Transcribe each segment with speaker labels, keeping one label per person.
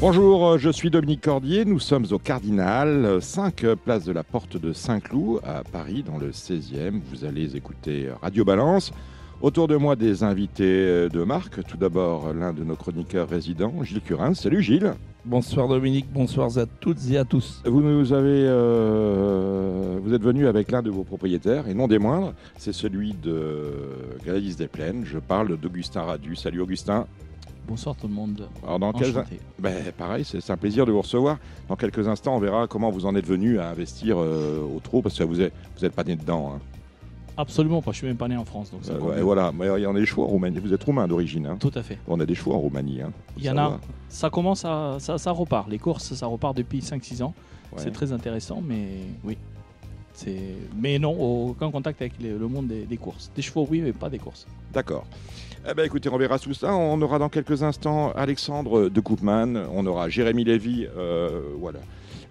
Speaker 1: Bonjour, euh, je suis Dominique Cordier. Nous sommes au Cardinal, 5 place de la Porte de Saint-Cloud à Paris, dans le 16e. Vous allez écouter Radio Balance. Autour de moi, des invités euh, de marque. Tout d'abord, l'un de nos chroniqueurs résidents, Gilles Curin. Salut Gilles.
Speaker 2: Bonsoir Dominique, bonsoir à toutes et à tous.
Speaker 1: Vous nous avez, euh, vous êtes venu avec l'un de vos propriétaires, et non des moindres, c'est celui de Gladys des Plaines. Je parle d'Augustin Radu. Salut Augustin.
Speaker 3: Bonsoir tout le monde.
Speaker 1: Alors dans quel...
Speaker 3: Enchanté.
Speaker 1: ben, pareil, c'est un plaisir de vous recevoir. Dans quelques instants, on verra comment vous en êtes venu à investir euh, au trot, parce que vous n'êtes vous êtes pas né dedans. hein.
Speaker 3: Absolument pas, je suis même pas né en France. Donc
Speaker 1: Euh, ouais, voilà, mais il y en a des chevaux en Roumanie. Vous êtes roumain d'origine. hein.
Speaker 3: Tout à fait.
Speaker 1: On a des chevaux en Roumanie. hein.
Speaker 3: Il y en a, ça commence à. Ça, ça repart. Les courses, ça repart depuis 5-6 ans.
Speaker 1: Ouais.
Speaker 3: C'est très intéressant, mais oui. Mais non, aucun contact avec le monde des, des courses. Des chevaux, oui, mais pas des courses.
Speaker 1: D'accord. Eh ben, écoutez, on verra tout ça. On aura dans quelques instants Alexandre de Koopman. On aura Jérémy Lévy. euh, voilà.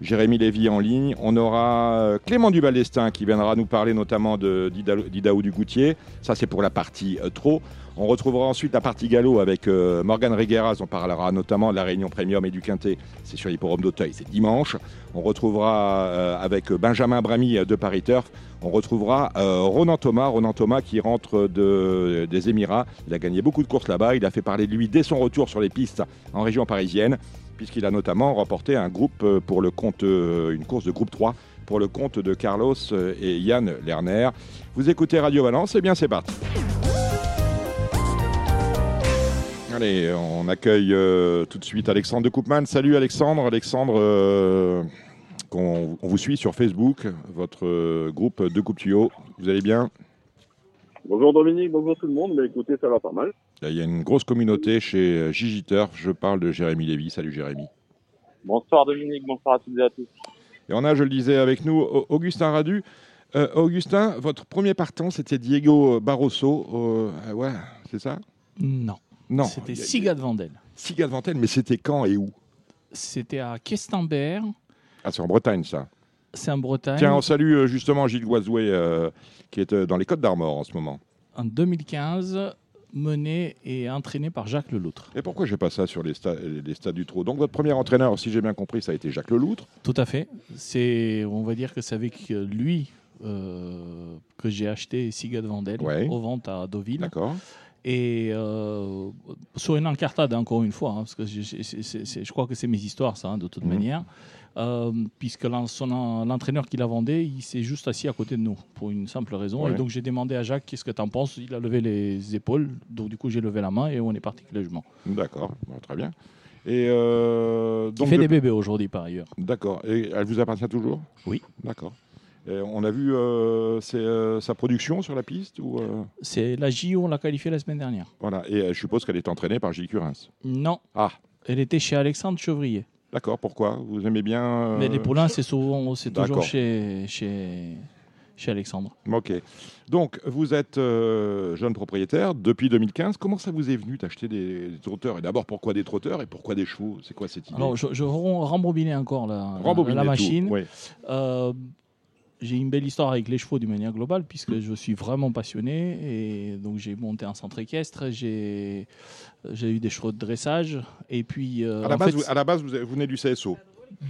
Speaker 1: Jérémy Lévy en ligne. On aura euh, Clément Duval-Destin qui viendra nous parler notamment de d'Ida- d'Idaho du Goutier. Ça, c'est pour la partie euh, trop. On retrouvera ensuite la partie galop avec euh, Morgan Regueras. On parlera notamment de la Réunion Premium et du Quintet. C'est sur l'hipporome d'Auteuil. C'est dimanche. On retrouvera euh, avec Benjamin Bramy euh, de Paris Turf. On retrouvera euh, Ronan Thomas. Ronan Thomas qui rentre de, des Émirats. Il a gagné beaucoup de courses là-bas. Il a fait parler de lui dès son retour sur les pistes en région parisienne, puisqu'il a notamment remporté un groupe euh, pour le compte, euh, une course de groupe 3 pour le compte de Carlos euh, et Yann Lerner. Vous écoutez Radio Valence, et bien c'est parti. Allez, on accueille euh, tout de suite Alexandre de Koopman. Salut Alexandre. Alexandre, euh, qu'on- on vous suit sur Facebook, votre euh, groupe de Coupe Tuyau. Vous allez bien?
Speaker 4: Bonjour Dominique, bonjour tout le monde. Mais écoutez, ça va pas mal.
Speaker 1: Il y a une grosse communauté chez euh, Gigi Turf. Je parle de Jérémy Lévy. Salut Jérémy.
Speaker 4: Bonsoir Dominique, bonsoir à toutes et à tous.
Speaker 1: Et on a, je le disais avec nous, Au- Augustin Radu. Euh, Augustin, votre premier partant, c'était Diego Barroso. euh, ouais, c'est ça?
Speaker 3: Non.
Speaker 1: Non.
Speaker 3: C'était
Speaker 1: il y a-
Speaker 3: Sigat Vandel.
Speaker 1: Sigal Ventel, mais c'était quand et où?
Speaker 3: C'était à Questembert,
Speaker 1: Ah, c'est en Bretagne, ça.
Speaker 3: c'est en Bretagne,
Speaker 1: Tiens, on salue euh, justement Gilles Guazoué, euh, qui est euh, dans les Côtes d'Armor en ce moment.
Speaker 3: en 2015, mené et entraîné par Jacques Leloutre.
Speaker 1: Et pourquoi j'ai pas ça sur les, sta- les stades du trot? Donc, votre premier entraîneur, si j'ai bien compris, ça a été Jacques Leloutre.
Speaker 3: Tout à fait. C'est, on va dire que c'est avec lui euh, que j'ai acheté Sigat Vandel
Speaker 1: Ouais.
Speaker 3: aux ventes à Deauville.
Speaker 1: D'accord.
Speaker 3: Et euh, sur une encartade, encore une fois, hein, parce que je, crois que c'est mes histoires, ça, hein, de toute
Speaker 1: Mhm.
Speaker 3: manière. Euh, puisque l'entraîneur qui la vendait, il s'est juste assis à côté de nous, pour une simple raison.
Speaker 1: Ouais.
Speaker 3: Et donc j'ai demandé à Jacques, qu'est-ce que tu en penses? Il a levé les épaules, donc du coup j'ai levé la main et on est parti jugement.
Speaker 1: D'accord. Bon, très bien. Et euh,
Speaker 3: Il fait
Speaker 1: de-
Speaker 3: des bébés aujourd'hui, par ailleurs.
Speaker 1: D'accord. Et elle vous appartient toujours?
Speaker 3: Oui.
Speaker 1: D'accord. Et on a vu euh, euh, sa production sur la piste ou euh,
Speaker 3: C'est la JO, on l'a qualifiée la semaine dernière.
Speaker 1: voilà. Et je suppose qu'elle est entraînée par Gilles Curins.
Speaker 3: Non.
Speaker 1: Ah.
Speaker 3: Elle était chez Alexandre Chevrier.
Speaker 1: D'accord. Pourquoi? Vous aimez bien
Speaker 3: Mais les poulains, c'est souvent, c'est toujours chez, chez, chez Alexandre.
Speaker 1: Ok. Donc, vous êtes euh, jeune propriétaire depuis 2015. Comment ça vous est venu d'acheter des, des trotteurs? Et d'abord, pourquoi des trotteurs? Et pourquoi des chevaux? C'est quoi cette idée?
Speaker 3: Alors, je, je rembobinais encore la, la-
Speaker 1: tout.
Speaker 3: machine.
Speaker 1: Oui.
Speaker 3: Euh, j'ai une belle histoire avec les chevaux d'une manière globale, puisque je suis vraiment passionné. Et donc, j'ai monté un centre équestre, j'ai eu des chevaux de dressage. Et puis, euh,
Speaker 1: À la base,
Speaker 3: fait,
Speaker 1: vous, à la base, vous, vous venez du CSO.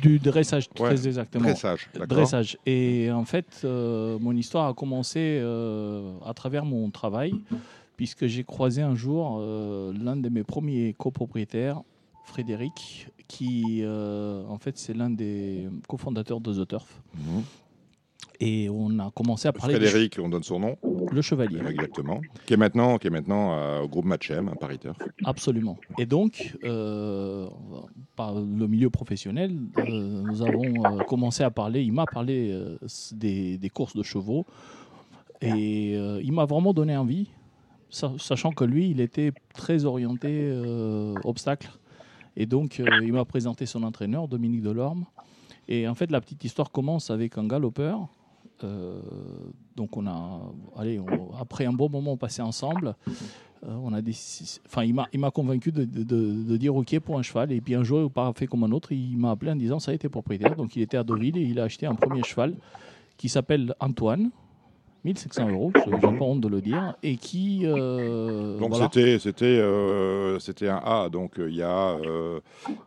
Speaker 3: du dressage,
Speaker 1: Ouais,
Speaker 3: très exactement.
Speaker 1: Dressage.
Speaker 3: Dressage. Et en fait, euh, mon histoire a commencé euh, à travers mon travail, puisque j'ai croisé un jour euh, l'un de mes premiers copropriétaires, Frédéric, qui en fait c'est l'un des cofondateurs de The Turf.
Speaker 1: Mhm.
Speaker 3: Et on a commencé à parler
Speaker 1: Frédéric, on donne son nom.
Speaker 3: le chevalier.
Speaker 1: Exactement. Qui est maintenant, qui est maintenant euh, au groupe Matchem, un Paris Turf.
Speaker 3: Absolument. Et donc, euh, par le milieu professionnel, euh, nous avons commencé à parler, il m'a parlé des, des courses de chevaux, et il m'a vraiment donné envie, sa- sachant que lui, il était très orienté obstacle. Et donc, il m'a présenté son entraîneur, Dominique Delorme. Et en fait, la petite histoire commence avec un galopeur Euh, donc on a, allez, on- après un bon moment passé ensemble, euh, on a enfin il m'a, il m'a convaincu de, de- dire ok pour un cheval. Et puis un jour, pas fait comme un autre, il m'a appelé en disant ça a été propriétaire. Donc il était à Deauville et il a acheté un premier cheval qui s'appelle Antoine. 1500 euros, je n'ai pas honte de le dire, et qui. euh,
Speaker 1: Donc
Speaker 3: voilà.
Speaker 1: c'était c'était euh, c'était un A, donc il y a euh,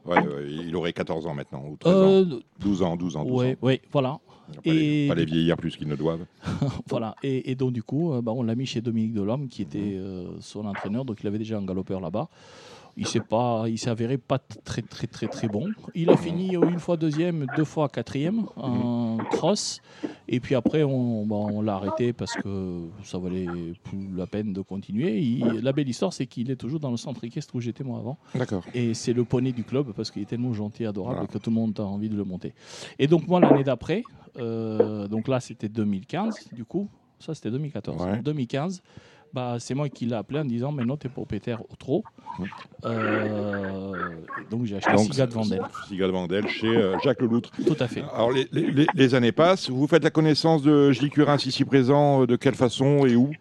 Speaker 1: ouais, il aurait 14 ans maintenant ou 13 ans,
Speaker 3: Euh,
Speaker 1: 12 ans, 12 ans, 12
Speaker 3: ouais,
Speaker 1: ans.
Speaker 3: ouais, voilà.
Speaker 1: Pas, les, pas les vieillir plus qu'ils ne doivent.
Speaker 3: Voilà, et, et donc du coup, euh, bah, on l'a mis chez Dominique Delhomme, qui était euh, son entraîneur, donc il avait déjà un galopeur là-bas. Il s'est pas, il s'est avéré pas très très très très bon. Il a fini une fois deuxième, deux fois quatrième en cross, et puis après on, bah, on l'a arrêté parce que ça valait plus la peine de continuer. Il- la belle histoire, c'est qu'il est toujours dans le centre équestre où j'étais moi avant.
Speaker 1: D'accord.
Speaker 3: Et c'est le poney du club parce qu'il est tellement gentil, adorable
Speaker 1: Voilà.
Speaker 3: que tout le monde a envie de le monter. Et donc moi l'année d'après, euh, donc là c'était 2015 du coup, ça c'était 2014.
Speaker 1: Ouais.
Speaker 3: 2015, bah, c'est moi qui l'ai appelé en disant maintenant tu es propriétaire au trot. Euh, donc j'ai acheté Sigat Vandel.
Speaker 1: Sigat Vandel chez euh, Jacques Leloutre.
Speaker 3: Tout à fait.
Speaker 1: Alors les, les- les- années passent, vous faites la connaissance de Gilles Curin ici présent, euh, de quelle façon et où?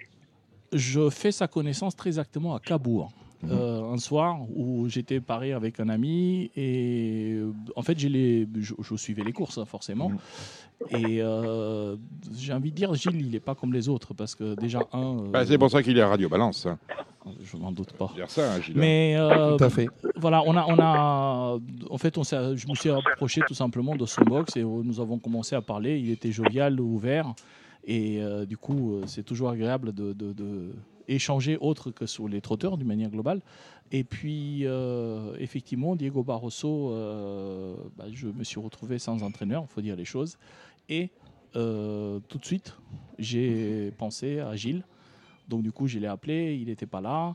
Speaker 3: Je fais sa connaissance très exactement à Cabourg.
Speaker 1: Mhm.
Speaker 3: Euh, un soir où j'étais paré avec un ami et euh, en fait j'ai les, je, je suivais les courses hein, forcément
Speaker 1: Mhm.
Speaker 3: et euh, j'ai envie de dire Gilles il n'est pas comme les autres parce que déjà un euh,
Speaker 1: Bah, C'est pour ça qu'il est à Radio Balance. hein.
Speaker 3: je n'en doute pas
Speaker 1: dire ça, hein, Gilles.
Speaker 3: mais euh,
Speaker 2: Tout à fait.
Speaker 3: voilà, on a, on a, en fait, on s'est- je me suis approché tout simplement de son box et nous avons commencé à parler. Il était jovial, ouvert, et euh, du coup, c'est toujours agréable de, de- de échanger autre que sur les trotteurs d'une manière globale. Et puis, euh, effectivement, Diego Barroso, euh, bah, je me suis retrouvé sans entraîneur, il faut dire les choses, et euh, tout de suite, j'ai pensé à Gilles. Donc du coup, je l'ai appelé, il n'était pas là.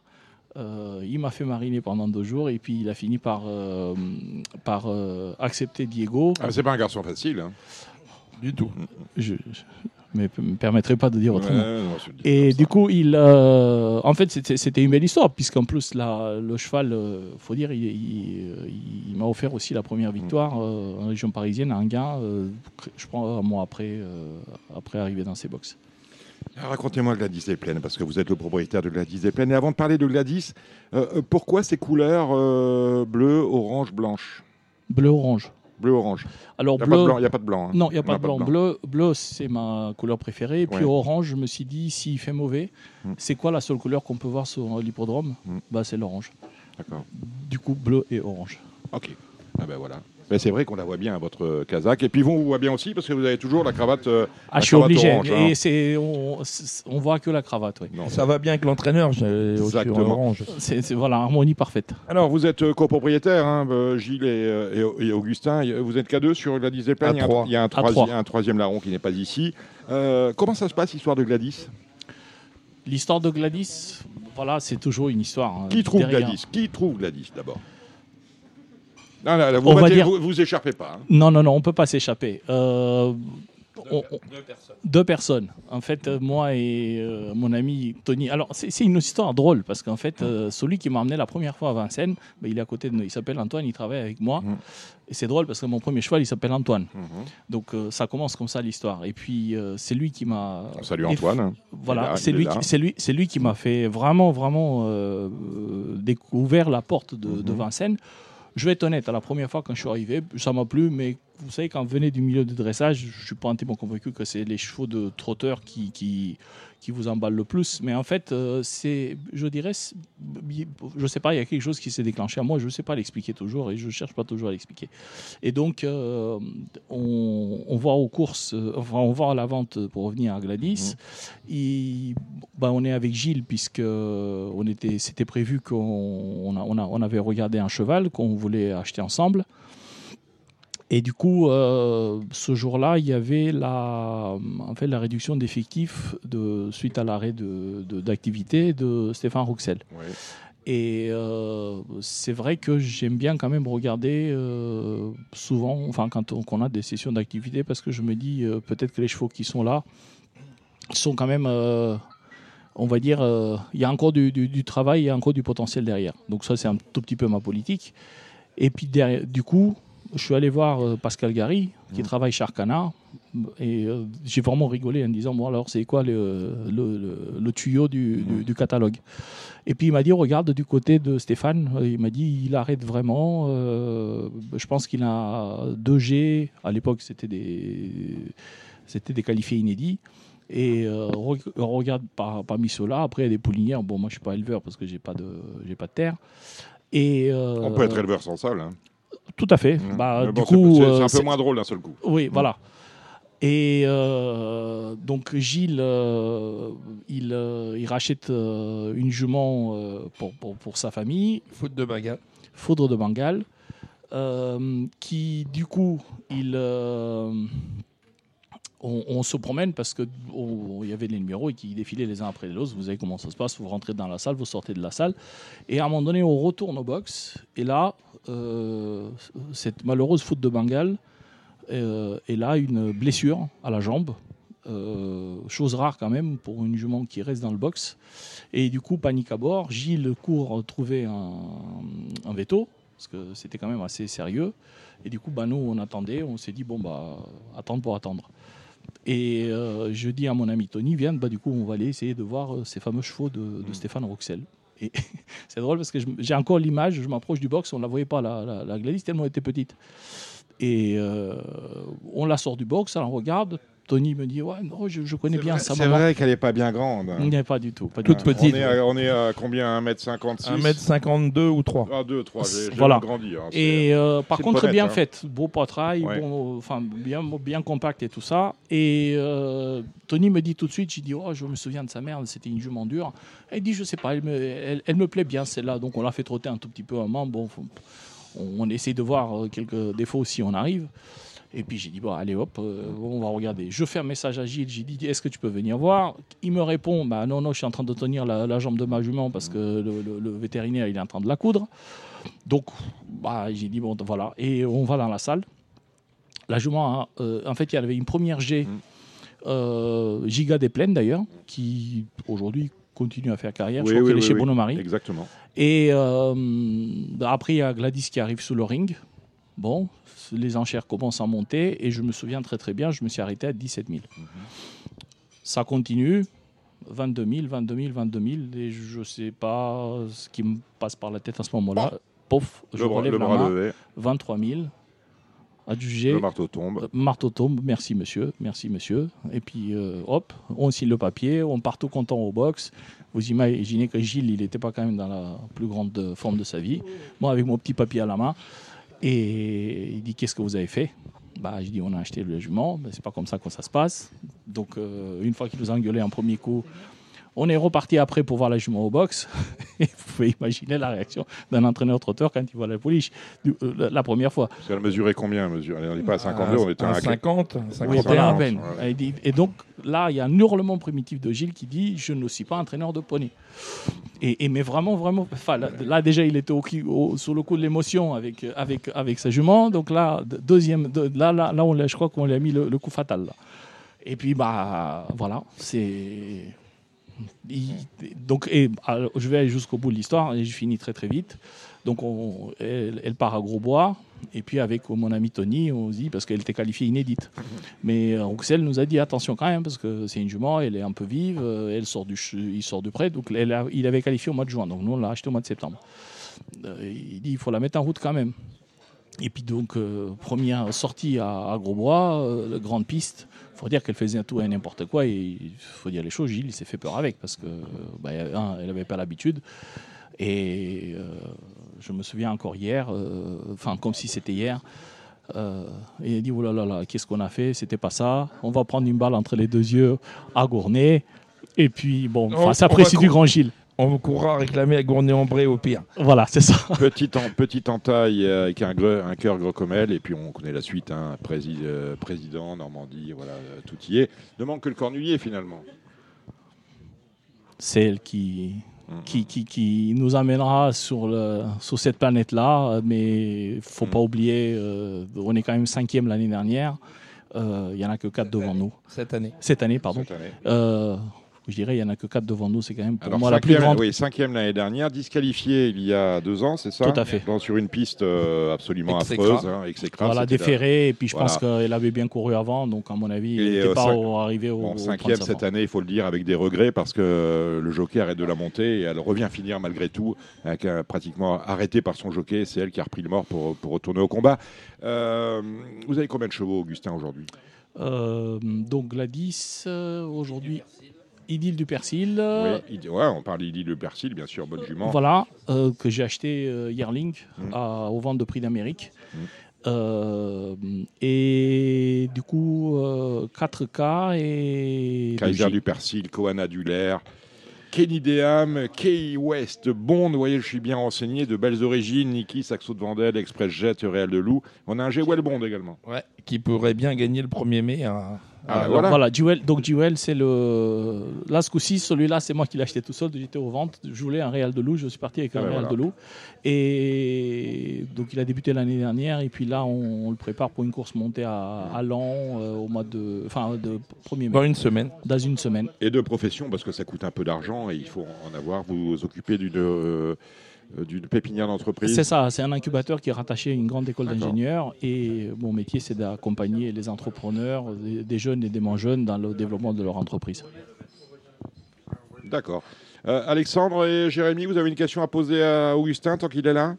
Speaker 3: Euh, il m'a fait mariner pendant deux jours et puis il a fini par, euh, par euh, accepter Diego.
Speaker 1: Ah, c'est pas un garçon facile. hein.
Speaker 2: Du tout.
Speaker 3: Je ne me permettrai pas de dire autrement.
Speaker 1: Ouais, non,
Speaker 3: Et du coup, il, euh, en fait, c'était une belle histoire, puisqu'en plus, là, le cheval, euh, faut dire, il, il- il m'a offert aussi la première victoire euh, en région parisienne à Anguin, euh, je crois un mois après, après arriver dans ses box.
Speaker 1: Alors, Racontez-moi Gladys des Plaines, parce que vous êtes le propriétaire de Gladys des Plaines. Et avant de parler de Gladys, pourquoi ces couleurs bleu, orange, blanche
Speaker 3: Bleu-orange.
Speaker 1: Bleu-orange.
Speaker 3: Alors,
Speaker 1: Il n'y a, pas de
Speaker 3: bleu,
Speaker 1: blanc, y a pas de blanc. hein.
Speaker 3: Non, il n'y a pas de blanc. Bleu, bleu c'est ma couleur préférée. Et puis
Speaker 1: Ouais.
Speaker 3: orange, je me suis dit, s'il fait mauvais,
Speaker 1: Mm.
Speaker 3: c'est quoi la seule couleur qu'on peut voir sur l'hippodrome?
Speaker 1: Mm.
Speaker 3: bah, C'est l'orange.
Speaker 1: D'accord.
Speaker 3: Du coup, bleu et orange.
Speaker 1: Ok. Ah ben voilà. Ben, c'est vrai qu'on la voit bien, votre casaque. Et puis vous, on vous voit bien aussi, parce que vous avez toujours la cravate. euh,
Speaker 3: Ah,
Speaker 1: la
Speaker 3: je suis
Speaker 1: cravate
Speaker 3: obligé.
Speaker 1: orange, hein.
Speaker 3: Et c'est, on, on voit que la cravate. Oui.
Speaker 1: Non,
Speaker 2: Ça va bien avec l'entraîneur,
Speaker 1: Exactement.
Speaker 2: orange.
Speaker 3: C'est, voilà, harmonie parfaite.
Speaker 1: Alors, vous êtes euh, copropriétaire, hein, euh, Gilles et, euh, et- et Augustin. Vous êtes qu'à deux sur Gladys des Plaines.
Speaker 2: À
Speaker 1: Il y a un-
Speaker 2: trois.
Speaker 1: Il y a un, troisi- troisième larron qui n'est pas ici. Euh, comment ça se passe, l'histoire de Gladys?
Speaker 3: L'histoire de Gladys, voilà, c'est toujours une histoire. hein.
Speaker 1: Qui trouve
Speaker 3: Derrière-
Speaker 1: Gladys? Qui trouve Gladys, d'abord? Non, non, vous,
Speaker 3: On va dire-
Speaker 1: vous, vous échappez pas. hein.
Speaker 3: Non, non, non, on peut pas s'échapper. Euh, on- on- deux personnes. En fait, euh, moi et euh, mon ami Tony. Alors, c'est une histoire drôle parce qu'en fait, euh, celui qui m'a emmené la première fois à Vincennes, ben, il est à côté de nous. Il s'appelle Antoine, il travaille avec moi.
Speaker 1: Mhm.
Speaker 3: Et c'est drôle parce que mon premier cheval, il s'appelle Antoine.
Speaker 1: Mhm.
Speaker 3: Donc, euh, ça commence comme ça l'histoire. Et puis, euh, c'est lui qui m'a. Et-
Speaker 1: Antoine.
Speaker 3: Voilà,
Speaker 1: là,
Speaker 3: c'est lui, qui- c'est lui, c'est lui qui m'a fait vraiment, vraiment découvert la porte de, de
Speaker 1: Mhm.
Speaker 3: Vincennes. Je vais être honnête, à la première fois quand je suis arrivé, ça m'a plu, mais vous savez, quand vous venez du milieu du dressage, je suis pas entièrement convaincu que c'est les chevaux de trotteur qui, qui, qui vous emballent le plus. Mais en fait, euh, c'est, je dirais, je sais pas, il y a quelque chose qui s'est déclenché à moi, je sais pas l'expliquer toujours et je cherche pas toujours à l'expliquer. Et donc, euh, on, on voit aux courses, euh, enfin, on voit à la vente pour revenir à Gladys. Il- bah, on est avec Gilles puisque on était, c'était prévu qu'on on a- on a- on avait regardé un cheval qu'on voulait acheter ensemble. Et du coup, euh, ce jour-là, il y avait la, en fait, la réduction d'effectifs de, suite à l'arrêt de, de- d'activité de Stéphane Rouxel.
Speaker 1: Ouais.
Speaker 3: Et euh, c'est vrai que j'aime bien quand même regarder euh, souvent, enfin quand on, a des sessions d'activité, parce que je me dis peut-être que les chevaux qui sont là sont quand même, on va dire, euh, il y a encore du, du- du travail, il y a encore du potentiel derrière. Donc ça c'est un tout petit peu ma politique. Et puis derrière, du coup, je suis allé voir euh, Pascal Gary, qui travaille chez Arcana, et euh, j'ai vraiment rigolé en me disant, bon alors c'est quoi le, le- le- le tuyau du, du- du catalogue? Et puis il m'a dit, regarde du côté de Stéphane, Euh, il m'a dit, il arrête vraiment, euh, je pense qu'il a 2G, à l'époque c'était des, c'était des qualifiés inédits. Et euh, re- regarde par, parmi ceux-là, après il y a des poulinières. Bon, moi je suis pas éleveur parce que j'ai pas de j'ai pas de terre. Et euh,
Speaker 1: On peut être éleveur sans sol. Hein.
Speaker 3: Tout à fait.
Speaker 1: Mmh.
Speaker 3: Bah, du coup,
Speaker 1: c'est
Speaker 3: euh,
Speaker 1: un
Speaker 3: c'est-
Speaker 1: peu moins drôle d'un seul coup.
Speaker 3: oui, voilà. Et euh, donc Gilles, euh, il, euh, il rachète euh, une jument euh, pour, pour, pour sa famille,
Speaker 2: Foot de bagarre.
Speaker 3: Foudre de Bengale, euh, qui du coup, il, euh, on, on se promène parce que on- il y avait les numéros et qui défilaient les uns après les autres. Vous savez comment ça se passe. Vous rentrez dans la salle, vous sortez de la salle, et à un moment donné, on retourne au box. Et là, euh, cette malheureuse faute de Bengale, euh, elle a une blessure à la jambe. Euh, chose rare quand même pour une jument qui reste dans le box. Et du coup, panique à bord. Gilles court trouver un, un veto, parce que c'était quand même assez sérieux. Et du coup, bah, nous, on attendait. On s'est dit, bon, bah, attendre pour attendre. Et euh, je dis à mon ami Tony, viens, bah, du coup, on va aller essayer de voir ces fameux chevaux de, de Stéphane Roxel. Et c'est drôle parce que j'ai encore l'image, je m'approche du box, on ne la voyait pas, la, la, la Gladys, tellement elle était petite. Et euh, on la sort du box, on la regarde. Tony me dit, ouais, non, je, je connais
Speaker 1: C'est
Speaker 3: bien
Speaker 1: vrai-
Speaker 3: sa
Speaker 1: C'est
Speaker 3: maman.
Speaker 1: vrai qu'elle n'est pas bien grande. hein.
Speaker 3: Il avait pas du tout. Pas
Speaker 2: Toute
Speaker 3: tout.
Speaker 2: petite.
Speaker 1: On est à, on est à combien 1m56
Speaker 2: 1m52 ou 3.
Speaker 1: Ah, 2, 3. J'ai
Speaker 3: Voilà.
Speaker 1: grandi. hein, c'est-
Speaker 3: Et euh, par
Speaker 1: c'est
Speaker 3: contre, bien
Speaker 1: hein.
Speaker 3: faite, beau poitrail,
Speaker 1: Ouais.
Speaker 3: bon, enfin bien, bien compact et tout ça. Et euh, Tony me dit tout de suite, j'ai dit, oh, je me souviens de sa mère, c'était une jument dure. Elle dit, je sais pas, elle me, elle, elle me plaît bien celle-là, donc on l'a fait trotter un tout petit peu un moment. Bon, faut- on, on essaie de voir euh, quelques défauts si on arrive. Et puis j'ai dit, bon, allez hop, euh, on va regarder. Je fais un message à Gilles, j'ai dit, est-ce que tu peux venir voir? Il me répond, bah non, non, je suis en train de tenir la, la jambe de ma jument parce que le, le- le vétérinaire, il est en train de la coudre. Donc, bah, j'ai dit, bon, voilà. Et on va dans la salle. La jument, a, euh, en fait, il y avait une première G,
Speaker 1: Mm.
Speaker 3: euh, Giga des Plaines d'ailleurs, qui aujourd'hui continue à faire carrière.
Speaker 1: Oui,
Speaker 3: je crois
Speaker 1: oui,
Speaker 3: qu'elle est chez
Speaker 1: oui.
Speaker 3: Bono-Marie.
Speaker 1: Exactement.
Speaker 3: Et euh, après, il y a Gladys qui arrive sous le ring. Bon, les enchères commencent à monter et je me souviens très très bien, je me suis arrêté à 17 000. Ça continue, 22 000, 22 000, 22 000 et je ne sais pas ce qui me passe par la tête à ce moment-là. Pof, je
Speaker 1: Le
Speaker 3: relève
Speaker 1: le
Speaker 3: la
Speaker 1: bras
Speaker 3: main,
Speaker 1: levé,
Speaker 3: 23 000. Adjugé.
Speaker 1: le marteau tombe.
Speaker 3: Euh, Marteau tombe, merci monsieur, merci monsieur. Et puis euh, hop, on signe le papier, on part tout content au box. Vous imaginez que Gilles, il n'était pas quand même dans la plus grande forme de sa vie. Moi, avec mon petit papier à la main. Et il dit Qu'est-ce que vous avez fait? Bah, Je dis On a acheté le jument, mais c'est pas comme ça que ça se passe. Donc, euh, une fois qu'il nous a engueulé un premier coup, on est reparti après pour voir la jument au box. Et vous pouvez imaginer la réaction d'un entraîneur trotteur quand il voit la pouliche euh, la- première fois.
Speaker 1: Parce qu'elle mesurait combien mesure? Elle n'est pas à 52, on était à
Speaker 2: 50, un
Speaker 3: Oui,
Speaker 2: 51.
Speaker 3: voilà, à
Speaker 1: 50,
Speaker 3: peine.
Speaker 1: ouais.
Speaker 3: Et, donc là, il y a un hurlement primitif de Gilles qui dit Je ne suis pas entraîneur de poney. Et, et mais vraiment, vraiment, là, là, déjà, il était au, au- sur le coup de l'émotion avec, avec, avec sa jument. Donc là, de- deuxième, de- là, là, là on l'a- je crois qu'on lui a mis le, le coup fatal. là. Et puis, bah, voilà, c'est. Donc, je vais aller jusqu'au bout de l'histoire et je finis très très vite. Donc, on- elle, part à Grosbois. Et puis, avec mon ami Tony, on dit, parce qu'elle était qualifiée inédite. Mais euh, Roxel nous a dit attention quand même, parce que c'est une jument, elle est un peu vive, euh, elle sort du, il sort du prêt. Donc, il avait qualifié au mois de juin. Donc, nous, on l'a acheté au mois de septembre. Euh, il dit il faut la mettre en route quand même. Et puis, donc, euh, première sortie à, à Grosbois, euh, grande piste. Il faut dire qu'elle faisait tout et n'importe quoi. Et il faut dire les choses, Gilles, il s'est fait peur avec, parce que, bah, un, elle n'avait pas l'habitude. Et euh, je me souviens encore hier, euh, enfin comme si c'était hier, euh, et il a dit oh là là là, qu'est-ce qu'on a fait? C'était pas ça. On va prendre une balle entre les deux yeux à Gournay. Et puis bon,
Speaker 2: On-
Speaker 3: ça apprécie du grand Gilles.
Speaker 2: On courra réclamer à Gournay-en-Bray au pire.
Speaker 3: Voilà, c'est ça.
Speaker 1: Petite, en, petite entaille euh, avec un, un cœur gros comme elle, et puis on connaît la suite, hein, prési- euh, président, Normandie, voilà, euh, tout y est. Ne manque que le cornulier finalement.
Speaker 3: C'est elle qui, qui, qui, qui nous amènera sur, le, sur cette planète-là. Mais faut pas oublier, euh, on est quand même cinquième l'année dernière. Euh, Il y en a que quatre devant nous.
Speaker 2: Cette année.
Speaker 3: Cette année, pardon.
Speaker 1: Cette année.
Speaker 3: Je dirais, il n'y en a que 4 devant nous. C'est quand même pour
Speaker 1: Alors,
Speaker 3: moi la plus grande.
Speaker 1: oui, cinquième l'année dernière, disqualifié il y a deux ans, c'est ça
Speaker 3: Tout à fait.
Speaker 1: Dans- sur une piste euh, absolument affreuse, hein, exécrable,
Speaker 3: Voilà, déféré. Et puis je
Speaker 1: Voilà.
Speaker 3: pense qu'elle avait bien couru avant. Donc, à mon avis,
Speaker 1: Et,
Speaker 3: elle n'était
Speaker 1: euh,
Speaker 3: pas
Speaker 1: cinq-
Speaker 3: au-
Speaker 1: Bon, cinquième
Speaker 3: 35
Speaker 1: cette année, il faut le dire, avec des regrets parce que le jockey arrête de la monter et elle revient finir malgré tout, avec, pratiquement arrêtée par son jockey. C'est elle qui a repris le mort pour, pour retourner au combat. Euh, vous avez combien de chevaux, Augustin, aujourd'hui?
Speaker 3: Euh, donc, Gladys, euh, aujourd'hui, Idylle du Persil.
Speaker 1: Oui, ouais, on parle d'Idil le Persil, bien sûr, bonne jument.
Speaker 3: Voilà, euh, que j'ai acheté euh, Yearling
Speaker 1: Mm.
Speaker 3: à- ventes de prix d'Amérique.
Speaker 1: Mm.
Speaker 3: Euh, et du coup, euh, 4K et.
Speaker 1: Kaiser du Persil, Kohan Adulaire, Kenny Deham, Kay West, Bond, vous voyez, je suis bien renseigné, de belles origines, Niki, Saxo de Vandel, Express Jet, Réal de Loup. On a un G-Well Bond également.
Speaker 2: Ouais, qui pourrait bien gagner le 1er mai. à-
Speaker 1: Ah,
Speaker 2: à-
Speaker 1: voilà.
Speaker 3: Voilà, Jewel, donc Jewel, c'est le. Là, ce coup-ci, celui-là, c'est moi qui l'ai acheté tout seul. J'étais aux ventes. Je voulais un Real de Loup. Je suis parti avec un
Speaker 1: ouais,
Speaker 3: Real
Speaker 1: voilà.
Speaker 3: de Loup. Et donc, il a débuté l'année dernière. Et puis là, on, on le prépare pour une course montée à, à Lens euh, au mois de. Enfin, de 1er mai.
Speaker 2: Dans une semaine.
Speaker 3: Dans une semaine.
Speaker 1: Et de profession, parce que ça coûte un peu d'argent et il faut en avoir. Vous vous occupez d'une euh, d'une pépinière d'entreprise.
Speaker 3: C'est ça, c'est un incubateur qui est rattaché à une grande école d'ingénieurs. Et mon métier, c'est d'accompagner les entrepreneurs, des, jeunes et des moins jeunes, dans le développement de leur entreprise.
Speaker 1: D'accord. Euh, Alexandre et Jérémy, vous avez une question à poser à Augustin tant qu'il est là?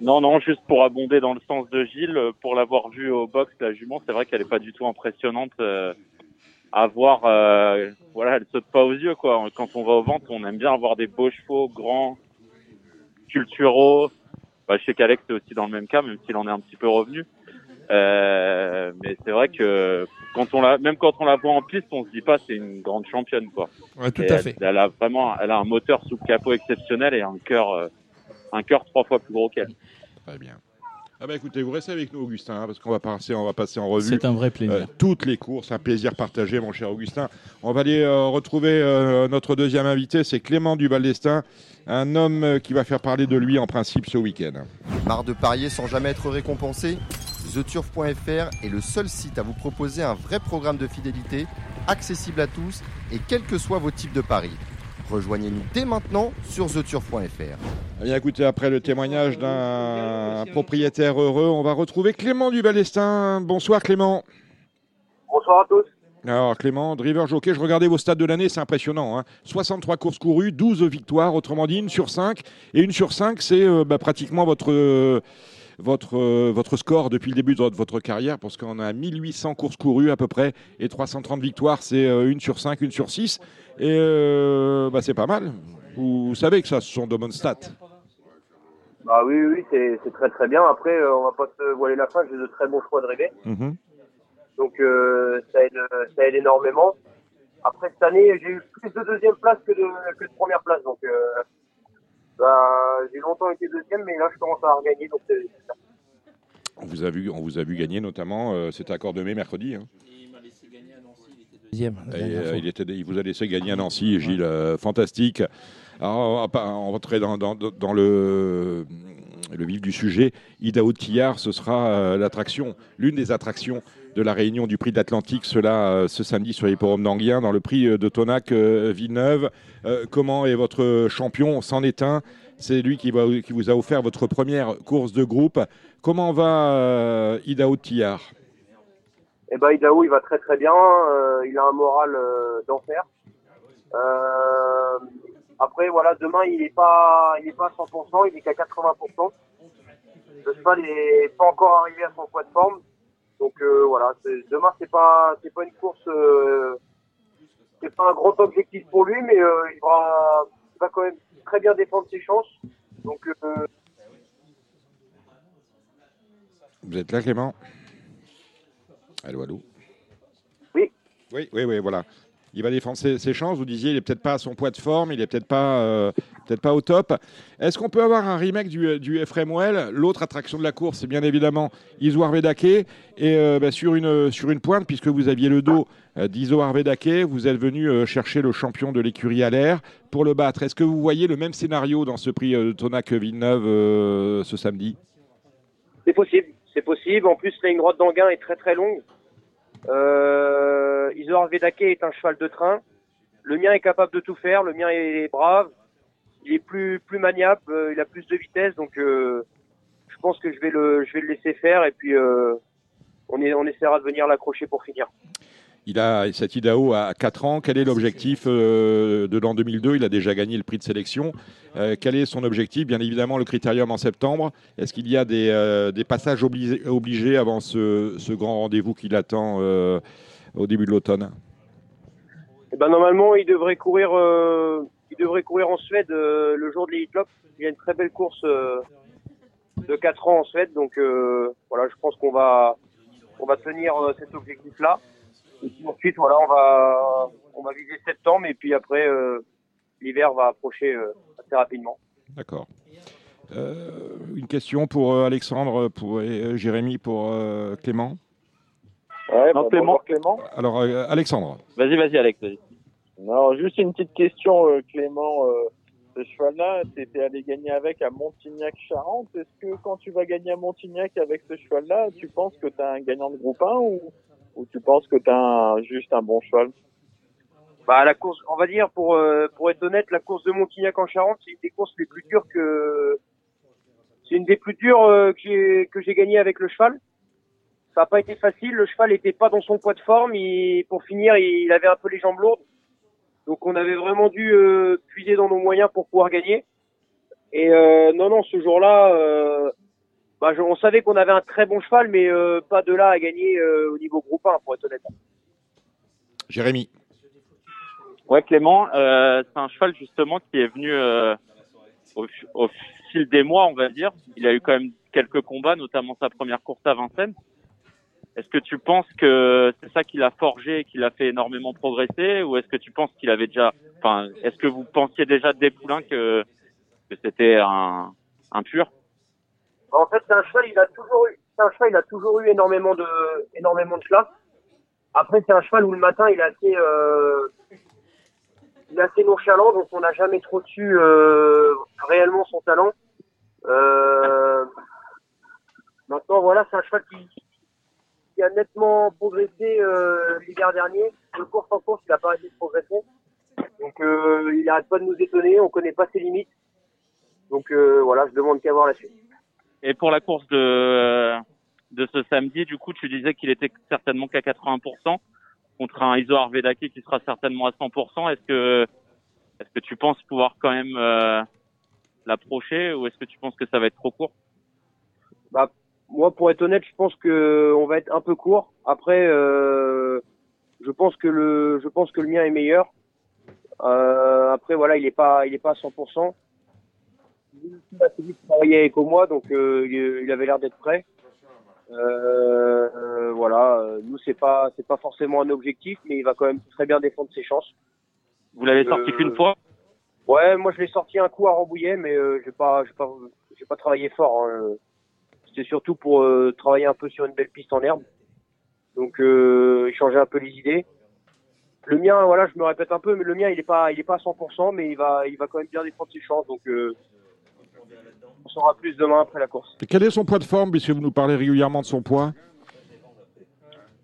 Speaker 4: Non, non, juste pour abonder dans le sens de Gilles, euh, pour l'avoir vue au box, la jument, c'est vrai qu'elle est pas du tout impressionnante euh, à voir. euh, voilà, elle saute pas aux yeux, quoi. Quand on va aux ventes, on aime bien avoir des beaux chevaux, grands, culturaux. Bah, je sais qu'Alex est aussi dans le même cas, même s'il en est un petit peu revenu. Euh, mais c'est vrai que quand on la, même quand on la voit en piste, on se dit pas c'est une grande championne, quoi.
Speaker 2: Ouais, tout
Speaker 4: Et
Speaker 2: à
Speaker 4: elle,
Speaker 2: fait.
Speaker 4: Elle a vraiment, elle a un moteur sous le capot exceptionnel et un cœur, euh, un cœur trois fois plus gros qu'elle.
Speaker 1: Très bien. Ah bah écoutez, vous restez avec nous, Augustin, hein, parce qu'on va passer, on va passer en revue
Speaker 3: C'est un vrai plaisir.
Speaker 1: euh, toutes les courses. Un plaisir partagé, mon cher Augustin. On va aller euh, retrouver euh, notre deuxième invité, c'est Clément Duval-Destin, un homme qui va faire parler de lui en principe ce week-end.
Speaker 5: Marre de parier sans jamais être récompensé? TheTurf.fr est le seul site à vous proposer un vrai programme de fidélité, accessible à tous et quels que soient vos types de paris. Rejoignez-nous dès maintenant sur TheTurf.fr.
Speaker 1: Eh bien, écoutez, après le témoignage d'un propriétaire heureux, on va retrouver Clément Duval-Destin. Bonsoir Clément.
Speaker 4: Bonsoir à tous.
Speaker 1: Alors Clément, driver jockey, je regardais vos stats de l'année, c'est impressionnant. hein. 63 courses courues, 12 victoires, autrement dit une sur 5. Et une sur 5, c'est euh, bah, pratiquement votre, euh, votre, euh, votre score depuis le début de votre, votre carrière, parce qu'on a 1800 courses courues à peu près, et 330 victoires, c'est euh, une sur 5, une sur 6. Et euh, bah, c'est pas mal. Vous, savez que ça, ce sont de bonnes stats.
Speaker 6: Bah oui, oui, c'est c'est très très bien. Après, euh, on va pas se voiler la face, j'ai de très bons choix de rêver.
Speaker 1: Mhm.
Speaker 6: Donc euh, ça, aide, ça aide énormément. Après cette année, j'ai eu plus de deuxième place que de, que de première place. Donc euh, bah, j'ai longtemps été deuxième, mais là je commence à regagner. Donc c'est-
Speaker 1: On vous a vu, on vous a vu gagner notamment, euh, c'était à Cordemais mercredi. hein.
Speaker 2: Deuxième. la
Speaker 1: Et,
Speaker 2: dernière
Speaker 1: euh, il, était, il vous a laissé gagner à Nancy, Gilles, euh, fantastique. Alors, on va rentrer dans, dans, dans le, le vif du sujet. Idaho de Quillard, ce sera euh, l'attraction, l'une des attractions de la réunion du prix de l'Atlantique, cela ce samedi sur l'hipporome d'Anguien, dans le prix de Tonac euh, Villeneuve. Euh, comment est votre champion C'en est un? C'est lui qui, va, qui vous a offert votre première course de groupe. Comment va euh, Idaho de Quillard
Speaker 6: Eh ben Idaho, il va très très bien. Euh, il a un moral euh, d'enfer. Euh, après, voilà, demain, il n'est pas, il est pas à 100%, il est qu'à 80%. Le cheval n'est pas encore arrivé à son poids de forme. Donc voilà, demain, c'est pas, c'est pas une course, euh, c'est pas un grand objectif pour lui, mais il va, il va quand même très bien défendre ses chances. Donc
Speaker 1: Vous êtes là, Clément? Allô, allô
Speaker 6: Oui.
Speaker 1: Oui, oui, oui, voilà. Il va défendre ses, ses chances. Vous disiez, il est peut-être pas à son poids de forme, il est peut-être pas, euh, peut-être pas au top. Est-ce qu'on peut avoir un remake du, du Well L'autre attraction de la course, c'est bien évidemment Iso Arvedake. Et euh, bah, sur, une, sur une pointe, puisque vous aviez le dos euh, d'Iso Arvedake, vous êtes venu euh, chercher le champion de l'écurie à l'air pour le battre. Est-ce que vous voyez le même scénario dans ce prix euh, de Tonac Villeneuve euh, ce samedi?
Speaker 6: C'est possible, c'est possible. En plus, la ligne droite d'Anguin est très très longue. Euh, Isoar Vedake est un cheval de train. Le mien est capable de tout faire. Le mien est brave. Il est plus plus maniable. euh, il a plus de vitesse. Donc, euh, je pense que je vais le je vais le laisser faire. Et puis, euh, on est on essaiera de venir l'accrocher pour finir.
Speaker 1: Il a cet Idaho à 4 ans. Quel est l'objectif euh, de l'an 2002 Il a déjà gagné le prix de sélection. Euh, quel est son objectif? Bien évidemment, le critérium en septembre. Est-ce qu'il y a des, euh, des passages obligés, obligés avant ce, ce grand rendez-vous qui l'attend au début de l'automne?
Speaker 6: Eh ben normalement, il devrait courir, il devrait courir en Suède le jour de l'Elite. Il y a une très belle course de 4 ans en Suède, donc voilà, je pense qu'on va, on va tenir cet objectif-là. Et puis ensuite, voilà, on va, on va viser septembre, et puis après, euh, l'hiver va approcher euh, assez rapidement.
Speaker 1: D'accord. Euh, une question pour euh, Alexandre pour, et euh, Jérémy pour euh, Clément.
Speaker 7: Ouais,
Speaker 4: Non,
Speaker 7: bah,
Speaker 4: Clément.
Speaker 7: bonjour, Clément.
Speaker 1: Alors, euh, Alexandre.
Speaker 4: Vas-y, vas-y, Alex.
Speaker 7: Non, juste une petite question, euh, Clément. Euh, ce cheval-là, tu étais allé gagner avec à Montignac-Charente. Est-ce que quand tu vas gagner à Montignac avec ce cheval-là, tu penses que tu as un gagnant de groupe 1 ou, ou tu penses que tu juste un bon cheval?
Speaker 6: Bah la course, on va dire pour euh, pour être honnête, la course de Montignac en Charente, c'est une des courses les plus dures que c'est une des plus dures euh, que j'ai que j'ai gagné avec le cheval. Ça n'a pas été facile, le cheval était pas dans son poids de forme, il, pour finir, il avait un peu les jambes lourdes. Donc on avait vraiment dû euh, puiser dans nos moyens pour pouvoir gagner. Et euh, non non, ce jour-là euh, bah, je- on savait qu'on avait un très bon cheval mais euh, pas de là à gagner euh, au niveau groupe 1 pour être honnête.
Speaker 1: Jérémy.
Speaker 4: Ouais, Clément, euh, c'est un cheval justement qui est venu euh, au, au fil des mois, on va dire. Il a eu quand même quelques combats, notamment sa première course à Vincennes. Est-ce que tu penses que c'est ça qui l'a forgé et qui l'a fait énormément progresser, ou est-ce que tu penses qu'il avait déjà, enfin, est-ce que vous pensiez déjà des poulains que, que c'était un, un pur?
Speaker 6: En fait, c'est un cheval, il a toujours eu, un cheval, il a toujours eu énormément de, énormément de classe. Après, c'est un cheval où le matin, il est assez, euh, il est assez nonchalant, donc on n'a jamais trop su euh, réellement son talent. Euh, maintenant, voilà, c'est un cheval qui, qui a nettement progressé euh, l'hiver dernier. De course en course, il a pas arrêté de progresser. Donc, euh, il arrête pas de nous étonner. On connaît pas ses limites. Donc, euh, voilà, je demande qu'à voir la suite.
Speaker 4: Et pour la course de, de ce samedi, du coup, tu disais qu'il était certainement qu'à 80% contre un Iso Arvedaki qui sera certainement à 100%. Est-ce que, est-ce que tu penses pouvoir quand même euh, l'approcher ou est-ce que tu penses que ça va être trop court?
Speaker 6: Bah, moi, pour être honnête, je pense que on va être un peu court. Après, euh, je pense que le, je pense que le mien est meilleur. Euh, après, voilà, il est pas, il est pas à 100%. Il a assez vite travaillé avec moi, donc euh, il il avait l'air d'être prêt. Euh, euh, voilà, euh, nous c'est pas, c'est pas forcément un objectif, mais il va quand même très bien défendre ses chances.
Speaker 4: Vous l'avez sorti
Speaker 6: Euh,
Speaker 4: qu'une fois?
Speaker 6: Ouais, moi je l'ai sorti un coup à Rambouillet, mais euh, j'ai pas, j'ai pas, j'ai pas travaillé fort. hein. C'était surtout pour euh, travailler un peu sur une belle piste en herbe. Donc euh, échanger un peu les idées. Le mien, voilà, je me répète un peu, mais le mien il est pas, il est pas à 100%, mais il va, il va quand même bien défendre ses chances. Donc euh, on saura plus demain après la course.
Speaker 1: Et quel est son poids de forme, puisque vous nous parlez régulièrement de son poids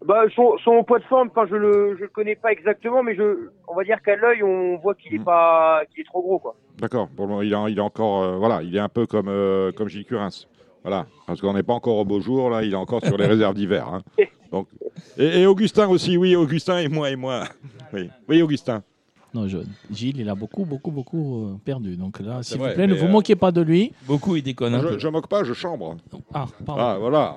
Speaker 6: Bah son, son poids de forme, enfin je le, je le connais pas exactement, mais je, on va dire qu'à l'œil on voit qu'il est
Speaker 1: Mhm.
Speaker 6: pas, qu'il est trop gros quoi.
Speaker 1: D'accord. Bon, il, est, il est encore, euh, voilà, il est un peu comme euh, comme Gilles Curins. Voilà, parce qu'on n'est pas encore au beau jour là, il est encore sur les réserves d'hiver. hein. Donc, et, et Augustin aussi, oui, Augustin et moi et moi. Oui, oui, Augustin.
Speaker 3: Non, je- Gilles, il a beaucoup, beaucoup, beaucoup euh, perdu. Donc là, s'il vous plaît, ne vous
Speaker 1: euh,
Speaker 3: moquez pas de lui.
Speaker 2: Beaucoup, il déconne un
Speaker 1: Je,
Speaker 2: peu.
Speaker 1: je moque pas, je chambre.
Speaker 3: Ah, pardon.
Speaker 1: Ah, voilà.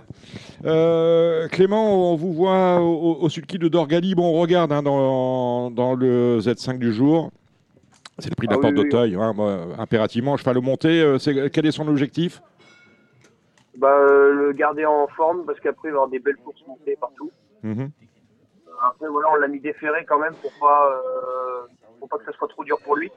Speaker 1: Euh, Clément, on vous voit au, au sulky de Dorgali. Bon, on regarde hein, dans, dans le Z5 du jour. C'est le prix de
Speaker 6: Ah
Speaker 1: la
Speaker 6: oui,
Speaker 1: porte
Speaker 6: oui,
Speaker 1: d'Auteuil. hein, moi, impérativement, au monté. euh, c'est- quel est son objectif?
Speaker 6: Bah euh, le garder en forme parce qu'après il va y avoir des belles courses montées partout.
Speaker 1: Mhm.
Speaker 6: Après, voilà, on l'a mis déféré quand même pour pas, euh, pour pas que ça soit trop dur pour lui.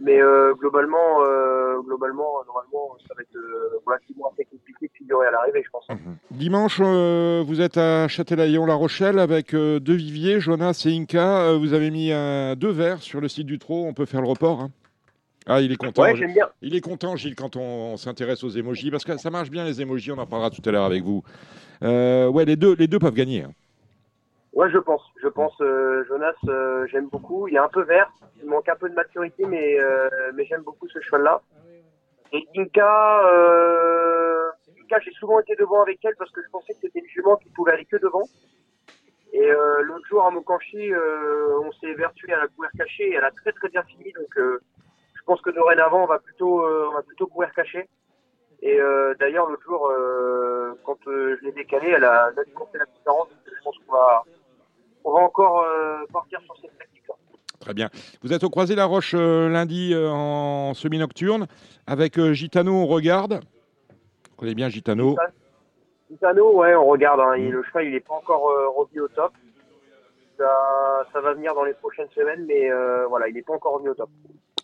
Speaker 6: Mais euh, globalement, euh, globalement, euh, normalement, ça va être euh, relativement assez compliqué de figurer à l'arrivée, je pense.
Speaker 1: Dimanche, euh, vous êtes à Châtelaillon-La Rochelle avec deux viviers, Jonas et Inca. Vous avez mis deux verres sur le site du trot. On peut faire le report. hein. Ah, il est content.
Speaker 6: Ouais, bien.
Speaker 1: Il est content, Gilles, quand on, on s'intéresse aux émojis, parce que ça marche bien les émojis. On en parlera tout à l'heure avec vous. Ouais, les deux, les deux peuvent gagner. hein.
Speaker 6: Ouais, je pense. Je pense, euh, Jonas, euh, j'aime beaucoup. Il est un peu vert. Il manque un peu de maturité, mais, euh, mais j'aime beaucoup ce cheval-là. Et Inca, euh, Inca, j'ai souvent été devant avec elle parce que je pensais que c'était une jument qui pouvait aller que devant. Et euh, l'autre jour à Mokanchi, euh, on s'est vertué à la courir cachée et elle a très très bien fini. Donc euh, je pense que dorénavant on va plutôt euh, on va plutôt courir caché. Et euh, d'ailleurs l'autre jour, euh, quand je l'ai décalé, elle a nettement fait la différence. Je pense qu'on va on va encore euh, partir sur cette tactique-là.
Speaker 1: Très bien. Vous êtes au Croisé la Roche euh, lundi euh, en semi-nocturne avec Gitano. On regarde. Vous connaissez bien Gitano.
Speaker 6: Titano, ouais, on regarde. Hein, il- le cheval, il est pas encore revenu au top. Ça, ça va venir dans les prochaines semaines, mais euh, voilà, il n'est pas encore revenu au top.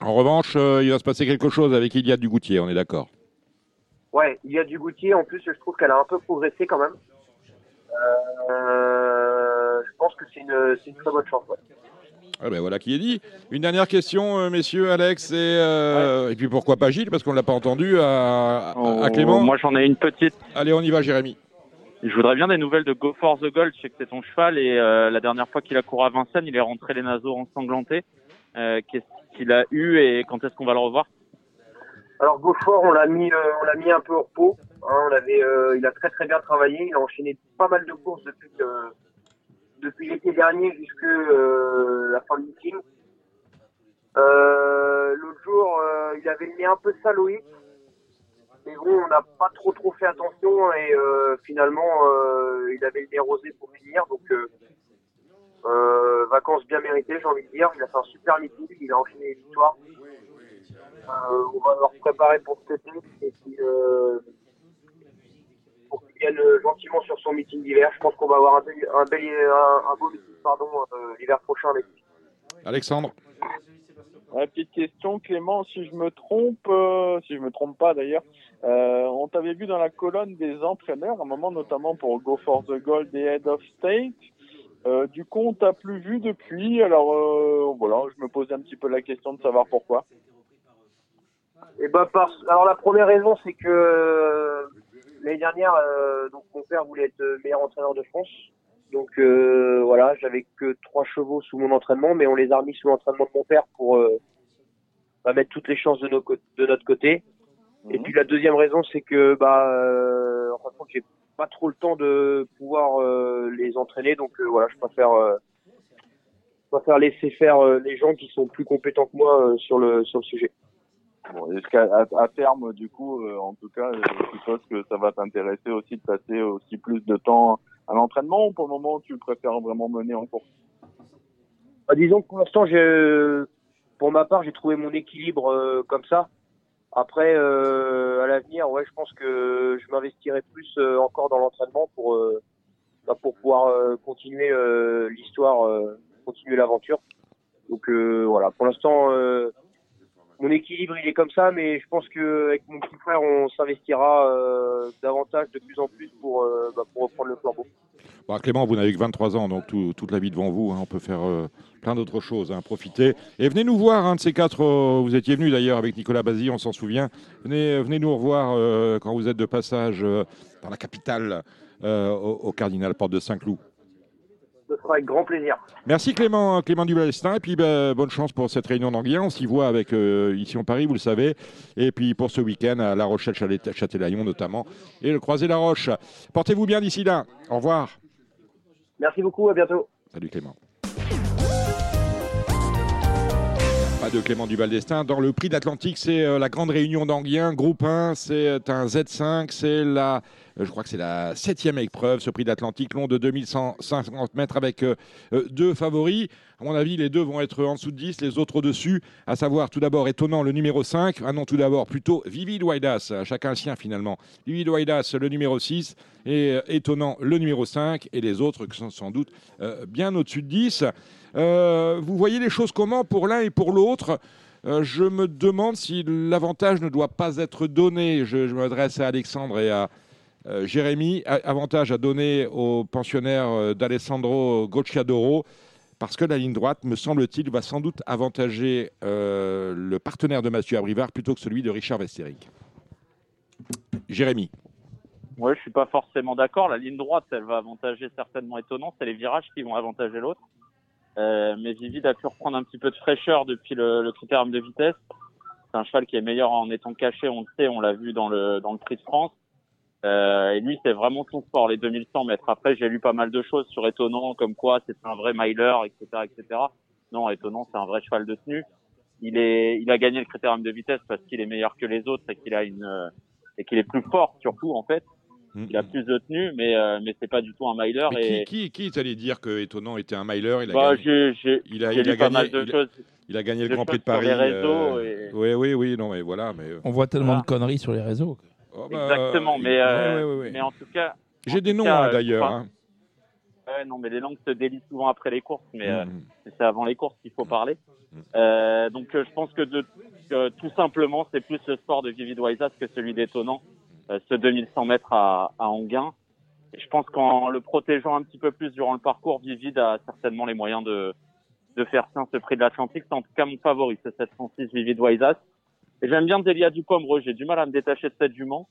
Speaker 1: En revanche, euh, il va se passer quelque chose avec Iliad Dugoutier. On est d'accord.
Speaker 6: Ouais, il y a du Goutier. En plus, je trouve qu'elle a un peu progressé quand même. Euh, je pense que c'est une, c'est une très bonne chance. Ouais.
Speaker 1: Ah ben voilà qui est dit. Une dernière question, euh, messieurs, Alex et, euh, et puis pourquoi pas Gilles, parce qu'on ne l'a pas entendu à, à- à Clément.
Speaker 4: Oh, Moi, j'en ai une petite.
Speaker 1: Allez, on y va, Jérémy.
Speaker 4: Je voudrais bien des nouvelles de Go for the Gold. Je sais que c'est ton cheval et euh, la dernière fois qu'il a couru à Vincennes, il est rentré les naseaux ensanglantés. Euh, Qu'est-ce qu'il a eu et quand est-ce qu'on va le revoir?
Speaker 6: Alors Beaufort, on l'a mis, euh, on l'a mis un peu au repos. Hein, on l'avait, euh, il a très très bien travaillé. Il a enchaîné pas mal de courses depuis euh, depuis l'été dernier jusque la fin du meeting. L'autre jour, il avait nez un peu saloïde. Mais bon, on n'a pas trop trop fait attention et finalement, il avait le nez rosé pour finir. Donc, euh, vacances bien méritées, j'ai envie de dire. Il a fait un super meeting, il a enchaîné les victoires. Euh, on va leur préparer pour cet été et puis euh, pour qu'il vienne euh, gentiment sur son meeting d'hiver. Je pense qu'on va avoir un, bel, un, bel, un, un beau meeting pardon, euh, l'hiver prochain avec lui.
Speaker 1: Alexandre.
Speaker 7: Petite question, Clément, si je me trompe, euh, si je me trompe pas d'ailleurs, euh, on t'avait vu dans la colonne des entraîneurs, à un moment notamment pour Go for the Gold et Head of State. Euh, du coup, on t'a plus vu depuis. Alors euh, voilà, je me posais un petit peu la question de savoir pourquoi.
Speaker 6: Et ben par... alors la première raison c'est que euh, l'année dernière euh, donc mon père voulait être euh, meilleur entraîneur de France. Donc euh, voilà, j'avais que trois chevaux sous mon entraînement, mais on les a remis sous l'entraînement de mon père pour euh, bah, mettre toutes les chances de, nos de notre côté. Et puis la deuxième raison c'est que bah euh, en fin de compte j'ai pas trop le temps de pouvoir euh, les entraîner, donc euh, voilà, je préfère euh, je préfère laisser faire euh, les gens qui sont plus compétents que moi euh, sur le sur le sujet.
Speaker 7: Bon, Est-ce qu'à à, à terme, du coup, euh, en tout cas, je suppose que ça va t'intéresser aussi de passer aussi plus de temps à l'entraînement ou pour le moment tu préfères vraiment mener en course
Speaker 6: Bah, disons que pour l'instant, j'ai, pour ma part, j'ai trouvé mon équilibre euh, comme ça. Après, euh, à l'avenir, ouais, je pense que je m'investirai plus euh, encore dans l'entraînement pour euh, bah, pour pouvoir euh, continuer euh, l'histoire, euh, continuer l'aventure. Donc euh, voilà, pour l'instant, euh, mon équilibre il est comme ça, mais je pense que avec mon petit frère, on s'investira euh, davantage de plus en plus pour euh, bah, pour reprendre le flambeau.
Speaker 1: Bon, Clément, vous n'avez que 23 ans, donc tout- toute la vie devant vous. hein. On peut faire euh, plein d'autres choses. hein. Profitez. Et venez nous voir, un de ces quatre. vous étiez venu d'ailleurs avec Nicolas Bazy, on s'en souvient. Venez, venez nous revoir quand vous êtes de passage dans la capitale, au, au Cardinal Porte de Saint-Cloud.
Speaker 6: Ce sera avec grand plaisir.
Speaker 1: Merci Clément, Clément Dubalestin. Et puis ben, bonne chance pour cette réunion d'Anguien. On s'y voit avec euh, ici en Paris, vous le savez. Et puis pour ce week-end à La Rochelle, Châtelaillon notamment. Et le Croisé La Roche. Portez-vous bien d'ici là. Au revoir.
Speaker 6: Merci beaucoup, à bientôt.
Speaker 1: Salut Clément. De Clément Duval. Dans le prix d'Atlantique, c'est euh, la grande réunion d'Anguien. Groupe 1, c'est un Z5. C'est la, euh, je crois que c'est la septième épreuve, ce prix d'Atlantique, long de 2150 mètres avec euh, euh, deux favoris. À mon avis, les deux vont être en dessous de 10, les autres au-dessus. À savoir, tout d'abord, étonnant, le numéro 5. Ah non, tout d'abord, plutôt Vivid Waidas. Chacun le sien, finalement. Vivid Waidas, le numéro 6. Et euh, étonnant, le numéro 5. Et les autres, qui sont sans doute euh, bien au-dessus de 10. Euh, vous voyez les choses comment pour l'un et pour l'autre? Je me demande si l'avantage ne doit pas être donné. Je, m'adresse à Alexandre et à Jérémy. Avantage à donner aux pensionnaires euh, d'Alessandro Gocciadoro. Parce que la ligne droite, me semble-t-il, va sans doute avantager euh, le partenaire de Mathieu Abrivard plutôt que celui de Richard Westéric. Jérémy.
Speaker 4: Ouais, je suis pas forcément d'accord. La ligne droite, elle va avantager certainement étonnant. C'est les virages qui vont avantager l'autre. Euh, mais Vivid a pu reprendre un petit peu de fraîcheur depuis le, le critérium de vitesse. C'est un cheval qui est meilleur en étant caché, on le sait, on l'a vu dans le dans le Prix de France. Euh, et lui, c'est vraiment son sport, les 2100 mètres. Après, j'ai lu pas mal de choses sur Étonnant, comme quoi c'est un vrai miler, etc., etc. Non, Étonnant, c'est un vrai cheval de tenue. Il est, il a gagné le critérium de vitesse parce qu'il est meilleur que les autres et qu'il a une, euh, et qu'il est plus fort surtout en fait. Il a plus de tenue, mais euh, mais c'est pas du tout un miler.
Speaker 1: Mais
Speaker 4: et
Speaker 1: qui, qui, qui est allé dire que Étonnant était un miler? Il a
Speaker 4: bah,
Speaker 1: gagné, il a, il a gagné,
Speaker 4: mal de
Speaker 1: il
Speaker 4: choses.
Speaker 1: il a gagné le Grand Prix de Paris.
Speaker 4: les réseaux et-
Speaker 1: Oui, oui, oui, non, mais voilà. Mais, euh,
Speaker 2: On voit tellement
Speaker 4: Voilà.
Speaker 2: de conneries sur les réseaux.
Speaker 1: Oh, bah,
Speaker 4: Exactement, mais euh,
Speaker 1: ouais, ouais, ouais.
Speaker 4: mais en tout cas,
Speaker 1: J'ai des noms hein, d'ailleurs. hein.
Speaker 4: Non, mais les langues se délient souvent après les courses, mais euh,
Speaker 1: Mhm.
Speaker 4: c'est avant les courses qu'il faut parler.
Speaker 1: Mm.
Speaker 4: Euh, donc, je pense que, de, que tout simplement, c'est plus le sport de Vivid Waisas que celui d'étonnant, ce 2100 mètres à, à Anguin. Et je pense qu'en le protégeant un petit peu plus durant le parcours, Vivid a certainement les moyens de, de faire sien ce prix de l'Atlantique. C'est en tout cas mon favori, c'est 706 Vivid Waisas. J'aime bien Delia Dupomereux. J'ai du mal à me détacher de cette jument.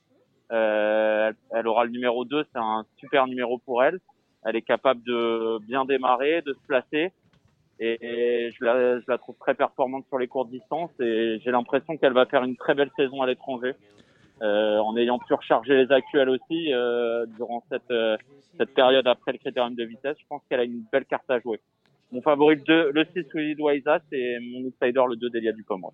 Speaker 4: Euh, elle, aura le numéro 2, c'est un super numéro pour elle. Elle est capable de bien démarrer, de se placer. Et, et je, la, je la trouve très performante sur les courtes distances. Et j'ai l'impression qu'elle va faire une très belle saison à l'étranger. Euh, en ayant pu recharger les actuels aussi euh, durant cette, euh, cette période après le critérium de vitesse. Je pense qu'elle a une belle carte à jouer. Mon favori, le, 2, le 6, Willy Waisas, et mon outsider, le 2, Delia Dupomereux.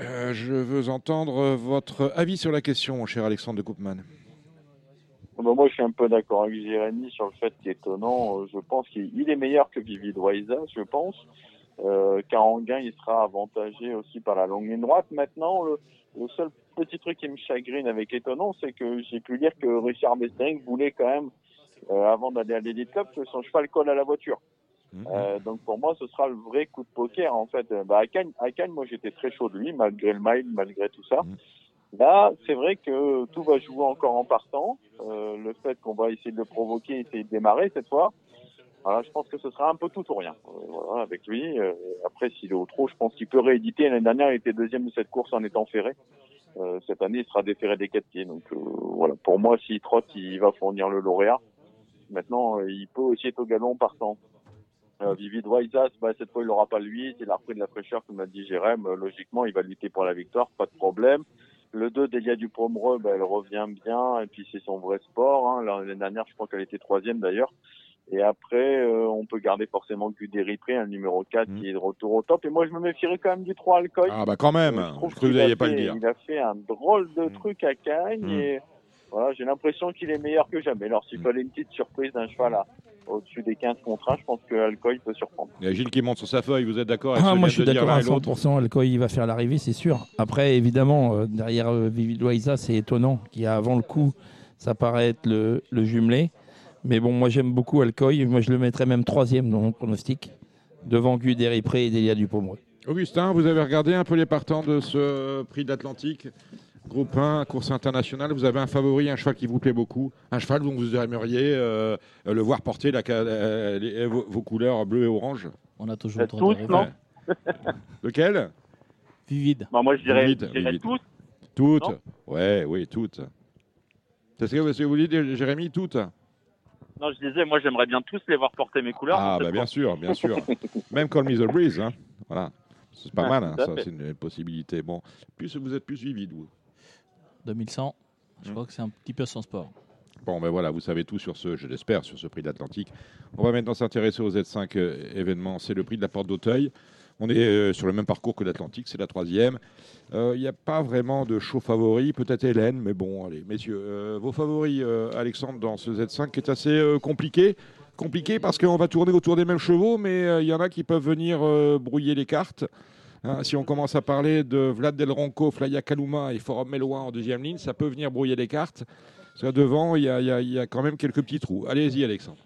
Speaker 1: Euh, je veux entendre votre avis sur la question, mon cher Alexandre de Koopman.
Speaker 7: Bah, moi, je suis un peu d'accord avec Jérémy sur le fait qu'étonnant, euh, je pense qu'il il est meilleur que Vivid Waisa, je pense. Euh, car en gain, il sera avantagé aussi par la longue ligne droite. Maintenant, le, seul petit truc qui me chagrine avec étonnant, c'est que j'ai pu lire que Richard Bestering voulait quand même, euh, avant d'aller à l'Elite Cup, que son cheval colle à la voiture.
Speaker 1: Mhm.
Speaker 7: Euh, donc pour moi, ce sera le vrai coup de poker en fait. Euh, Bah, à Cannes, à Cannes, moi j'étais très chaud de lui, malgré le mile, malgré tout ça.
Speaker 1: Mhm.
Speaker 7: Là, c'est vrai que tout va jouer encore en partant. Euh, le fait qu'on va essayer de le provoquer, essayer de démarrer cette fois. Voilà, je pense que ce sera un peu tout ou rien. Euh, voilà, avec lui. Euh, après, s'il est au trop, je pense qu'il peut rééditer. L'année dernière, il était deuxième de cette course en étant ferré. Euh, cette année, il sera déféré des quatre pieds. Donc euh, voilà, pour moi, s'il trotte, il va fournir le lauréat. Maintenant, il peut aussi être au galon partant. Euh, Vivid Waisas, bah, cette fois, il n'aura pas le 8. Il a repris de la fraîcheur, comme l'a dit Jérém. Euh, logiquement, il va lutter pour la victoire, pas de problème. Le 2, Delia Dupomereux, bah, elle revient bien. Et puis, c'est son vrai sport. Hein. L'année dernière, je crois qu'elle était troisième d'ailleurs. Et après, euh, on peut garder forcément Guderi Pré, un numéro 4
Speaker 1: Mhm.
Speaker 7: qui est de retour au top. Et moi, je me méfierais quand même du 3 Alcoy.
Speaker 1: Ah bah quand même, je,
Speaker 7: trouve
Speaker 1: crois que vous n'alliez pas le dire.
Speaker 7: Il a fait un drôle de
Speaker 1: Mm.
Speaker 7: truc à Cagnes
Speaker 1: Mm.
Speaker 7: et voilà, j'ai l'impression qu'il est meilleur que jamais. Alors s'il
Speaker 1: Mm.
Speaker 7: fallait une petite surprise d'un cheval à- au-dessus des 15 contre 1, je pense que Alcoy peut surprendre.
Speaker 1: Il y a Gilles qui monte sur sa feuille, vous êtes d'accord avec ce
Speaker 2: Ah, moi, je suis d'accord à
Speaker 1: et l'autre
Speaker 2: 100%. Alcoy, il va faire l'arrivée, c'est sûr. Après, évidemment, euh, derrière euh, Vivid Loaiza, c'est étonnant qu'il y a avant le coup, ça paraît être le, le jumelé. Mais bon, moi, j'aime beaucoup Alcoy. Moi, je le mettrais même troisième dans mon pronostic, devant Guderi Pré et Delia Dupomereux.
Speaker 1: Augustin, vous avez regardé un peu les partants de ce prix de l'Atlantique? Groupe 1, course internationale, vous avez un favori, un cheval qui vous plaît beaucoup, un cheval dont vous aimeriez euh, le voir porter la, euh, les- vos, vos couleurs bleu et orange
Speaker 3: On a toujours
Speaker 4: Euh,
Speaker 3: le droit
Speaker 4: tous, non
Speaker 1: Lequel?
Speaker 3: Vivide.
Speaker 4: Bah, moi, je dirais,
Speaker 1: Vite,
Speaker 4: je dirais.
Speaker 1: Toutes
Speaker 4: Non?
Speaker 1: Ouais, oui, toutes. C'est ce que vous dites, Jérémy Toutes?
Speaker 4: Non, je disais, moi, j'aimerais bien tous les voir porter mes couleurs.
Speaker 1: Ah, bah bien sûr, bien sûr. Même Call Me the Breeze, hein. voilà. C'est pas
Speaker 4: Ouais,
Speaker 1: mal, hein, ça, c'est une possibilité. Bon, plus vous êtes plus vivide, vous.
Speaker 3: 2100. Je
Speaker 1: Mm.
Speaker 3: crois que c'est un petit peu son sport.
Speaker 1: Bon, ben voilà, vous savez tout sur ce, je l'espère, sur ce prix de l'Atlantique. On va maintenant s'intéresser aux Z5 euh, événements. C'est le prix de la Porte d'Auteuil. On est euh, sur le même parcours que l'Atlantique, c'est la troisième. Euh, Il n'y a pas vraiment de chaud favori, peut-être Hélène, mais bon, allez, messieurs, euh, vos favoris, euh, Alexandre, dans ce Z5 qui est assez euh, compliqué. Compliqué parce qu'on va tourner autour des mêmes chevaux, mais euh, il y en a qui peuvent venir euh, brouiller les cartes. Hein, si on commence à parler de Vlad Del Ronco, Flaya Kaluma et Forum Melois en deuxième ligne, ça peut venir brouiller les cartes. Parce que devant, il y a, il y a- il y a quand même quelques petits trous. Allez-y, Alexandre.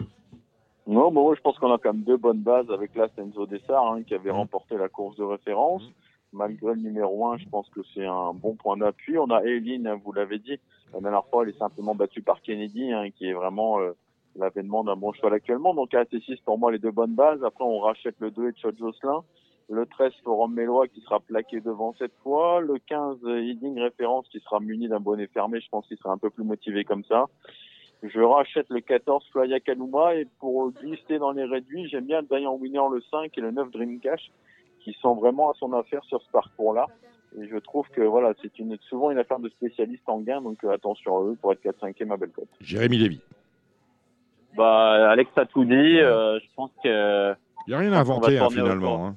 Speaker 7: Non, bon, je pense qu'on a quand même deux bonnes bases avec là Enzo Dessart hein, qui avait remporté la course de référence.
Speaker 1: Mhm.
Speaker 7: Malgré le numéro 1, je pense que c'est un bon point d'appui. On a Eileen, vous l'avez dit. La dernière fois, elle est simplement battue par Kennedy, hein, qui est vraiment euh, l'avènement d'un bon cheval actuellement. Donc, à C6, pour moi, les deux bonnes bases. Après, on rachète le 2 et Chad Jocelyn. Le 13 Forum Mélois qui sera plaqué devant cette fois, le 15 Heading Référence qui sera muni d'un bonnet fermé, je pense qu'il sera un peu plus motivé comme ça. Je rachète le 14 Flya Kanuma et pour glisser dans les réduits, j'aime bien le Diane Winner le 5 et le 9 Dream Cash qui sont vraiment à son affaire sur ce parcours-là. Et je trouve que voilà, c'est une, souvent une affaire de spécialistes en gain, donc euh, attention à eux pour être 4-5e à belle cote.
Speaker 1: Jérémy Lévy.
Speaker 4: Bah, Alex a tout dit. euh, je pense que
Speaker 1: Il n'y a rien à inventer hein, finalement. hein.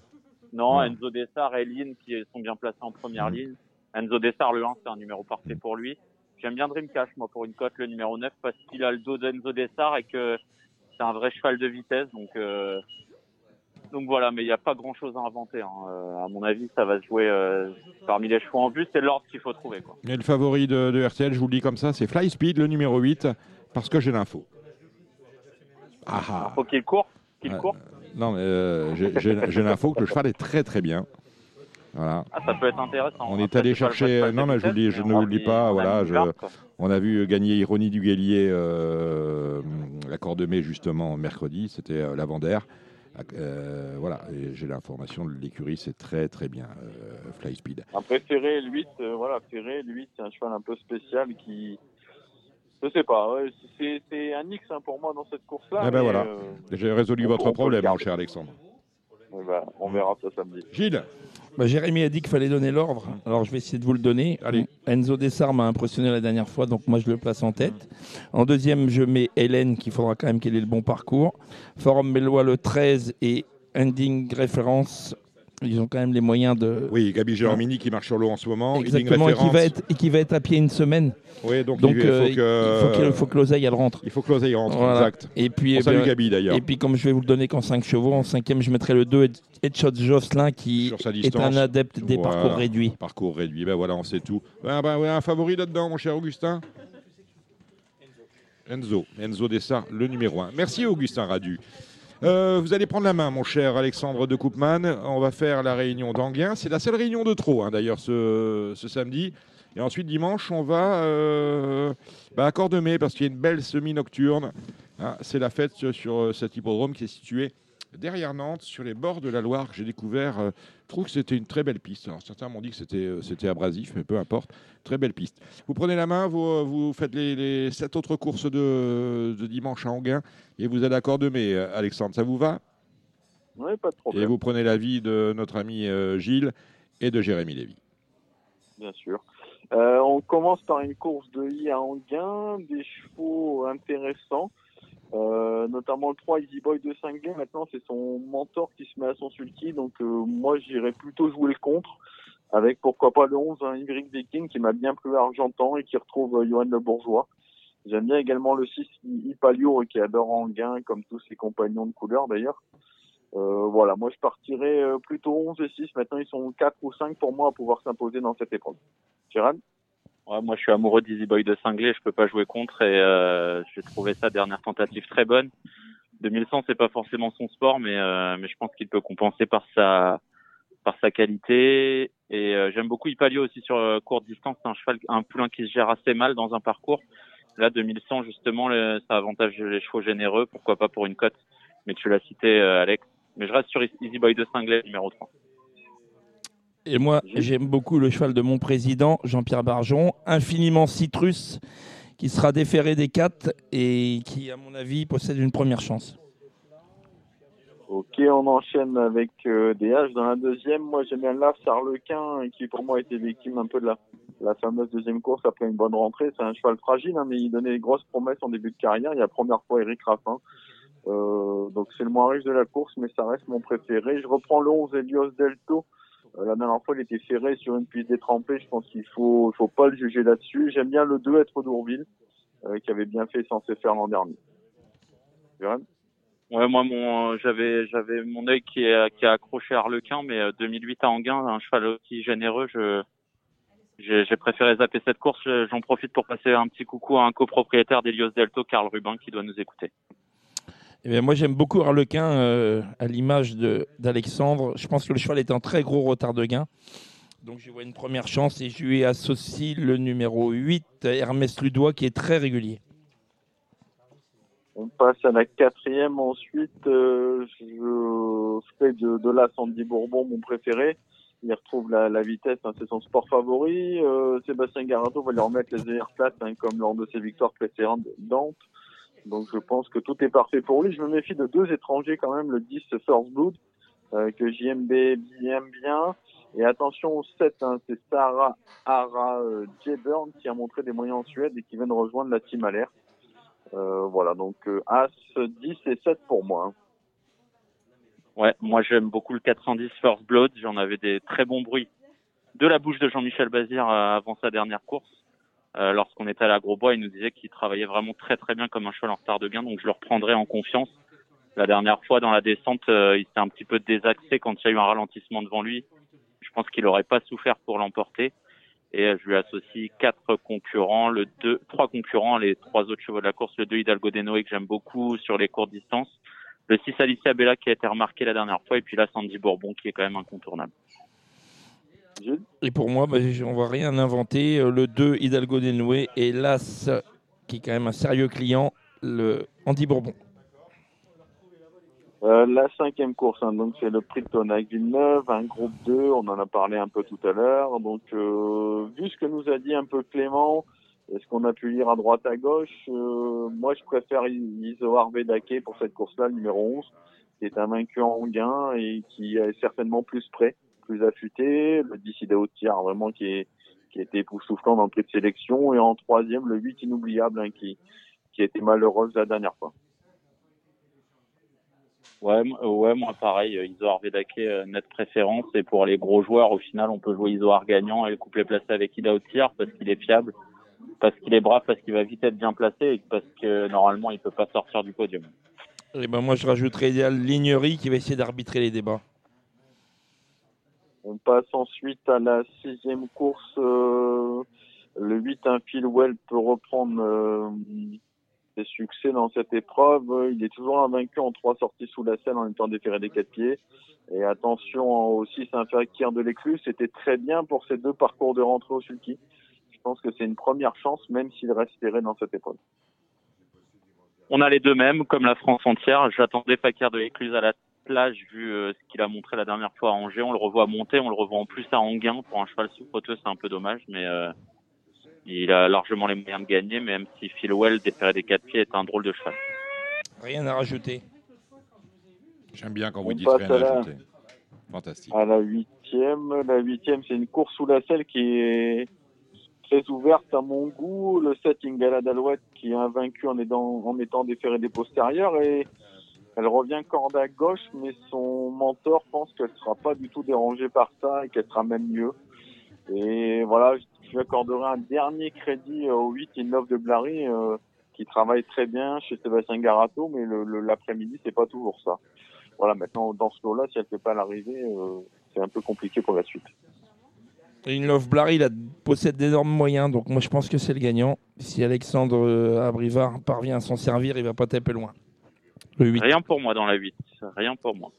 Speaker 4: Non,
Speaker 1: Ouais.
Speaker 4: Enzo Dessart et Lynn qui sont bien placés en première ligne. Enzo Dessart, le 1, c'est un numéro parfait pour lui. J'aime bien Dream Cash, moi, pour une cote, le numéro 9, parce qu'il a le dos d'Enzo Dessart et que c'est un vrai cheval de vitesse. Donc, euh, donc voilà, mais il n'y a pas grand chose à inventer. hein. Euh, à mon avis, ça va se jouer euh, parmi les chevaux en vue. C'est l'ordre qu'il faut trouver. Quoi.
Speaker 1: Mais le favori de, de RTL, je vous le dis comme ça, c'est Fly Speed, le numéro 8, parce que j'ai l'info. Ah ah.
Speaker 4: Faut qu'il court. Qu'il
Speaker 1: Ouais.
Speaker 4: court.
Speaker 1: Non, mais euh, j'ai- j'ai j'ai l'info que le cheval est très très bien. Voilà.
Speaker 4: Ah, ça peut être intéressant.
Speaker 1: On est
Speaker 4: Après,
Speaker 1: allé
Speaker 4: c'est pas le
Speaker 1: chercher-
Speaker 4: cheval de
Speaker 1: non, mais je vous le dis,
Speaker 4: vitesse,
Speaker 1: je
Speaker 4: mais
Speaker 1: ne vous le dis pas,
Speaker 4: on a
Speaker 1: voilà, je-. On a vu gagner Ironie du Guélier euh, l'accord de mai justement mercredi, c'était euh, l'avant-d'air. Euh, voilà, et j'ai l'information de l'écurie, c'est très très bien, euh, Fly Speed.
Speaker 7: Après Ferré, le 8, euh, voilà, Ferré, le 8, c'est un cheval un peu spécial qui, je sais pas, ouais, c'est un X hein, pour moi dans cette course-là.
Speaker 1: Eh ben voilà.
Speaker 7: euh,
Speaker 1: J'ai résolu
Speaker 7: On-
Speaker 1: votre
Speaker 7: on
Speaker 1: problème, mon cher Alexandre.
Speaker 7: eh ben, on verra ça samedi.
Speaker 1: Gilles,
Speaker 2: Bah, Jérémy a dit qu'il fallait donner l'ordre, alors je vais essayer de vous le donner.
Speaker 1: Allez.
Speaker 2: Enzo Dessart m'a impressionné la dernière fois, donc moi je le place en tête. En deuxième, je mets Hélène, qu'il faudra quand même qu'elle ait le bon parcours. Forum Mélois le 13 et Ending Référence, ils ont quand même les moyens de...
Speaker 1: oui, Gabi Géromini qui marche sur l'eau en ce moment.
Speaker 2: Exactement, et qui, va être, et qui va être à pied une semaine.
Speaker 1: Oui, donc,
Speaker 2: Donc
Speaker 1: il
Speaker 2: euh,
Speaker 1: faut que,
Speaker 2: il faut, que l'oseille elle rentre.
Speaker 1: il faut que l'oseille rentre,
Speaker 2: Voilà.
Speaker 1: exact.
Speaker 2: Et puis,
Speaker 1: On
Speaker 2: eh ben,
Speaker 1: Gabi d'ailleurs.
Speaker 2: et puis comme je vais vous le donner qu'en 5 chevaux, en cinquième je mettrai le 2 Head- Headshot Jocelyn qui est un adepte des
Speaker 1: Voilà.
Speaker 2: parcours réduits.
Speaker 1: Parcours réduit, ben voilà, on sait tout. Ben, ben, ouais, un favori là-dedans, mon cher Augustin Enzo, Enzo Dessart, le numéro 1. Merci Augustin Radu. Euh, vous allez prendre la main, mon cher Alexandre de Koopman. On va faire la réunion d'Anguin. C'est la seule réunion de trop, hein, d'ailleurs, ce, ce samedi. Et ensuite, dimanche, on va euh, bah, à Cordemais, parce qu'il y a une belle semi-nocturne. Hein, c'est la fête sur, euh, cet hippodrome qui est situé derrière Nantes, sur les bords de la Loire, que j'ai découvert. euh, je trouve que c'était une très belle piste. Alors, certains m'ont dit que c'était abrasif, mais peu importe. Très belle piste. Vous prenez la main, vous, euh, vous faites les, les sept autres courses de, de dimanche à Anguin et vous allez à Cordemais, euh, Alexandre. Ça vous va?
Speaker 7: Ouais, pas de
Speaker 1: Et
Speaker 7: problème,
Speaker 1: vous prenez l'avis de notre ami euh, Gilles et de Jérémy Lévy.
Speaker 7: bien sûr. Euh, on commence par une course de I à Anguin, des chevaux intéressants. Euh, notamment le 3 Easy Boy de Cinglé. Maintenant, c'est son mentor qui se met à son sulky. Donc, euh, moi, j'irais plutôt jouer le contre. Avec pourquoi pas le 11, un Viking qui m'a bien plu à Argentan et qui retrouve euh, Johan Le Bourgeois. J'aime bien également le 6 Ipalio qui adore Anguin, comme tous ses compagnons de couleur d'ailleurs. Euh, voilà, moi je partirais euh, plutôt 11 et 6. Maintenant, ils sont 4 ou 5 pour moi à pouvoir s'imposer dans cette épreuve. Gérard
Speaker 4: Ouais, moi, je suis amoureux d'Easy Boy de Cinglé. Je peux pas jouer contre et euh, j'ai trouvé sa dernière tentative très bonne. 2100, c'est pas forcément son sport, mais euh, mais je pense qu'il peut compenser par sa par sa qualité. Et euh, j'aime beaucoup Ipalio aussi sur euh, courte distance. C'est un cheval, un poulain qui se gère assez mal dans un parcours. Là, 2100, justement, le, ça avantage les chevaux généreux. Pourquoi pas pour une cote Mais tu l'as cité, euh, Alex. Mais je reste sur Easy Boy de Cinglé, numéro 3.
Speaker 2: Et moi, j'aime beaucoup le cheval de mon président, Jean-Pierre Barjon, infiniment citrus, qui sera déféré des 4 et qui, à mon avis, possède une première chance.
Speaker 7: Ok, on enchaîne avec euh, des H dans la deuxième. Moi, j'aime bien là Sarlequin, qui pour moi a été victime un peu de la, la fameuse deuxième course après une bonne rentrée. C'est un cheval fragile, hein, mais il donnait des grosses promesses en début de carrière. Il y a la première fois Eric Raffin. Euh, donc c'est le moins riche de la course, mais ça reste mon préféré. Je reprends le 11 Elios Delto. Euh, la dernière fois, il était ferré sur une piste détrempée. Je pense qu'il faut, faut pas le juger là-dessus. J'aime bien le 2 être d'Ourville, euh, qui avait bien fait censé faire l'an dernier.
Speaker 4: Ouais, moi, mon, euh, j'avais, j'avais mon œil qui est, qui a accroché Harlequin, mais euh, 2008 à Anguin, un cheval aussi généreux, je, j'ai, préféré zapper cette course. Je- J'en profite pour passer un petit coucou à un copropriétaire d'Elios Delto, Karl Rubin, qui doit nous écouter.
Speaker 2: Eh bien, moi, j'aime beaucoup Harlequin, euh, à l'image de- d'Alexandre. Je pense que le cheval est en très gros retard de gain. Donc, je vois une première chance et je lui associe le numéro 8, Hermès Ludois, qui est très régulier.
Speaker 7: On passe à la quatrième ensuite. euh, je fais de, de la Sandy Bourbon mon préféré. Il retrouve la, vitesse, hein, c'est son sport favori. Euh, Sébastien Garato va lui remettre les airs plates hein, comme lors de ses victoires précédentes. Donc je pense que tout est parfait pour lui. Je me méfie de deux étrangers quand même, le 10 First Blood, euh, que JMB aime bien. Et attention au 7, hein, c'est Sarah Ara euh, qui a montré des moyens en Suède et qui vient de rejoindre la team Alert. Euh, voilà, donc euh, As 10 et 7 pour moi. hein.
Speaker 4: Ouais, moi j'aime beaucoup le 410 First Blood. J'en avais des très bons bruits de la bouche de Jean-Michel Bazir euh, avant sa dernière course. Euh, Lorsqu'on était à la Grosbois, il nous disait qu'il travaillait vraiment très très bien comme un cheval en retard de gain, donc je le reprendrai en confiance. La dernière fois dans la descente, euh, il s'est un petit peu désaxé quand il y a eu un ralentissement devant lui. Je pense qu'il n'aurait pas souffert pour l'emporter. Et je lui associe quatre concurrents, le deux, trois concurrents, les trois autres chevaux de la course, le 2 Hidalgo Denoé que j'aime beaucoup sur les courtes distances, le 6 Alicia Bella qui a été remarqué la dernière fois, et puis là Sandy Bourbon qui est quand même incontournable.
Speaker 2: Et pour moi, bah, on va rien inventer. Euh, Le 2, Hidalgo Denoué, et l'As, qui est quand même un sérieux client, le Andy Bourbon.
Speaker 7: Euh, la cinquième course, hein, donc c'est le prix de Tonac Villeneuve, un groupe 2, on en a parlé un peu tout à l'heure. Donc, euh, vu ce que nous a dit un peu Clément, et ce qu'on a pu lire à droite à gauche, euh, moi je préfère I- Isoar Vedake pour cette course-là, le numéro 11, qui est un vaincu en gain et qui est certainement plus prêt, plus affûté. Le 10 Ideo Tiers, vraiment qui est qui était époustouflant dans le prix de sélection. Et en troisième, le 8 Inoubliable, hein, qui, qui était malheureuse la dernière fois.
Speaker 4: Ouais, euh, ouais, moi pareil, euh, Isoar Vedake, euh, net préférence. Et pour les gros joueurs, au final, on peut jouer Isoar gagnant et le couplet placé avec Ida Otiar parce qu'il est fiable, parce qu'il est brave, parce qu'il va vite être bien placé et parce que normalement, il peut pas sortir du podium.
Speaker 2: Et ben moi, je rajouterais Lignery qui va essayer d'arbitrer les débats.
Speaker 7: On passe ensuite à la sixième course. euh, le 8, un Philwell peut reprendre euh, ses succès dans cette épreuve. Il est toujours invaincu en trois sorties sous la selle en étant déféré des quatre pieds. Et attention au 6, un Fakir de l'écluse. C'était très bien pour ces deux parcours de rentrée au sulky. Je pense que c'est une première chance, même s'il reste dans cette épreuve.
Speaker 4: On a les deux mêmes, comme la France entière. J'attendais Fakir de l'Écluse à la plage, vu euh, ce qu'il a montré la dernière fois à Angers. On le revoit monter, on le revoit en plus à Anguin. Pour un cheval souffreteux, c'est un peu dommage, mais euh, il a largement les moyens de gagner, même si Philwell, déféré des quatre pieds, est un drôle de cheval.
Speaker 2: Rien à rajouter.
Speaker 1: J'aime bien quand vous
Speaker 7: On
Speaker 1: dites rien
Speaker 7: à la-
Speaker 1: ajouter. Fantastique.
Speaker 7: à la huitième. La huitième, c'est une course sous la selle qui est très ouverte à mon goût. Le 7 Ingala d'Alouette qui est invaincu en étant, en étant déféré des postérieurs et elle revient corde à gauche, mais son mentor pense qu'elle sera pas du tout dérangée par ça et qu'elle sera même mieux. Et voilà, je lui accorderai un dernier crédit au 8 Innove de Blary, euh, qui travaille très bien chez Sébastien Garato, mais le, le- l'après-midi, c'est pas toujours ça. Voilà, maintenant, dans ce lot-là, si elle fait pas l'arrivée, euh, c'est un peu compliqué pour la suite.
Speaker 2: In Love Blary, il a- possède d'énormes moyens, donc moi je pense que c'est le gagnant. Si Alexandre euh, Abrivard parvient à s'en servir, il va pas taper loin. Le 8.
Speaker 4: Rien pour moi dans la 8. Rien pour moi.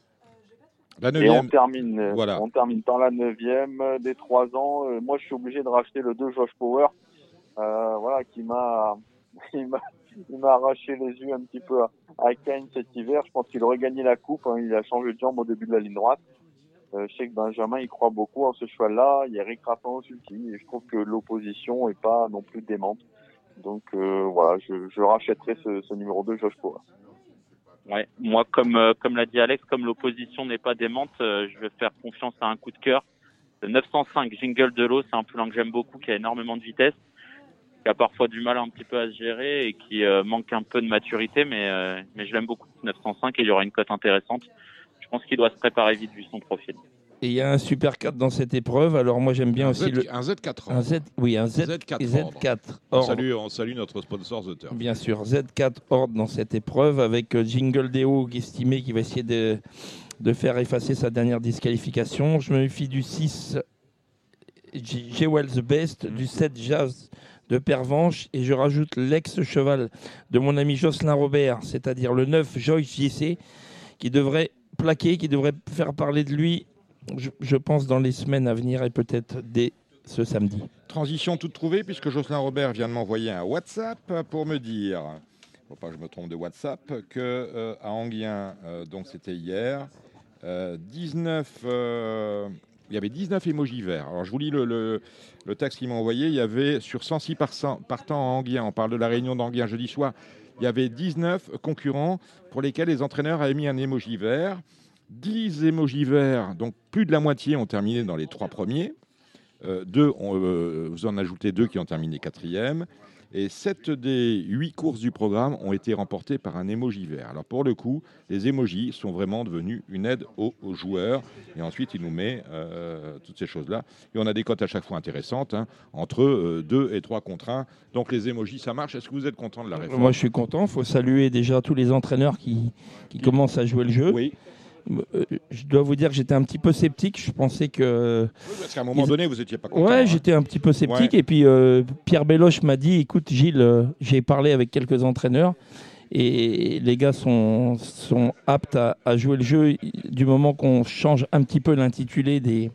Speaker 1: La
Speaker 7: Et on termine, euh,
Speaker 1: Voilà.
Speaker 7: on termine par la neuvième euh, des trois ans. Euh, moi, je suis obligé de racheter le 2 Josh Power, euh, voilà, qui m'a, il m'a, arraché les yeux un petit peu à, à Cannes cet hiver. Je pense qu'il aurait gagné la coupe. hein. Il a changé de jambe au début de la ligne droite. Euh, je sais que Benjamin, il croit beaucoup en ce cheval-là. Il y a Eric Raffin au sulky et je trouve que l'opposition est pas non plus démente. Donc euh, voilà, je, je rachèterai ce, ce numéro 2 Josh Power.
Speaker 4: Ouais, moi, comme euh, comme l'a dit Alex, comme l'opposition n'est pas démente, euh, je vais faire confiance à un coup de cœur. Le 905 Jingle de l'eau, c'est un plan que j'aime beaucoup, qui a énormément de vitesse, qui a parfois du mal un petit peu à se gérer et qui euh, manque un peu de maturité, mais euh, mais je l'aime beaucoup. 905 et il y aura une cote intéressante. Je pense qu'il doit se préparer vite vu son profil.
Speaker 2: Et il y a un super 4 dans cette épreuve, alors moi j'aime bien
Speaker 1: un,
Speaker 2: aussi
Speaker 1: Z,
Speaker 2: le.
Speaker 1: un Z4.
Speaker 2: Un Z, oui, un Z,
Speaker 1: Z4
Speaker 2: Z4
Speaker 1: On salue, on salue notre sponsor The Turf.
Speaker 2: Bien sûr, Z4 Ordre dans cette épreuve avec euh, Jingle Deo qui est estimé qui va essayer de, de faire effacer sa dernière disqualification. Je me méfie du 6 J- Jewel's Best, du 7 Jazz de Pervenche et je rajoute l'ex-cheval de mon ami Jocelyn Robert, c'est-à-dire le 9 Joyce JC qui devrait plaquer, qui devrait faire parler de lui, je, pense, dans les semaines à venir et peut-être dès ce samedi.
Speaker 1: Transition toute trouvée puisque Jocelyn Robert vient de m'envoyer un WhatsApp pour me dire faut pas que je me trompe de WhatsApp, que euh, à Anguien, euh, donc c'était hier, euh, 19, euh, il y avait 19 émojis verts. Alors je vous lis le, texte qu'il m'a envoyé. Il y avait sur 106 partants partants à Anguien, on parle de la réunion d'Anguien jeudi soir, il y avait 19 concurrents pour lesquels les entraîneurs avaient mis un émoji vert. 10 émojis verts, donc plus de la moitié ont terminé dans les trois premiers. Euh, deux ont, euh, vous en ajoutez deux qui ont terminé quatrième. Et sept des huit courses du programme ont été remportées par un émoji vert. Alors pour le coup, les émojis sont vraiment devenus une aide aux, aux joueurs. Et ensuite, il nous met euh, toutes ces choses-là. Et on a des cotes à chaque fois intéressantes, hein, entre 2 et 3 contre 1. Donc les émojis, ça marche. Est-ce que vous êtes content de la réforme?
Speaker 2: Moi, je suis content. Il faut saluer déjà tous les entraîneurs qui, qui commencent à jouer le jeu.
Speaker 1: Oui,
Speaker 2: je dois vous dire que j'étais un petit peu sceptique. Je pensais que.
Speaker 1: parce qu'à un moment
Speaker 2: Ils-
Speaker 1: donné, vous n'étiez pas content.
Speaker 2: Ouais,
Speaker 1: hein.
Speaker 2: j'étais un petit peu sceptique. Et puis, euh, Pierre Belloche m'a dit écoute, Gilles, euh, j'ai parlé avec quelques entraîneurs. Et les gars sont, sont aptes à, à jouer le jeu du moment qu'on change un petit peu l'intitulé des.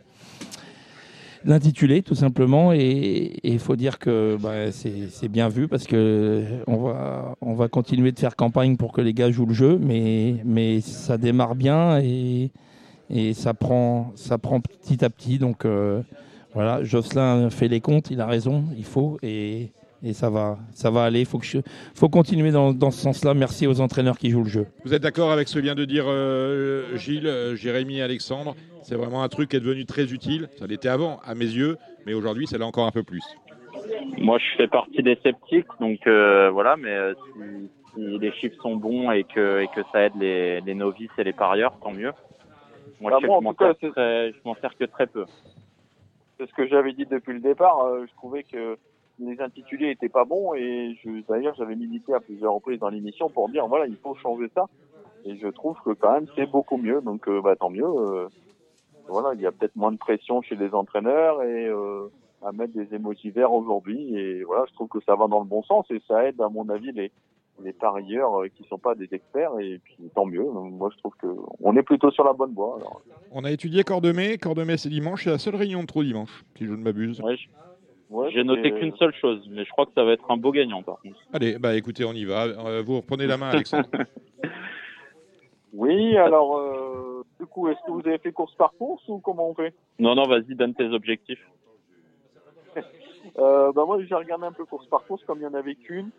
Speaker 2: L'intitulé, tout simplement, et il faut dire que bah, c'est bien vu parce que on va, on va continuer de faire campagne pour que les gars jouent le jeu, mais, ça démarre bien et, et ça, prend, ça prend petit à petit. Donc euh, voilà, Jocelyn fait les comptes, il a raison, il faut, et, et ça, va, ça va aller. Il faut, que je- faut continuer dans, dans ce sens-là. Merci aux entraîneurs qui jouent le jeu.
Speaker 1: Vous êtes d'accord avec ce que vient de dire euh, Gilles, euh, Jérémy et Alexandre? C'est vraiment un truc qui est devenu très utile. Ça l'était avant, à mes yeux, mais aujourd'hui, c'est là encore un peu plus.
Speaker 4: Moi, je fais partie des sceptiques, donc euh, voilà. Mais euh, si, si les chiffres sont bons et que et que ça aide les, les novices et les parieurs, tant mieux. Moi,
Speaker 7: Bah,
Speaker 4: je je m'en sers que très peu.
Speaker 7: C'est ce que j'avais dit depuis le départ. euh, je trouvais que les intitulés étaient pas bons et d'ailleurs j'avais milité à plusieurs reprises dans l'émission pour dire voilà il faut changer ça. Et je trouve que quand même c'est beaucoup mieux. Donc euh, bah tant mieux. euh, voilà il y a peut-être moins de pression chez les entraîneurs et euh, à mettre des émojis verts aujourd'hui et voilà je trouve que ça va dans le bon sens et ça aide à mon avis les les parieurs qui sont pas des experts et puis tant mieux. Moi je trouve que on est plutôt sur la bonne voie. Alors,
Speaker 1: On a étudié Cordemais. Cordemais, c'est dimanche. C'est la seule réunion de trop dimanche, si je ne m'abuse.
Speaker 4: Ouais, je-
Speaker 7: ouais,
Speaker 4: J'ai noté qu'une seule chose, mais je crois que ça va être un beau gagnant par contre.
Speaker 1: Allez, bah écoutez, on y va. Euh, vous reprenez la main, Alexandre.
Speaker 7: Oui, alors, euh, du coup, est-ce que vous avez fait course par course ou comment on fait?
Speaker 4: Non, non, vas-y, donne tes objectifs.
Speaker 7: euh, bah Moi, j'ai regardé un peu course par course, comme il y en avait qu'une.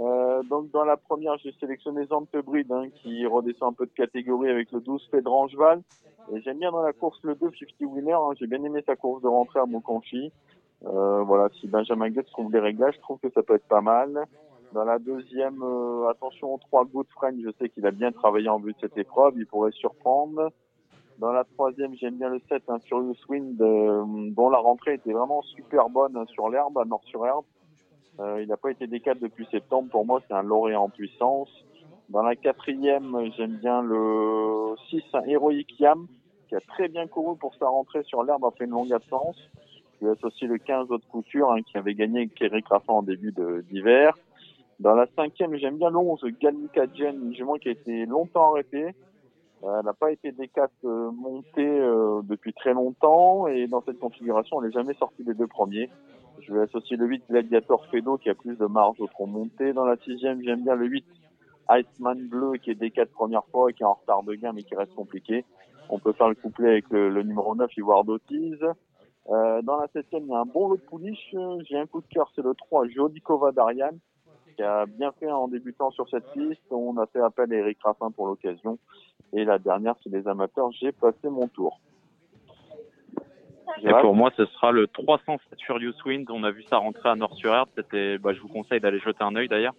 Speaker 7: Euh, donc, dans la première, j'ai sélectionné Zantebride, hein, qui redescend un peu de catégorie avec le 12 Pedrangeval. Et j'aime bien dans la course le 2 50 Winner. Hein, j'ai bien aimé sa course de rentrée à Montconchi. Euh, voilà, si Benjamin Guet trouve les réglages, je trouve que ça peut être pas mal. Dans la deuxième, euh, attention aux trois Good Friend, je sais qu'il a bien travaillé en vue de cette épreuve, il pourrait surprendre. Dans la troisième, j'aime bien le 7, un Furious Wind, euh, dont la rentrée était vraiment super bonne hein, sur l'herbe, à Nord-sur-Herbe. Euh, il n'a pas été D4 depuis septembre, pour moi c'est un lauréat en puissance. Dans la quatrième, j'aime bien le 6, un Heroic Yam, qui a très bien couru pour sa rentrée sur l'herbe après une longue absence. Lui associe le 15 autres couture, hein, qui avait gagné Eric Raffin en début de- d'hiver. Dans la cinquième, j'aime bien l'11, Galnica Jen, qui a été longtemps arrêtée. Euh, Elle n'a pas été D4 euh, montée depuis très longtemps et dans cette configuration, elle n'est jamais sortie des deux premiers. Je vais associer le 8 Gladiator Fedo qui a plus de marge au tronc monté. Dans la sixième, j'aime bien le 8 Iceman Bleu qui est D4 première fois et qui est en retard de gain mais qui reste compliqué. On peut faire le couplet avec le, le numéro 9 Ivoire d'Otiz. Euh, dans la septième, il y a un bon lot de pouliches. J'ai un coup de cœur, c'est le 3 Jodikova Darian qui a bien fait en débutant sur cette piste. On a fait appel à Eric Raffin pour l'occasion. Et la dernière, c'est les amateurs. J'ai passé mon tour.
Speaker 4: Et pour moi, ce sera le 307 Furious Wind. On a vu ça rentrer à Nord-sur-Herbe. C'était, bah, je vous conseille d'aller jeter un œil d'ailleurs.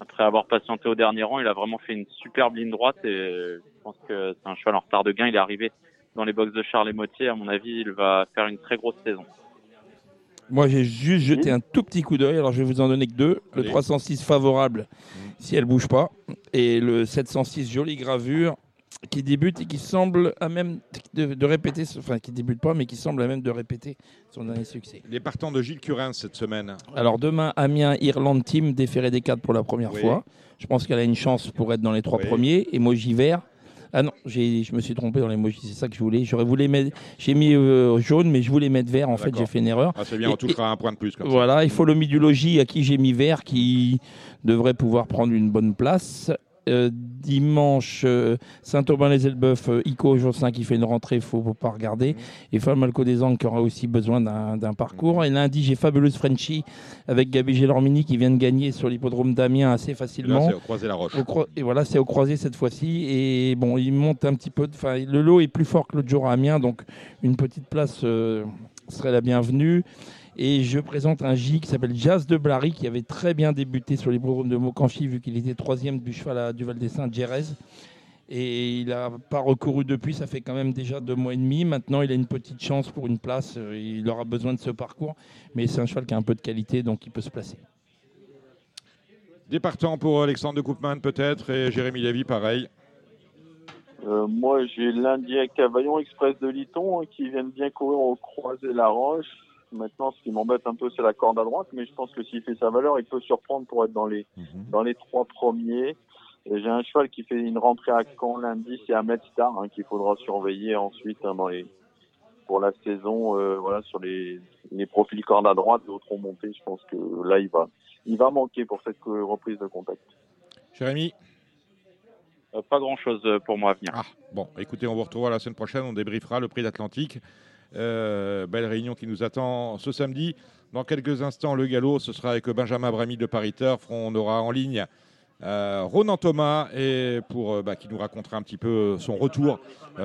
Speaker 4: Après avoir patienté au dernier rang, il a vraiment fait une superbe ligne droite et je pense que c'est un cheval en retard de gain. Il est arrivé dans les box de Charles et Motier. À mon avis, il va faire une très grosse saison.
Speaker 2: Moi, j'ai juste jeté un tout petit coup d'œil. Alors, je vais vous en donner que deux. Le
Speaker 1: Allez.
Speaker 2: 306 favorable, si elle bouge pas, et le 706 jolie gravure qui débute et qui semble à même de, de répéter, enfin qui débute pas, mais qui semble à même de répéter son dernier succès.
Speaker 1: Les partants de Gilles Curin cette semaine.
Speaker 2: Alors demain, Amiens Irlande Team déféré des 4 pour la première
Speaker 1: Oui.
Speaker 2: fois. Je pense qu'elle a une chance pour être dans les trois
Speaker 1: Oui.
Speaker 2: premiers. Emoji vert. Ah non, j'ai- je me suis trompé dans l'emoji, c'est ça que je voulais. J'aurais voulu mettre, j'ai mis euh, jaune, mais je voulais mettre vert. En fait, j'ai fait une erreur.
Speaker 1: Ah, c'est bien, on
Speaker 2: Et-
Speaker 1: touchera un point de plus. Comme.
Speaker 2: Voilà, il faut l'homidologie à qui j'ai mis vert qui devrait pouvoir prendre une bonne place. Euh, dimanche, euh, Saint-Aubin-les-Elbeuf, euh, Ico, Jossin qui fait une rentrée, il faut pas regarder. Et Falmalco des Angles qui aura aussi besoin d'un parcours. Et lundi, j'ai Fabuleuse Frenchy avec Gabi Gélormini qui vient de gagner sur l'hippodrome d'Amiens assez
Speaker 1: Là,
Speaker 2: facilement.
Speaker 1: c'est au croisé la roche.
Speaker 2: Au et voilà, c'est au croisé cette fois-ci. Et bon, il monte un petit peu. de- Enfin, le lot est plus fort que l'autre jour à Amiens, donc une petite place serait la bienvenue. Et je présente un J qui s'appelle Jazz de Blary, qui avait très bien débuté sur les programmes de Mocanchi, vu qu'il était troisième du cheval à Duval des Saints, Jerez. Et il n'a pas recouru depuis, ça fait quand même déjà deux mois et demi. Maintenant, il a une petite chance pour une place. euh, Il aura besoin de ce parcours. Mais c'est un cheval qui a un peu de qualité, donc il peut se placer.
Speaker 1: Des partants pour Alexandre de Koopman, peut-être, et Jérémy Lévy, pareil.
Speaker 7: Euh, moi, j'ai l'Indien Cavaillon Express de Liton hein, qui viennent bien courir au croisé la roche. Maintenant, ce qui m'embête un peu, c'est la corde à droite, mais je pense que s'il fait sa valeur, il peut surprendre pour être dans les dans les trois premiers. Et J'ai un cheval qui fait une rentrée à Caen lundi, c'est Ahmed Star hein, qu'il faudra surveiller ensuite hein, dans les pour la saison. euh, voilà, sur les les profils corde à droite, d'autres ont monté. Je pense que là, il va il va manquer pour cette reprise de contact.
Speaker 1: Jérémy?
Speaker 4: Euh, pas grand-chose euh, pour moi à venir.
Speaker 1: Ah, bon, écoutez, on vous retrouvera la semaine prochaine. On débriefera le prix d'Atlantique. Euh, belle réunion qui nous attend ce samedi. Dans quelques instants, le galop, ce sera avec Benjamin Bramy de Paris Turf. On aura en ligne euh, Ronan Thomas et pour, euh, bah, qui nous racontera un petit peu son retour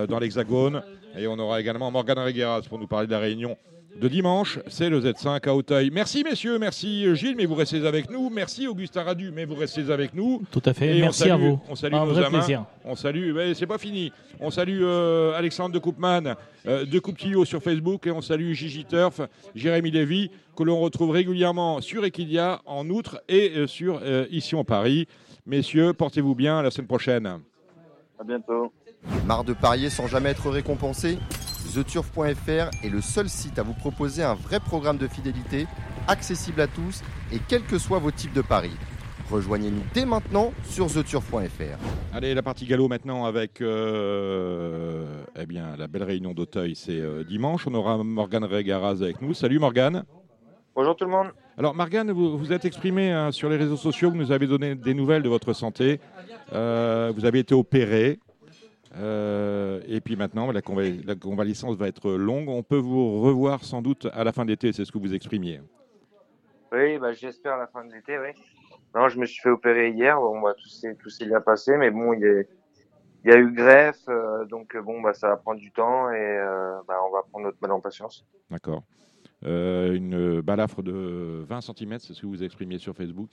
Speaker 1: dans l'Hexagone. Et on aura également Morgane Regueras pour nous parler de la réunion de dimanche. C'est le Z5 à Auteuil. Merci messieurs, merci Gilles, mais vous restez avec nous. Merci Augustin Radu, mais vous restez avec nous.
Speaker 3: Tout à fait.
Speaker 1: Et on
Speaker 3: Merci à
Speaker 1: salue-
Speaker 3: vous.
Speaker 1: On salue
Speaker 3: Un
Speaker 1: nos
Speaker 3: vrai plaisir.
Speaker 1: On salue, mais c'est pas fini. On salue euh, Alexandre de Koopman, euh, de Coupe-Tillot sur Facebook et on salue Gigi Turf, Jérémy Lévy, que l'on retrouve régulièrement sur Equidia en outre et euh, sur euh, Ici en Paris. Messieurs, portez-vous bien, à la semaine prochaine.
Speaker 7: À bientôt.
Speaker 5: Marre de parier sans jamais être récompensé? TheTurf.fr est le seul site à vous proposer un vrai programme de fidélité, accessible à tous et quels que soient vos types de paris. Rejoignez-nous dès maintenant sur TheTurf.fr.
Speaker 1: Allez, la partie galop maintenant avec euh, eh bien, la belle réunion d'Auteuil, c'est euh, dimanche. On aura Morgane Regaraz avec nous. Salut Morgane.
Speaker 6: Bonjour tout le monde.
Speaker 1: Alors Morgane, vous vous êtes exprimé hein, sur les réseaux sociaux, vous nous avez donné des nouvelles de votre santé. Euh, vous avez été opéré. Euh, et puis maintenant, la, conva- la convalescence va être longue. On peut vous revoir sans doute à la fin de l'été, c'est ce que vous exprimiez.
Speaker 6: Oui, bah, j'espère à la fin de l'été, oui. Non, je me suis fait opérer hier. Bon, bah, tout s'est, bien passé, mais bon, il y a, il y a eu greffe, euh, donc euh, bon, bah, ça va prendre du temps et euh, bah, on va prendre notre mal en patience.
Speaker 1: D'accord. Une balafre de 20 cm, c'est ce que vous exprimiez sur Facebook.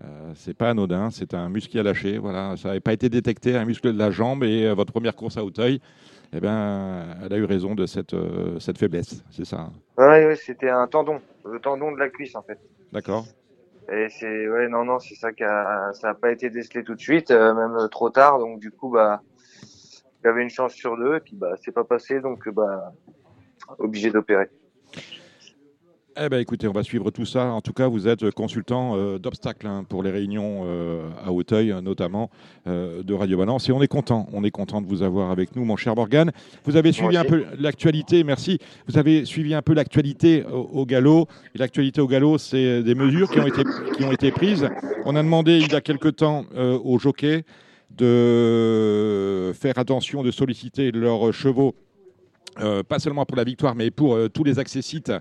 Speaker 1: Euh, c'est pas anodin, c'est un muscle qui a lâché. Voilà, ça n'avait pas été détecté, un muscle de la jambe. Et euh, votre première course à Auteuil, eh ben, elle a eu raison de cette, euh, cette faiblesse. C'est ça. hein.
Speaker 6: Ouais, ouais, c'était un tendon, le tendon de la cuisse en fait.
Speaker 1: D'accord.
Speaker 6: Et c'est, ouais, non, non, c'est ça qui a, ça a pas été décelé tout de suite, même trop tard, donc du coup, bah, j'avais une chance sur deux, et puis bah, c'est pas passé, donc bah, obligé d'opérer.
Speaker 1: Eh ben, écoutez, on va suivre tout ça. En tout cas, vous êtes consultant euh, d'obstacles hein, pour les réunions euh, à Auteuil, notamment euh, de Radio Balance. Et on est content, on est content de vous avoir avec nous, mon cher Morgane. Vous avez suivi un peu l'actualité, merci. Vous avez suivi un peu l'actualité au, au galop. Et l'actualité au galop, c'est des mesures qui ont été, qui ont été prises. On a demandé il y a quelque temps euh, aux jockeys de faire attention, de solliciter leurs chevaux, euh, pas seulement pour la victoire, mais pour euh, tous les accessites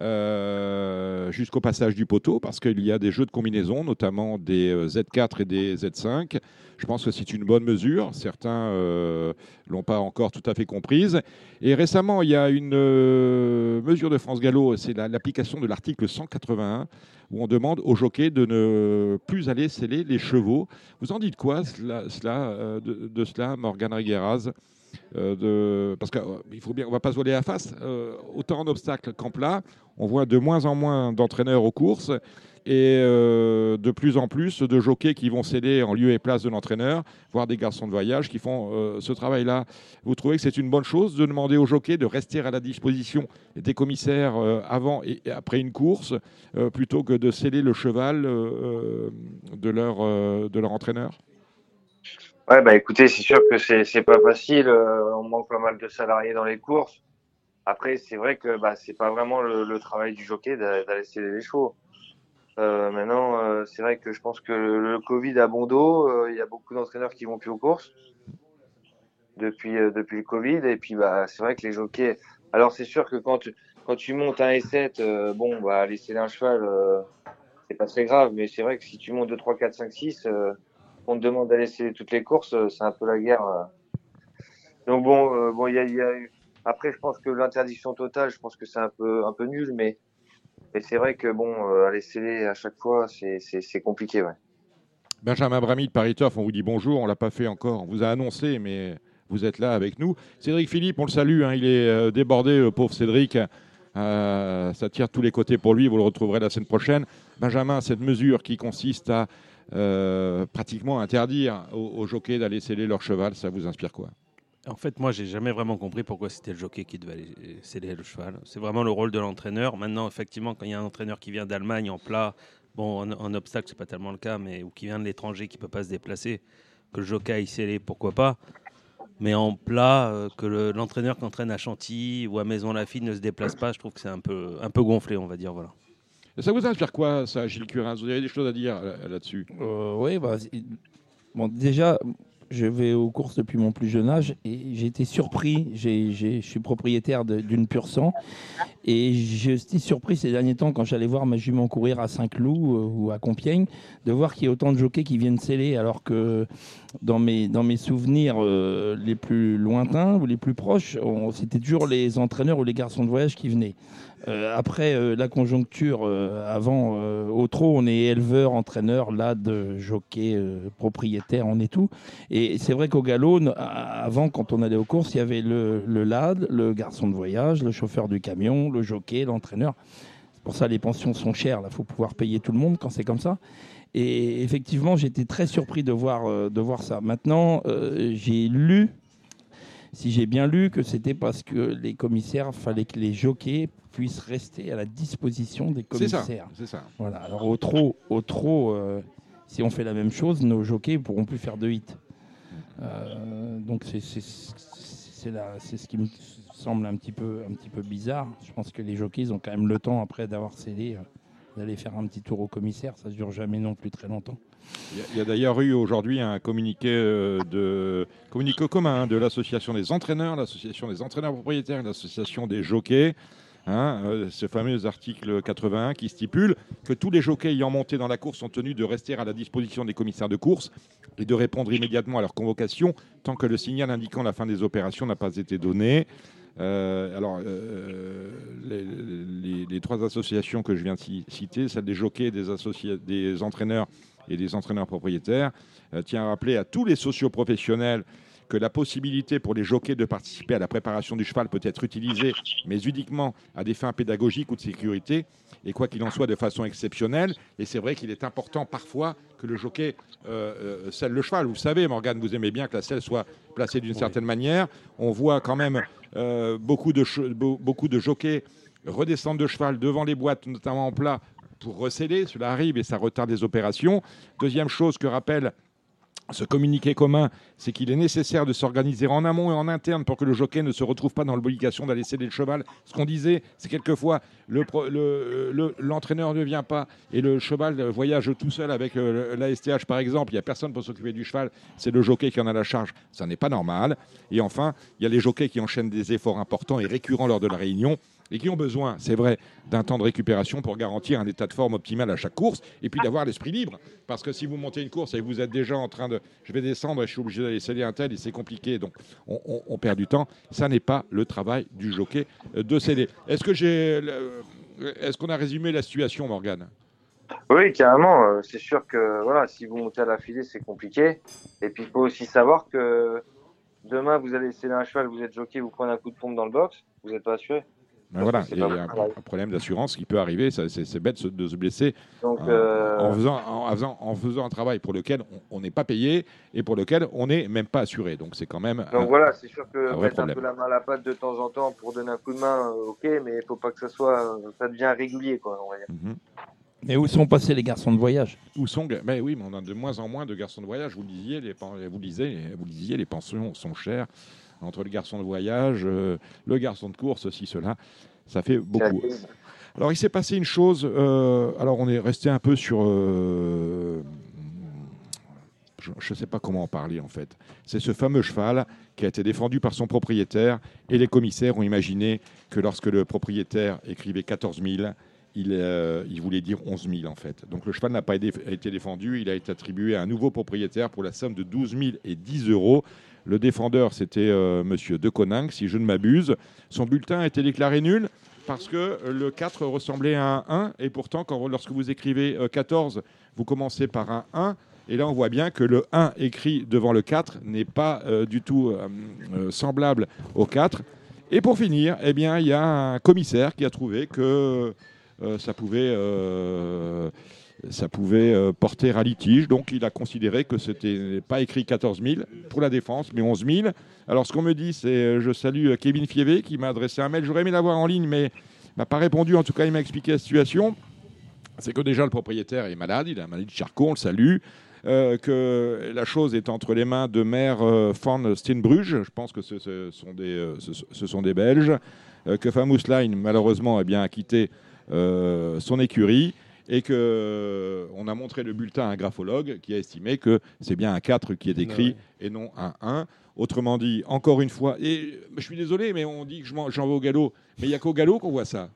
Speaker 1: euh, jusqu'au passage du poteau, parce qu'il y a des jeux de combinaison, notamment des euh, Z4 et des Z5. Je pense que c'est une bonne mesure. Certains ne l'ont pas encore tout à fait comprise. Et récemment, il y a une euh, mesure de France Gallo, c'est la- l'application de l'article 181, où on demande aux jockeys de ne plus aller sceller les chevaux. Vous en dites quoi euh, de, cela, Morgane Regueraz euh, parce qu'il faut bien, on va pas se voiler la face. euh, autant en obstacle qu'en plat, on voit de moins en moins d'entraîneurs aux courses et euh, de plus en plus de jockeys qui vont céder en lieu et place de l'entraîneur, voire des garçons de voyage qui font euh, ce travail-là. Vous trouvez que c'est une bonne chose de demander aux jockeys de rester à la disposition des commissaires euh, avant et après une course, plutôt que de sceller le cheval de, leur, entraîneur?
Speaker 8: Ouais, bah écoutez, c'est sûr que c'est pas facile. on manque pas mal de salariés dans les courses. Après, c'est vrai que bah c'est pas vraiment le, le travail du jockey d'a- d'aller sceller les chevaux. Euh, maintenant, euh, c'est vrai que je pense que le, le Covid a bon dos. euh, Il y a beaucoup d'entraîneurs qui vont plus aux courses depuis euh, depuis le Covid. Et puis bah c'est vrai que les jockeys. Alors c'est sûr que quand tu quand tu montes un S7, euh, bon bah aller sceller un cheval, euh, c'est pas très grave. Mais c'est vrai que si tu montes 2, 3, 4, 5, 6, euh, on te demande d'aller sceller toutes les courses, c'est un peu la guerre. Donc bon, bon, il y a, y a eu- après, je pense que l'interdiction totale, je pense que c'est un peu, un peu nul, mais, mais c'est vrai que bon, euh, sceller à chaque fois, c'est, compliqué, ouais.
Speaker 1: Benjamin Bramy de Paris Turf, on vous dit bonjour, on l'a pas fait encore, on vous a annoncé, mais vous êtes là avec nous. Cédric Philippe, on le salue, hein, il est euh, débordé, le pauvre Cédric. Euh, ça tire tous les côtés pour lui, vous le retrouverez la semaine prochaine. Benjamin, cette mesure qui consiste à euh, pratiquement interdire aux, aux jockeys d'aller sceller leur cheval, ça vous inspire quoi?
Speaker 9: En fait, moi, j'ai jamais vraiment compris pourquoi c'était le jockey qui devait aller sceller le cheval. C'est vraiment le rôle de l'entraîneur. Maintenant, effectivement, quand il y a un entraîneur qui vient d'Allemagne en plat, bon, en, en obstacle, c'est pas tellement le cas, mais ou qui vient de l'étranger, qui peut pas se déplacer, que le jockey aille sceller, pourquoi pas. Mais en plat, euh, que le- l'entraîneur qui entraîne à Chantilly ou à Maison Lafitte ne se déplace pas, je trouve que c'est un peu, un peu gonflé, on va dire. Voilà.
Speaker 1: Et ça vous inspire quoi, ça, Gilles Curin Vous avez des choses à dire là- là-dessus?
Speaker 2: Euh, oui, bah, bon, déjà, je vais aux courses depuis mon plus jeune âge et j'ai été surpris. J'ai- Je suis propriétaire d'une pure sang et j'ai été surpris ces derniers temps quand j'allais voir ma jument courir à Saint-Cloud euh, ou à Compiègne de voir qu'il y a autant de jockeys qui viennent sceller alors que dans mes, souvenirs euh, les plus lointains ou les plus proches, c'était toujours les entraîneurs ou les garçons de voyage qui venaient. Euh, après euh, la conjoncture, euh, avant, au trot, on est éleveur, entraîneur, là, de jockey, propriétaire, on est tout. Et c'est vrai qu'au galop, avant, quand on allait aux courses, il y avait le, le lad, le garçon de voyage, le chauffeur du camion, le jockey, l'entraîneur. C'est pour ça les pensions sont chères. Là, faut pouvoir payer tout le monde quand c'est comme ça. Et effectivement, j'étais très surpris de voir, de voir ça. Maintenant, j'ai lu, si j'ai bien lu, que c'était parce que les commissaires, fallait que les jockeys puissent rester à la disposition des
Speaker 1: C'est ça,
Speaker 2: commissaires.
Speaker 1: c'est ça.
Speaker 2: Voilà. Alors au trot, au trot euh, si on fait la même chose, nos jockeys ne pourront plus faire de hit. Euh, donc c'est ce qui me semble un petit peu un petit peu bizarre. Je pense que les jockeys ont quand même le temps après d'avoir scellé euh, d'aller faire un petit tour au commissaire. Ça ne dure jamais non plus très longtemps.
Speaker 1: Il y a- d'ailleurs eu aujourd'hui un communiqué euh, de communiqué commun de l'association des entraîneurs, l'association des entraîneurs propriétaires, et l'association des jockeys. Hein, euh, ce fameux article 81 qui stipule que tous les jockeys ayant monté dans la course sont tenus de rester à la disposition des commissaires de course et de répondre immédiatement à leur convocation tant que le signal indiquant la fin des opérations n'a pas été donné. Euh, alors, euh, les, trois associations que je viens de ci- citer, celle des jockeys, des, entraîneurs et des entraîneurs propriétaires, tient à rappeler à tous les socioprofessionnels que la possibilité pour les jockeys de participer à la préparation du cheval peut être utilisée, mais uniquement à des fins pédagogiques ou de sécurité, et quoi qu'il en soit de façon exceptionnelle. Et c'est vrai qu'il est important parfois que le jockey euh, euh, selle le cheval. Vous savez, Morgane, vous aimez bien que la selle soit placée d'une certaine manière. On voit quand même euh, beaucoup, de beaucoup de jockeys redescendre de cheval devant les boîtes, notamment en plat, pour recéder. Cela arrive et ça retarde les opérations. Deuxième chose que rappelle ce communiqué commun, c'est qu'il est nécessaire de s'organiser en amont et en interne pour que le jockey ne se retrouve pas dans l'obligation d'aller céder le cheval. Ce qu'on disait, c'est quelquefois l'entraîneur ne vient pas et le cheval voyage tout seul avec euh, la STH par exemple. Il n'y a personne pour s'occuper du cheval, c'est le jockey qui en a la charge. Ça n'est pas normal. Et enfin, il y a les jockeys qui enchaînent des efforts importants et récurrents lors de la réunion et qui ont besoin, c'est vrai, d'un temps de récupération pour garantir un état de forme optimal à chaque course et puis d'avoir l'esprit libre. Parce que si vous montez une course et que vous êtes déjà en train de je vais descendre et je suis obligé d'aller sceller un tel et c'est compliqué, donc on, perd du temps, ça n'est pas le travail du jockey euh, de sceller. Est-ce que j'ai. le- Est-ce qu'on a résumé la situation, Morgane?
Speaker 8: Oui, carrément. euh, C'est sûr que voilà, si vous montez à la filée, c'est compliqué. Et puis il faut aussi savoir que demain, vous allez sceller un cheval, vous êtes jockey, vous prenez un coup de pompe dans le box, vous n'êtes pas assuré.
Speaker 1: Ben voilà, il y a un, problème d'assurance qui peut arriver, ça, c'est bête de se blesser
Speaker 8: Donc,
Speaker 1: en,
Speaker 8: euh,
Speaker 1: en faisant, en, faisant, en faisant un travail pour lequel on- n'est pas payé et pour lequel on n'est même pas assuré. Donc c'est quand même. un-
Speaker 8: voilà, c'est sûr que
Speaker 1: un vrai
Speaker 8: mettre un
Speaker 1: problème.
Speaker 8: peu la main à la pâte de temps en temps pour donner un coup de main, euh, ok, mais il faut pas que ça soit, euh, ça devient régulier, quoi, on va dire.
Speaker 1: Mhm.
Speaker 2: Mais où sont passés les garçons de voyage?
Speaker 1: Où sont ben oui, mais on a de moins en moins de garçons de voyage. Vous le disiez, les, vous le disiez, vous le disiez, les pensions sont chères. Entre le garçon de voyage, euh, le garçon de course, ceci, cela, ça fait beaucoup. Alors, il s'est passé une chose. euh, alors, on est resté un peu sur. euh, je ne sais pas comment en parler en fait. C'est ce fameux cheval qui a été défendu par son propriétaire et les commissaires ont imaginé que lorsque le propriétaire écrivait 14 000, il, euh, il voulait dire 11 000 en fait. Donc le cheval n'a pas été, été défendu, il a été attribué à un nouveau propriétaire pour la somme de 12 000 et 10 euros. Le défendeur, c'était euh, Monsieur De Coninck, si je ne m'abuse. Son bulletin a été déclaré nul parce que le 4 ressemblait à un 1 et pourtant, lorsque vous écrivez euh, 14, vous commencez par un 1 et là, on voit bien que le 1 écrit devant le 4 n'est pas euh, du tout euh, euh, semblable au 4. Et pour finir, eh il y a un commissaire qui a trouvé que euh, ça pouvait, euh, ça pouvait euh, porter à litige. Donc, il a considéré que c'était pas écrit 14 000 pour la défense, mais 11 000. Alors, ce qu'on me dit, c'est euh, je salue euh, Kevin Fievé qui m'a adressé un mail. J'aurais aimé l'avoir en ligne, mais il m'a pas répondu. En tout cas, il m'a expliqué la situation. C'est que déjà, le propriétaire est malade. Il a une maladie de Charcot, on le salue. Que la chose est entre les mains de maire euh, Van Steenbruge, je pense que ce, sont, des, ce, sont des Belges, que Famous Line, malheureusement, eh bien, a quitté son écurie et que euh, on a montré le bulletin à un graphologue qui a estimé que c'est bien un 4 qui est écrit et non un 1. Autrement dit, encore une fois, et je suis désolé, mais on dit que j'en vais au galop, mais il n'y a qu'au galop qu'on voit ça.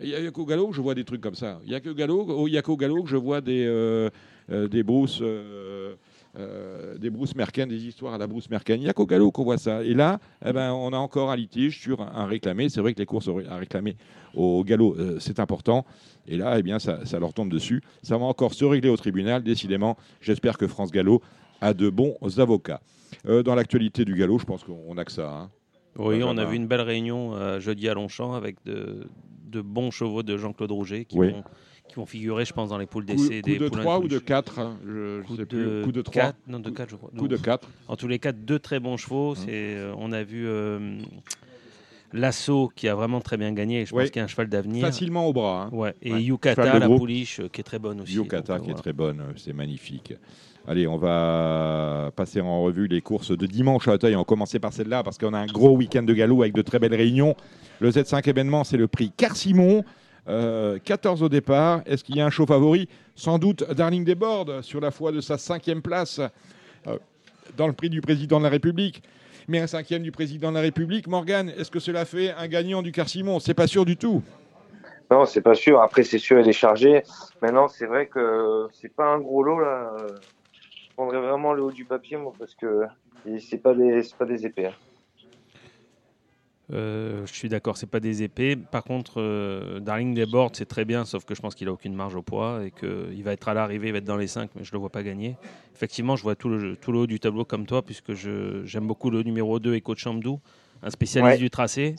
Speaker 1: Il n'y a, qu'au galop que je vois des trucs comme ça. Il n'y a qu'au galop, oh, galop que je vois des, euh, euh, des euh, euh, des Bruce Merken, des histoires à la Bruce Merken. Il n'y a qu'au galop qu'on voit ça. Et là, eh ben, on a encore un litige sur un réclamé. C'est vrai que les courses à réclamer au galop, euh, c'est important. Et là, eh bien, ça, ça leur tombe dessus. Ça va encore se régler au tribunal. Décidément, j'espère que France Gallo a de bons avocats. Euh, dans l'actualité du galop, je pense qu'on n'a que ça. hein.
Speaker 9: Oui, on a vu une belle réunion euh, jeudi à Longchamp avec de, de bons chevaux de Jean-Claude Rouget qui,
Speaker 1: Oui.
Speaker 9: vont, qui vont figurer, je pense, dans les poules
Speaker 1: Coup,
Speaker 9: d'essai.
Speaker 1: coup
Speaker 9: des
Speaker 1: de
Speaker 9: poulains
Speaker 1: 3 ou de 4 hein, Je
Speaker 9: Coup
Speaker 1: ne sais
Speaker 9: de
Speaker 1: plus. Coup de 3
Speaker 9: quatre, non, de 4, je crois.
Speaker 1: Coup de 4.
Speaker 9: En tous les cas, deux très bons chevaux. C'est, euh, on a vu euh, Lasso qui a vraiment très bien gagné. Je
Speaker 1: Oui.
Speaker 9: pense qu'il y a un cheval d'avenir.
Speaker 1: Facilement au bras. hein.
Speaker 9: Ouais. Et
Speaker 1: Ouais.
Speaker 9: Yukata, la pouliche, euh, qui est très bonne aussi.
Speaker 1: Yukata
Speaker 9: Donc,
Speaker 1: qui est très bonne, c'est magnifique. Allez, on va passer en revue les courses de dimanche à Auteuil. On va commencer par celle-là parce qu'on a un gros week-end de galop avec de très belles réunions. Le Z5 événement, c'est le prix Car-Simon. Euh, 14 au départ. Est-ce qu'il y a un show favori? Sans doute Darling des Bordes sur la foi de sa cinquième place euh, dans le prix du président de la République. Mais un cinquième du président de la République, Morgane, est-ce que cela fait un gagnant du Car-Simon C'est pas sûr du tout.
Speaker 8: Non, c'est pas sûr. Après, c'est sûr, il est chargé. Maintenant, c'est vrai que c'est pas un gros lot là. Euh, Je prendrais vraiment le haut du papier, moi, parce que c'est pas des, pas des épées. hein.
Speaker 9: Euh, je suis d'accord, c'est pas des épées. Par contre, euh, Darling des Bordes, c'est très bien, sauf que je pense qu'il a aucune marge au poids et qu'il va être à l'arrivée, il va être dans les 5, mais je le vois pas gagner. Effectivement, je vois tout le, tout le haut du tableau comme toi, puisque j'aime beaucoup le numéro 2, Echo Chamdou, un spécialiste
Speaker 8: Ouais.
Speaker 9: du tracé.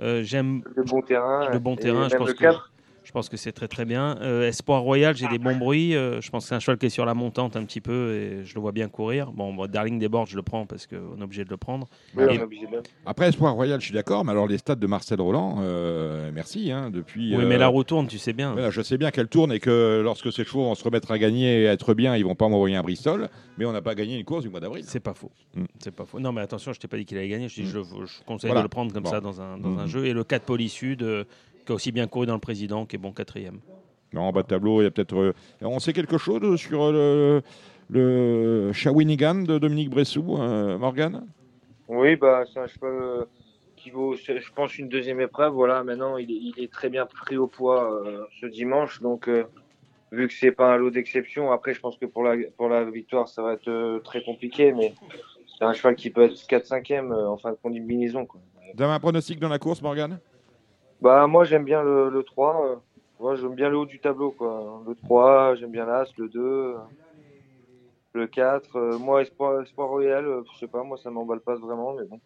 Speaker 9: Euh, j'aime
Speaker 8: Le bon terrain.
Speaker 9: le bon terrain, je pense
Speaker 8: le
Speaker 9: que,
Speaker 8: cadre.
Speaker 9: Je pense que c'est très très bien. Euh, Espoir Royal, j'ai des bons bruits. euh, je pense que c'est un cheval qui est sur la montante un petit peu et je le vois bien courir. Bon, moi, Darling des Bordes, je le prends parce qu'on est obligé de le prendre.
Speaker 8: Oui,
Speaker 9: Et-
Speaker 8: de
Speaker 1: Après Espoir Royal, je suis d'accord, mais alors les stades de Marcel Roland, euh, merci. hein, depuis,
Speaker 9: oui,
Speaker 1: euh,
Speaker 9: mais la roue tourne, tu sais bien.
Speaker 1: voilà, je sais bien qu'elle tourne et que lorsque ces chevaux vont se remettre à gagner et à être bien, ils vont pas m'envoyer un Bristol, mais on n'a pas gagné une course du mois d'avril.
Speaker 9: C'est pas faux.
Speaker 1: Mm.
Speaker 9: C'est pas faux. Non, mais attention, je t'ai pas dit qu'il allait gagner. Je, dis,
Speaker 1: Mm.
Speaker 9: je, je conseille
Speaker 1: Voilà.
Speaker 9: de le prendre comme
Speaker 1: Bon.
Speaker 9: ça dans un, dans un
Speaker 1: Mm.
Speaker 9: jeu. Et le 4 Polysud, euh, qui a aussi bien couru dans le président, qui est bon quatrième.
Speaker 1: Non, en bas de tableau, il y a peut-être. euh, on sait quelque chose sur euh, le, le Shawinigan de Dominique Bressou, euh, Morgane
Speaker 8: Oui, bah, c'est un cheval qui vaut, je pense, une deuxième épreuve. Voilà, maintenant, il est, il est très bien pris au poids euh, ce dimanche. Donc, euh, vu que c'est pas un lot d'exception, après, je pense que pour la, pour la victoire, ça va être euh, très compliqué. Mais c'est un cheval qui peut être 4-5e euh, en fin de combinaison. Quoi.
Speaker 1: Vous avez un pronostic dans la course, Morgane
Speaker 8: Bah, moi, j'aime bien le, le 3. euh, moi, j'aime bien le haut du tableau. Quoi. Le 3, j'aime bien l'As, le 2. euh, Le 4, euh, moi, Espoir, Espoir Royal, euh, je sais pas, moi, ça m'emballe pas vraiment, mais bon.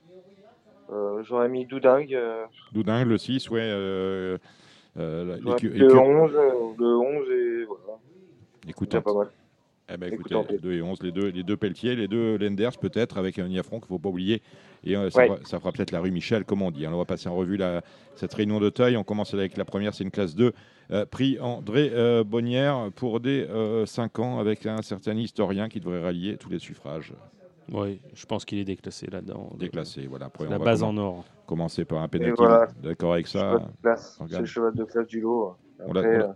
Speaker 8: Euh, J'aurais mis Doudingue. euh,
Speaker 1: Doudin, le 6, ouais. euh, euh,
Speaker 8: le
Speaker 1: écu-
Speaker 8: 11, euh, le 11 et voilà.
Speaker 1: Écoute,
Speaker 8: pas mal.
Speaker 1: Eh ben,
Speaker 8: Écoute,
Speaker 1: écoutez,
Speaker 8: fait.
Speaker 1: 2 et 11, les deux, les deux Pelletier, les deux Lenders peut-être, avec un Niafron qu'il ne faut pas oublier. Et euh, ça,
Speaker 8: Ouais.
Speaker 1: fera, ça fera peut-être la rue Michel, comme on dit. Alors, on va passer en revue la- cette réunion d'Auteuil. On commence avec la première, c'est une classe 2. euh, prix André euh, Bonnière pour des 5 ans, avec un certain historien qui devrait rallier tous les suffrages.
Speaker 9: Oui, je pense qu'il est déclassé là-dedans.
Speaker 1: Déclassé, voilà. Après,
Speaker 9: La
Speaker 1: va
Speaker 9: base en or.
Speaker 1: Commencer par un penalty.
Speaker 8: voilà.
Speaker 1: D'accord avec ça
Speaker 8: de. C'est le cheval de classe du lot. Après, euh,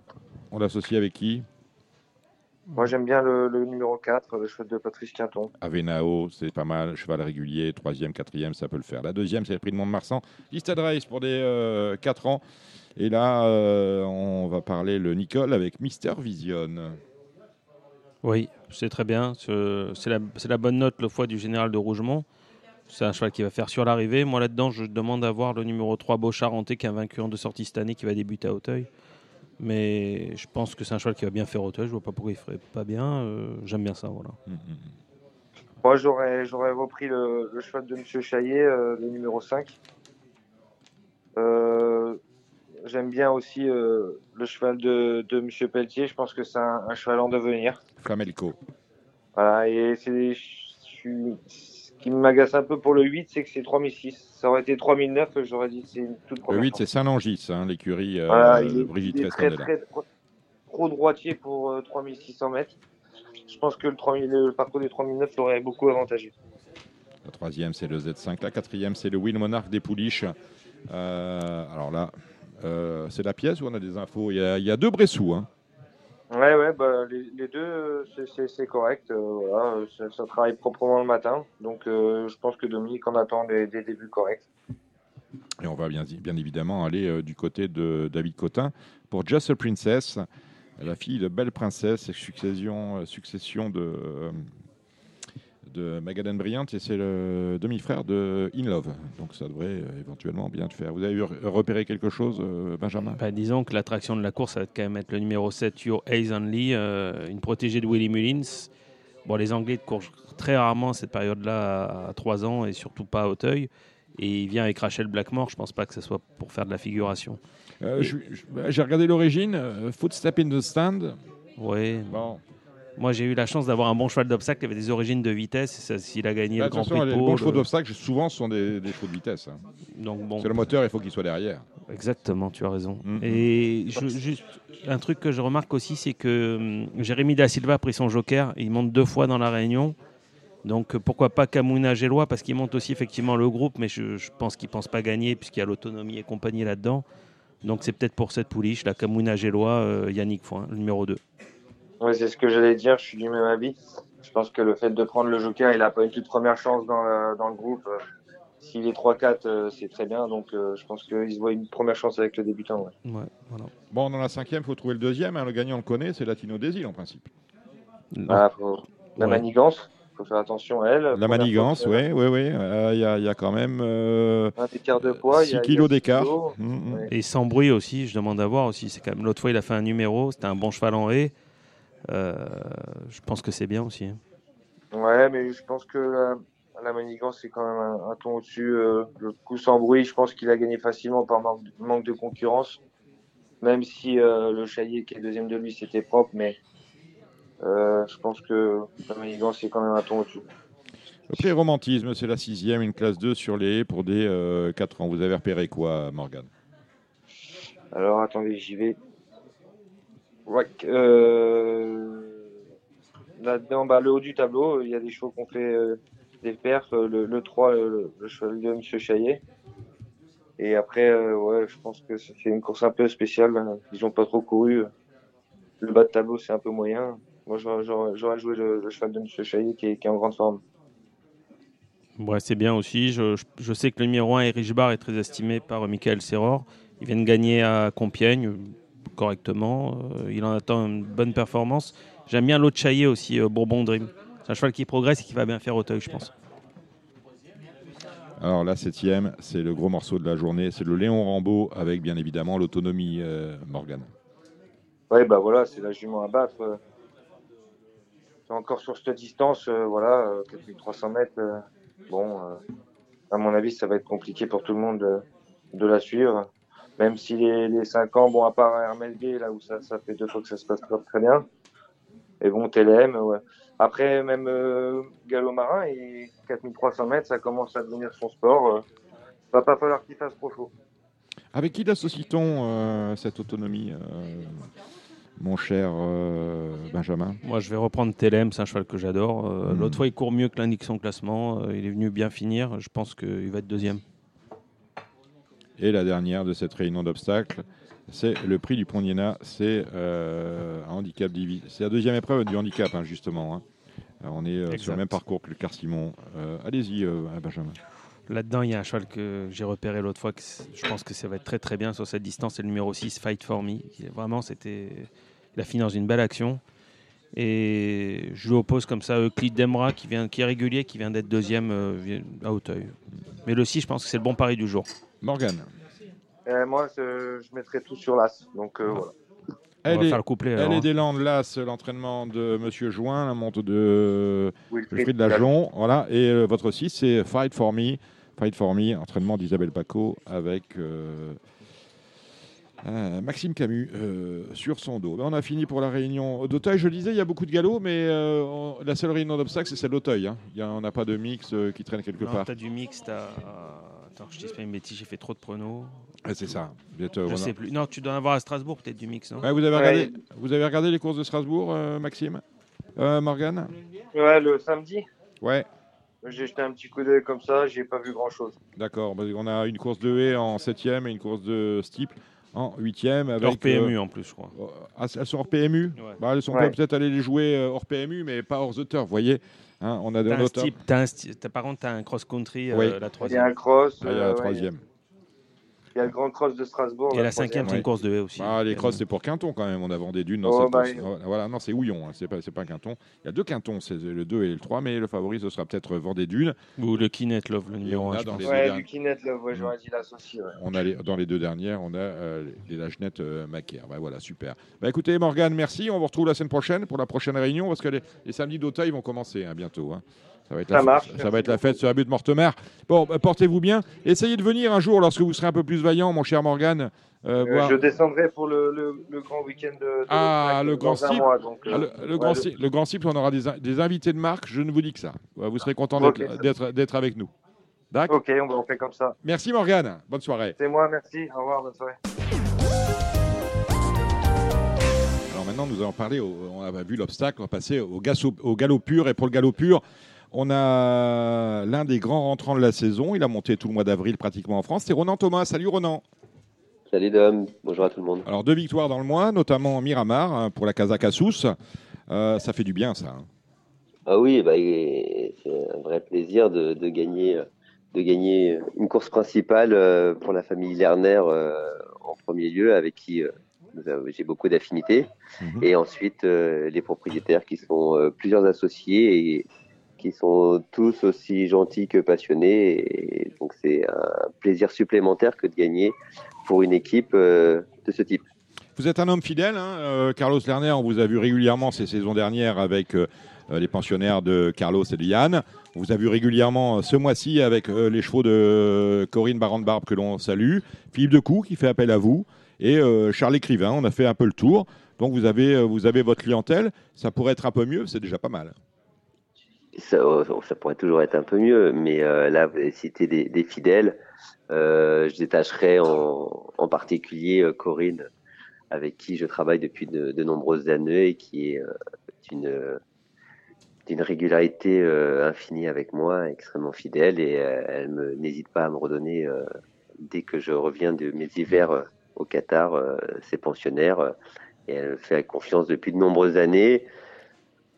Speaker 1: On l'associe avec qui?
Speaker 8: Moi, j'aime bien le, le numéro 4, le cheval de Patrice Quinton.
Speaker 1: Avenao, c'est pas mal. Cheval régulier, troisième, quatrième, ça peut le faire. La deuxième, c'est le prix de Mont-de-Marsan. Lista de Race pour des 4 ans. Et là, euh, on va parler le Nicole avec Mister Vision.
Speaker 9: Oui, c'est très bien. Ce- C'est la, bonne note, le foie du général de Rougemont. C'est un cheval qui va faire sur l'arrivée. Moi, là-dedans, je demande à voir le numéro 3, Beau Charentais, qui est un vaincu en deux sorties cette année, qui va débuter à Auteuil. Mais je pense que c'est un cheval qui va bien faire Auteuil. Je vois pas pourquoi il ferait pas bien. Euh, J'aime bien ça, voilà.
Speaker 8: Moi, j'aurais, j'aurais repris le, le cheval de Monsieur Chaillet, euh, le numéro 5. Euh, j'aime bien aussi euh, le cheval de, de Monsieur Pelletier. Je pense que c'est un, un cheval en devenir.
Speaker 1: Flamelco.
Speaker 8: Voilà, et c'est, qui m'agace un peu pour le 8, c'est que c'est 3006. Ça aurait été 3009, j'aurais dit c'est une toute
Speaker 1: Le
Speaker 8: première
Speaker 1: 8, c'est Saint-Langis, hein, l'écurie euh,
Speaker 8: Voilà,
Speaker 1: Brigitte
Speaker 8: il est très,
Speaker 1: Rescandela.
Speaker 8: très, trop droitier pour euh, 3600 mètres. Je pense que le, 3000, le parcours des 3009 l'aurait beaucoup avantagé.
Speaker 1: La troisième, c'est le Z5. La quatrième, c'est le Will Monarch des Pouliches. Euh, alors là, euh, c'est la pièce où on a des infos. Il y a, il y a deux Bressous. Hein.
Speaker 8: Ouais, ouais, bah, les, deux, euh, c'est- correct. euh, voilà, euh, ça, travaille proprement le matin. Donc, je pense que Dominique en attend des, débuts corrects.
Speaker 1: Et on va bien, bien évidemment aller du côté de David Cotin pour Just a Princess, la fille de Belle Princesse, succession, succession de, de Magadan Bryant, et c'est le demi-frère de In Love. Donc ça devrait euh, éventuellement bien te faire. Vous avez repéré quelque chose, euh, Benjamin?
Speaker 9: Bah, disons que l'attraction de la course, ça va quand même être le numéro 7, Your Eyes Only, euh, une protégée de Willie Mullins. Bon, les Anglais courent très rarement à cette période-là à 3 ans et surtout pas à Auteuil. Et il vient avec Rachel Blackmore, je pense pas que ce soit pour faire de la figuration.
Speaker 1: Euh, je- J'ai regardé l'origine, Footstep in the Stand.
Speaker 9: Oui.
Speaker 1: Bon.
Speaker 9: Moi, j'ai eu la chance d'avoir un bon cheval d'obstacle qui avait des origines de vitesse. S'il a gagné
Speaker 1: Bah,
Speaker 9: le Grand Prix de
Speaker 1: les bons chevaux
Speaker 9: le-
Speaker 1: d'obstacle, souvent, ce sont des, des chevaux de vitesse. hein.
Speaker 9: Donc bon.
Speaker 1: C'est le moteur, il faut qu'il soit derrière.
Speaker 9: Exactement, tu as raison.
Speaker 1: Mhm.
Speaker 9: Et je- juste un truc que je remarque aussi, c'est que hum, Jérémy Da Silva a pris son joker. Il monte deux fois dans la réunion. Donc pourquoi pas Kamuna Gélois? Parce qu'il monte aussi effectivement le groupe, mais je, je pense qu'il pense pas gagner puisqu'il y a l'autonomie et compagnie là-dedans. Donc c'est peut-être pour cette pouliche, la Kamuna Gélois, euh, Yannick Foin, le numéro 2.
Speaker 8: Ouais, c'est ce que j'allais dire. Je suis du même avis. Je pense que le fait de prendre le Joker, il a pas une toute première chance dans le, dans le groupe. Euh, S'il est 3-4, euh, c'est très bien. Donc, euh, je pense qu'il se voit une première chance avec le débutant. ouais.
Speaker 1: Bon, dans la cinquième, il faut trouver le deuxième. hein. Le gagnant, on le connaît, c'est Latino des îles en principe.
Speaker 8: Ah, faut- La
Speaker 1: Ouais.
Speaker 8: manigance, il faut faire attention à elle.
Speaker 1: La manigance, oui, oui, oui. Il y, a- y a quand même euh,
Speaker 8: Un écart de poids. il y
Speaker 1: 6
Speaker 8: a- il y a
Speaker 1: kilos d'écart.
Speaker 8: kilos.
Speaker 1: Mm, mm.
Speaker 8: Ouais.
Speaker 9: Et sans bruit aussi, je demande à voir aussi. C'est quand même l'autre fois il a fait un numéro, c'était un bon cheval en haie. Euh, je pense que c'est bien aussi. hein.
Speaker 8: Ouais, mais je pense que la, la manigance, c'est quand même un, un ton au-dessus. euh, le coup sans bruit, je pense qu'il a gagné facilement par manque, manque de concurrence. Même si euh, le Chaillet, qui est deuxième de lui, c'était propre, mais euh, je pense que la manigance, c'est quand même un ton au-dessus.
Speaker 1: Le prix romantisme, c'est la sixième, une classe 2 sur les pour des 4 ans. Vous avez repéré quoi, Morgan
Speaker 8: Alors, attendez, j'y vais. Ouais, euh, Là-dedans, bah, le haut du tableau, il y a des chevaux qui ont fait euh, des perfs. euh, Le, le 3, le, cheval de M. Chaillet. Et après, ouais, je pense que c'est une course un peu spéciale. hein. Ils n'ont pas trop couru. Le bas de tableau, c'est un peu moyen. Moi, j'aurais- joué le, le cheval de M. Chaillet qui est, en grande forme.
Speaker 9: Ouais, c'est bien aussi. Je, sais que le numéro 1, Erich Bar, est très estimé par Michael Serror. Il vient de gagner à Compiègne correctement. Euh, il en attend une bonne performance. J'aime bien l'autre Chaillet aussi, euh, Bourbon Dream. C'est un cheval qui progresse et qui va bien faire Auteuil, je pense.
Speaker 1: Alors la septième, c'est le gros morceau de la journée, c'est le Léon Rambaud avec bien évidemment l'autonomie euh, Morgan.
Speaker 8: Ouais, bah voilà, c'est la jument à battre. euh. C'est encore sur cette distance, euh, voilà, euh, 4300 mètres. bon, euh, à mon avis, ça va être compliqué pour tout le monde de, de la suivre. Même si les, les 5 ans, bon, à part Hermel Gay, là où ça, ça fait deux fois que ça se passe pas très bien. Mais bon, TLM, ouais. Après, même euh, galop marin, et 4300 mètres, ça commence à devenir son sport. Euh, va pas falloir qu'il fasse trop chaud.
Speaker 1: Avec qui l'associe-t-on euh, cette autonomie, euh, mon cher euh, Benjamin?
Speaker 9: Moi, je vais reprendre Telem, c'est un cheval que j'adore. Euh,
Speaker 1: Mhm.
Speaker 9: L'autre fois, il court mieux que l'indique son classement. Euh, il est venu bien finir. Je pense qu'il va être deuxième.
Speaker 1: Et la dernière de cette réunion d'obstacles, c'est le prix du Pont Niena. C'est euh, un handicap divi- C'est la deuxième épreuve du handicap, hein, justement. hein. On est euh, sur le même parcours que le Car-Simon. Euh, Allez-y, Benjamin.
Speaker 9: Là-dedans, il y a un cheval que j'ai repéré l'autre fois. Que je pense que ça va être très très bien sur cette distance. C'est le numéro 6, Fight for Me. Vraiment, c'était. Il a fini dans une belle action. Et je lui oppose comme ça Euclide Demra, qui, vient, qui est régulier, qui vient d'être deuxième à Hauteuil. Mais le 6, je pense que c'est le bon pari du jour.
Speaker 1: Morgane.
Speaker 8: Euh, moi, je, je mettrai tout sur l'as. Donc euh, voilà.
Speaker 9: Va
Speaker 1: est,
Speaker 9: couplet,
Speaker 1: Elle
Speaker 9: alors,
Speaker 1: est
Speaker 9: hein.
Speaker 1: des Landes, là, c'est l'entraînement de Monsieur Join, la monte de
Speaker 8: Wilfried
Speaker 1: Wilfried Lajon. Voilà. Et euh, votre 6, c'est Fight for Me. Fight for Me, entraînement d'Isabelle Paco avec euh, euh, Maxime Camus euh, sur son dos. Ben, on a fini pour la réunion d'Auteuil. Je le disais, il y a beaucoup de galops, mais euh, on- la seule réunion d'obstacles, c'est celle d'Auteuil. hein. Il y a- on n'a pas de mix euh, qui traîne quelque
Speaker 9: Non,
Speaker 1: part.
Speaker 9: t'as du mix, t'as. Attends, je dis pas une bêtise, j'ai fait trop de pronos.
Speaker 1: Ouais, c'est ça. Êtes, euh,
Speaker 9: je
Speaker 1: voilà.
Speaker 9: sais plus. Non, tu dois en avoir à Strasbourg, peut-être du mix, non?
Speaker 1: Ouais, vous, avez regardé, vous avez regardé les courses de Strasbourg, euh, Maxime? Euh, Morgane?
Speaker 8: Ouais, le samedi,
Speaker 1: Ouais.
Speaker 8: j'ai jeté un petit coup d'œil comme ça, j'ai pas vu grand chose.
Speaker 1: D'accord, on a une course de haie en 7e et une course de steeple en 8e. Avec,
Speaker 9: Hors PMU, en plus, je crois.
Speaker 1: Ah, elles sont hors PMU bah, elles sont-
Speaker 9: Ouais.
Speaker 1: peut-être aller les jouer euh, hors PMU, mais pas hors the turf, vous voyez Hein, On a de
Speaker 9: T'as un steep- t'as un t'as- par contre, tu as un cross-country, euh,
Speaker 1: Oui.
Speaker 9: la
Speaker 8: Il y
Speaker 9: troisième.
Speaker 8: a un cross.
Speaker 1: Ah, il y a
Speaker 8: euh,
Speaker 1: la
Speaker 8: ouais,
Speaker 1: troisième.
Speaker 8: Il y a le grand cross de Strasbourg.
Speaker 9: Et la cinquième, c'est une course de haie aussi.
Speaker 1: Ah, les crosses, c'est pour Quinton quand même. On a vendu dunes dans
Speaker 8: Oh,
Speaker 1: cette
Speaker 8: bah,
Speaker 1: course.
Speaker 8: oui.
Speaker 1: Voilà, Voilà, non, c'est Houillon, hein, c'est pas, c'est pas Quinton. Il y a deux Quintons, c'est le 2 et le 3, mais le favori, ce sera peut-être Vendée Dunes.
Speaker 9: Ou le Kinet Love, le numéro
Speaker 1: on
Speaker 9: un,
Speaker 1: a
Speaker 9: je
Speaker 1: dans
Speaker 9: pense.
Speaker 1: les
Speaker 8: Ouais,
Speaker 1: derniers-
Speaker 8: Kinet, là, ouais, j'aurais dit l'associé. Ouais.
Speaker 1: On a les- dans les deux dernières, on a euh, les Lagenettes euh, Macaire. Bah, voilà, super. Bah, écoutez, Morgane, merci. On vous retrouve la semaine prochaine pour la prochaine réunion parce que les, les samedis d'Auteuil vont commencer hein, bientôt. hein. Ça va être
Speaker 8: Ça
Speaker 1: la, fête-
Speaker 8: marche,
Speaker 1: ça
Speaker 8: merci
Speaker 1: va être la fête sur la butte Mortemer. Bon, bah, portez-vous bien. Essayez de venir un jour lorsque vous serez un peu plus vaillant, mon cher Morgane. euh,
Speaker 8: Euh, je descendrai pour le, le, le grand week-end de, de
Speaker 1: Ah, le grand cible. Ah, le, le
Speaker 8: ouais,
Speaker 1: grand
Speaker 8: le-
Speaker 1: cible, le grand cible, on aura des, in- des invités de marque. Je ne vous dis que ça. Vous serez content d'être avec nous. D'accord?
Speaker 8: Ok, on va on fait comme ça.
Speaker 1: Merci Morgane. Bonne soirée.
Speaker 8: C'est moi, merci. Au revoir, bonne soirée.
Speaker 1: Alors maintenant, nous allons parler, au- on a vu l'obstacle, on va passer au, gasso- au galop pur. Et pour le galop pur, on a l'un des grands rentrants de la saison. Il a monté tout le mois d'avril pratiquement en France. C'est Ronan Thomas. Salut Ronan.
Speaker 10: Salut Dom, bonjour à tout le monde.
Speaker 1: Alors deux victoires dans le mois, notamment Miramar hein, pour la Sousse. Euh, ça fait du bien ça. hein.
Speaker 10: Ah oui, bah, c'est un vrai plaisir de, de gagner, de gagner une course principale euh, pour la famille Lerner euh, en premier lieu, avec qui j'ai beaucoup d'affinités. Et ensuite, les propriétaires qui sont plusieurs associés et qui sont tous aussi gentils que passionnés. Donc c'est un plaisir supplémentaire que de gagner pour une équipe euh, de ce type.
Speaker 1: Vous êtes un homme fidèle, hein, euh, Carlos Lerner. On vous a vu régulièrement ces saisons dernières avec euh, les pensionnaires de Carlos et de Yann. On vous a vu régulièrement ce mois-ci avec les chevaux de Corinne Barande-Barbe que l'on salue, Philippe Decou qui fait appel à vous et Charles Écrivain. On a fait un peu le tour. Donc vous avez, vous avez votre clientèle. Ça pourrait être un peu mieux, c'est déjà pas mal.
Speaker 10: Ça, euh, ça pourrait toujours être un peu mieux, mais euh, là, vous avez des, fidèles. Euh, je détacherai en, particulier euh, Corinne, avec qui je travaille depuis de, nombreuses années et qui est d'une régularité infinie avec moi, extrêmement fidèle, et elle n'hésite pas à me redonner dès que je reviens de mes hivers au Qatar ses pensionnaires, et elle fait confiance depuis de nombreuses années.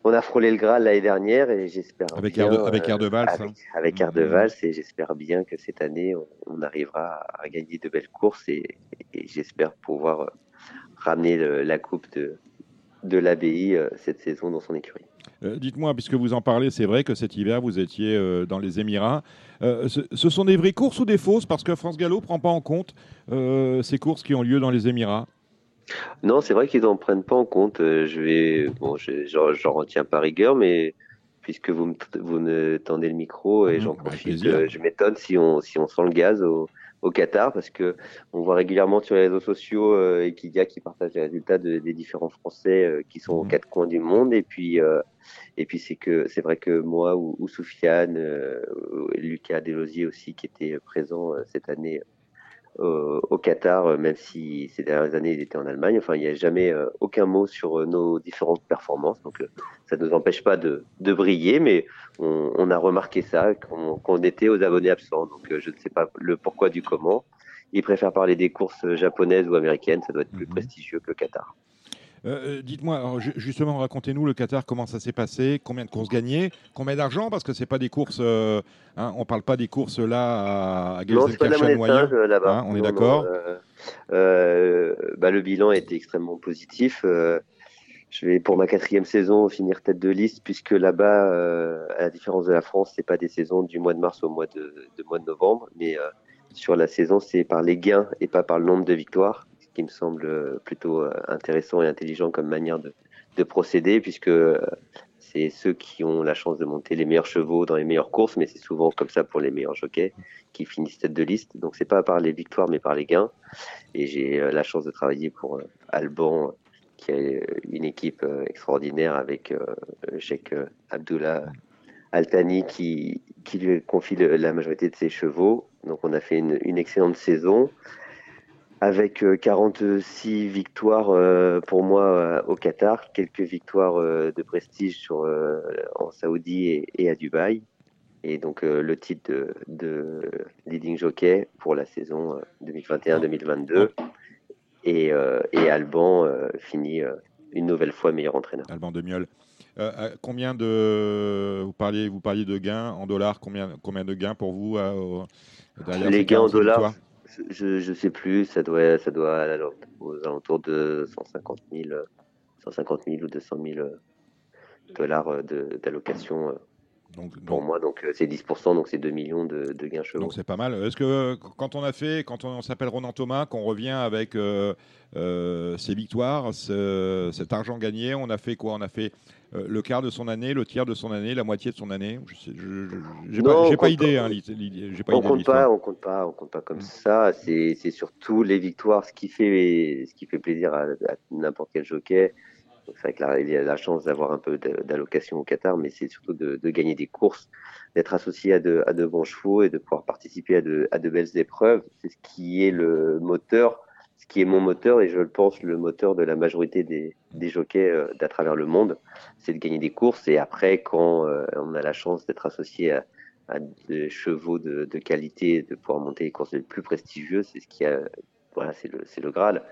Speaker 10: On a frôlé le Graal l'année dernière et j'espère
Speaker 1: Avec
Speaker 10: bien,
Speaker 1: Air de- avec
Speaker 10: euh,
Speaker 1: Air de Valls,
Speaker 10: avec,
Speaker 1: hein.
Speaker 10: avec Air de Valls et j'espère bien que cette année on, on arrivera à gagner de belles courses et, et j'espère pouvoir euh, ramener le- la coupe de de l'abbaye euh, cette saison dans son écurie.
Speaker 1: Euh, Dites-moi, puisque vous en parlez, c'est vrai que cet hiver, vous étiez euh, dans les Émirats. Euh, ce, ce sont des vraies courses ou des fausses? Parce que France Gallo ne prend pas en compte ces courses qui ont lieu dans les Émirats.
Speaker 10: Non, c'est vrai qu'ils n'en prennent pas en compte. Euh, Je vais, bon, je- j'en retiens pas rigueur, mais puisque vous me, vous me tendez le micro et j'en profite, euh, je m'étonne si on, si on sent le gaz au, au Qatar parce que on voit régulièrement sur les réseaux sociaux euh, Ekidia qui partage les résultats de- des différents Français euh, qui sont aux
Speaker 1: Mhm.
Speaker 10: quatre coins du monde et puis et puis c'est que c'est vrai que moi ou, ou Soufiane, ou Lucas Delosier aussi qui était présent cette année au, au Qatar, euh, même si ces dernières années il était en Allemagne. Enfin, il n'y a jamais euh, aucun mot sur euh, nos différentes performances. Donc, euh, ça ne nous empêche pas de, de briller, mais on, on a remarqué ça, qu'on qu'on était aux abonnés absents. Donc, euh, je ne sais pas le pourquoi du comment. Ils préfèrent parler des courses japonaises ou américaines. Ça doit être plus
Speaker 1: Mhm.
Speaker 10: prestigieux que le Qatar.
Speaker 1: Euh, euh, Dites-moi, justement, racontez-nous le Qatar, comment ça s'est passé, combien de courses gagnées, combien d'argent, parce que c'est pas des courses, euh, hein, on parle pas des courses là à, Gelsenkirchen. Hein, on est d'accord
Speaker 10: euh, bah, Le bilan était extrêmement positif. Je vais pour ma quatrième saison finir tête de liste puisque là-bas, à la différence de la France, c'est pas des saisons du mois de mars au mois de, de mois de novembre, mais sur la saison, c'est par les gains et pas par le nombre de victoires, qui me semble euh, plutôt euh, intéressant et intelligent comme manière de, de procéder puisque euh, c'est ceux qui ont la chance de monter les meilleurs chevaux dans les meilleures courses, mais c'est souvent comme ça pour les meilleurs jockeys qui finissent tête de liste. Donc c'est pas par les victoires, mais par les gains. Et j'ai la chance de travailler pour Alban, qui a une équipe extraordinaire avec Sheikh Abdullah Altani qui, lui confie la majorité de ses chevaux. Donc on a fait une excellente saison avec euh, 46 victoires euh, pour moi euh, au Qatar, quelques victoires euh, de prestige sur, euh, en Saoudi et, à Dubaï. Et donc euh, le titre de, de leading jockey pour la saison euh, 2021-2022. Et, euh, et Alban euh, finit euh, une nouvelle fois meilleur entraîneur.
Speaker 1: Alban. Euh, euh, combien de vous parliez vous parliez de gains en dollars combien combien de gains pour vous euh, derrière
Speaker 10: Les gains en
Speaker 1: 46
Speaker 10: dollars, je, je sais plus, ça doit, ça doit aller aux alentours de 150 000, euh, 150 000 ou 200 000 euh, dollars d'allocation euh,
Speaker 1: donc,
Speaker 10: pour moi. Donc euh, c'est 10%, donc c'est 2 millions de, de gains chevaux.
Speaker 1: Donc c'est pas mal. Est-ce que quand on a fait, quand on, s'appelle Ronan Thomas, qu'on revient avec euh, euh, ses victoires, ce- cet argent gagné, on a fait quoi? On a fait euh, le quart de son année, le tiers de son année, la moitié de son année? Je
Speaker 10: Non,
Speaker 1: pas, idée. Hein, pas
Speaker 10: on
Speaker 1: idée
Speaker 10: compte pas, on compte pas, on compte pas comme ça. C'est c'est surtout les victoires, ce qui fait, ce qui fait plaisir à, à n'importe quel jockey. C'est la chance d'avoir un peu d'allocation au Qatar, mais c'est surtout de, gagner des courses, d'être associé à de, bons chevaux et de pouvoir participer à de, belles épreuves. C'est ce qui est le moteur, ce qui est mon moteur et je le pense le moteur de la majorité des, jockeys euh, d'à travers le monde, c'est de gagner des courses. Et après, quand euh, on a la chance d'être associé à, à des chevaux de, de qualité, de pouvoir monter les courses les plus prestigieuses, c'est ce qui a, voilà, c'est le, le Graal.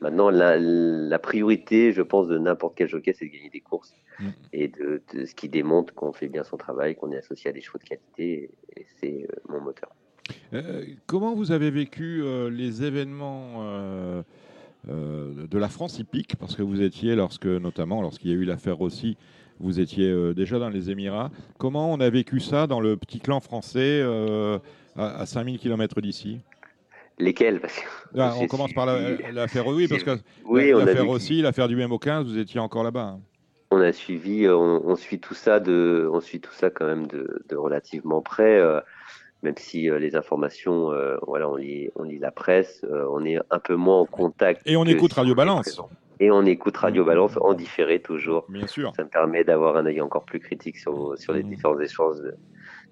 Speaker 10: Maintenant, la, la priorité, je pense, de n'importe quel jockey, c'est de gagner des courses
Speaker 1: Mm.
Speaker 10: et de, de ce qui démontre qu'on fait bien son travail, qu'on est associé à des chevaux de qualité, et, et c'est euh, mon moteur.
Speaker 1: Euh, comment vous avez vécu euh, les événements euh, de la France hippique? Parce que vous étiez, lorsque, notamment lorsqu'il y a eu l'affaire Rossi, vous étiez déjà dans les Émirats. Comment on a vécu ça dans le petit clan français à, à 5000 km d'ici?
Speaker 10: Lesquels? Parce que
Speaker 1: Ah, On commence par l'affaire oui, parce que
Speaker 10: Oui,
Speaker 1: la-
Speaker 10: on a
Speaker 1: l'affaire Rossi, l'affaire du MO15, vous étiez encore là-bas. hein.
Speaker 10: on a suivi, euh, on, on suit tout ça de, on suit tout ça quand même de, de relativement près, euh, même si euh, les informations, euh, voilà, on lit, on lit la presse, on est un peu moins en contact.
Speaker 1: Et on écoute Radio Balance.
Speaker 10: Et on écoute Radio Balance en différé toujours.
Speaker 1: Bien sûr.
Speaker 10: Ça me permet d'avoir un œil encore plus critique sur, sur les
Speaker 1: Mhm.
Speaker 10: différents échanges de-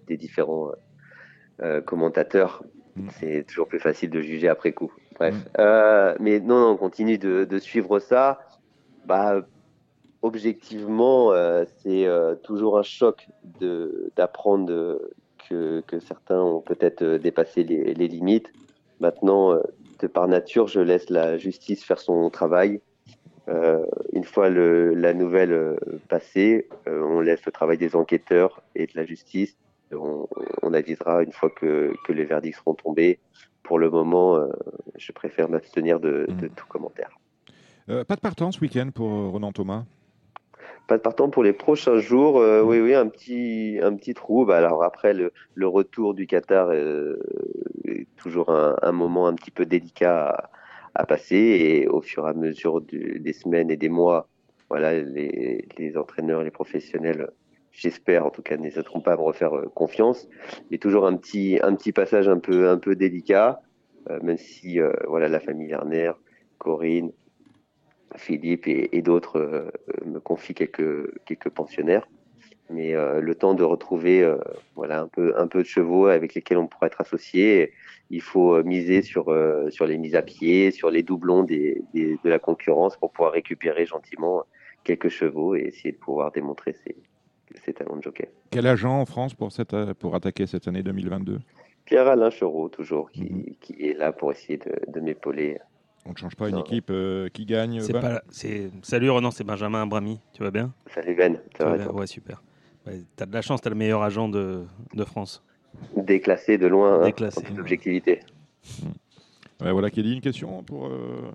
Speaker 10: des différents commentateurs.
Speaker 1: Mhm.
Speaker 10: C'est toujours plus facile de juger après coup. Bref.
Speaker 1: Mhm.
Speaker 10: Euh, mais non, non, on continue de, de suivre ça. Bah, objectivement, euh, c'est euh, toujours un choc d'apprendre que, que certains ont peut-être dépassé les, les limites. Maintenant, de par nature, je laisse la justice faire son travail. Euh, une fois le, la nouvelle passée, euh, on laisse le travail des enquêteurs et de la justice. On, on avisera une fois que, que les verdicts seront tombés. Pour le moment, euh, je préfère m'abstenir de, de tout commentaire.
Speaker 1: Euh, pas de partant ce week-end pour euh, Ronan Thomas?
Speaker 10: Pas de partant pour les prochains jours. euh, oui, oui, un petit, un petit trou. Bah, alors après, le, le retour du Qatar est toujours un, un moment un petit peu délicat à, à passer. Et au fur et à mesure du- des semaines et des mois, voilà, les, les entraîneurs, les professionnels, j'espère en tout cas, n'hésiteront pas à me refaire euh, confiance. Mais toujours un petit, un petit passage un peu, délicat. euh, même si euh, voilà la famille Werner, Corinne, Philippe et, d'autres me confient quelques pensionnaires. Mais le temps de retrouver voilà un peu de chevaux avec lesquels on pourra être associé, il faut miser sur les mises à pied, sur les doublons de la concurrence pour pouvoir récupérer gentiment quelques chevaux et essayer de pouvoir démontrer ses, ses talents de jockey.
Speaker 1: Quel agent en France pour, cette, pour attaquer cette année 2022
Speaker 10: Pierre-Alain Chereau, toujours, qui, qui est là pour essayer de, de m'épauler.
Speaker 1: On ne change pas une
Speaker 10: Non.
Speaker 1: équipe euh, qui gagne
Speaker 9: C'est
Speaker 1: ben-
Speaker 9: pas. Salut Renan, c'est Benjamin Abrami. Tu vas bien?
Speaker 10: Salut Ben,
Speaker 9: Tu
Speaker 10: ça
Speaker 9: vas
Speaker 10: va
Speaker 9: bien Ouais, super. Ouais, t'as de la chance, t'as le meilleur agent de, de France.
Speaker 10: Déclassé de loin, hein,
Speaker 9: Déclassé,
Speaker 10: en toute objectivité.
Speaker 1: Ouais, voilà, Kelly, une question pour, euh,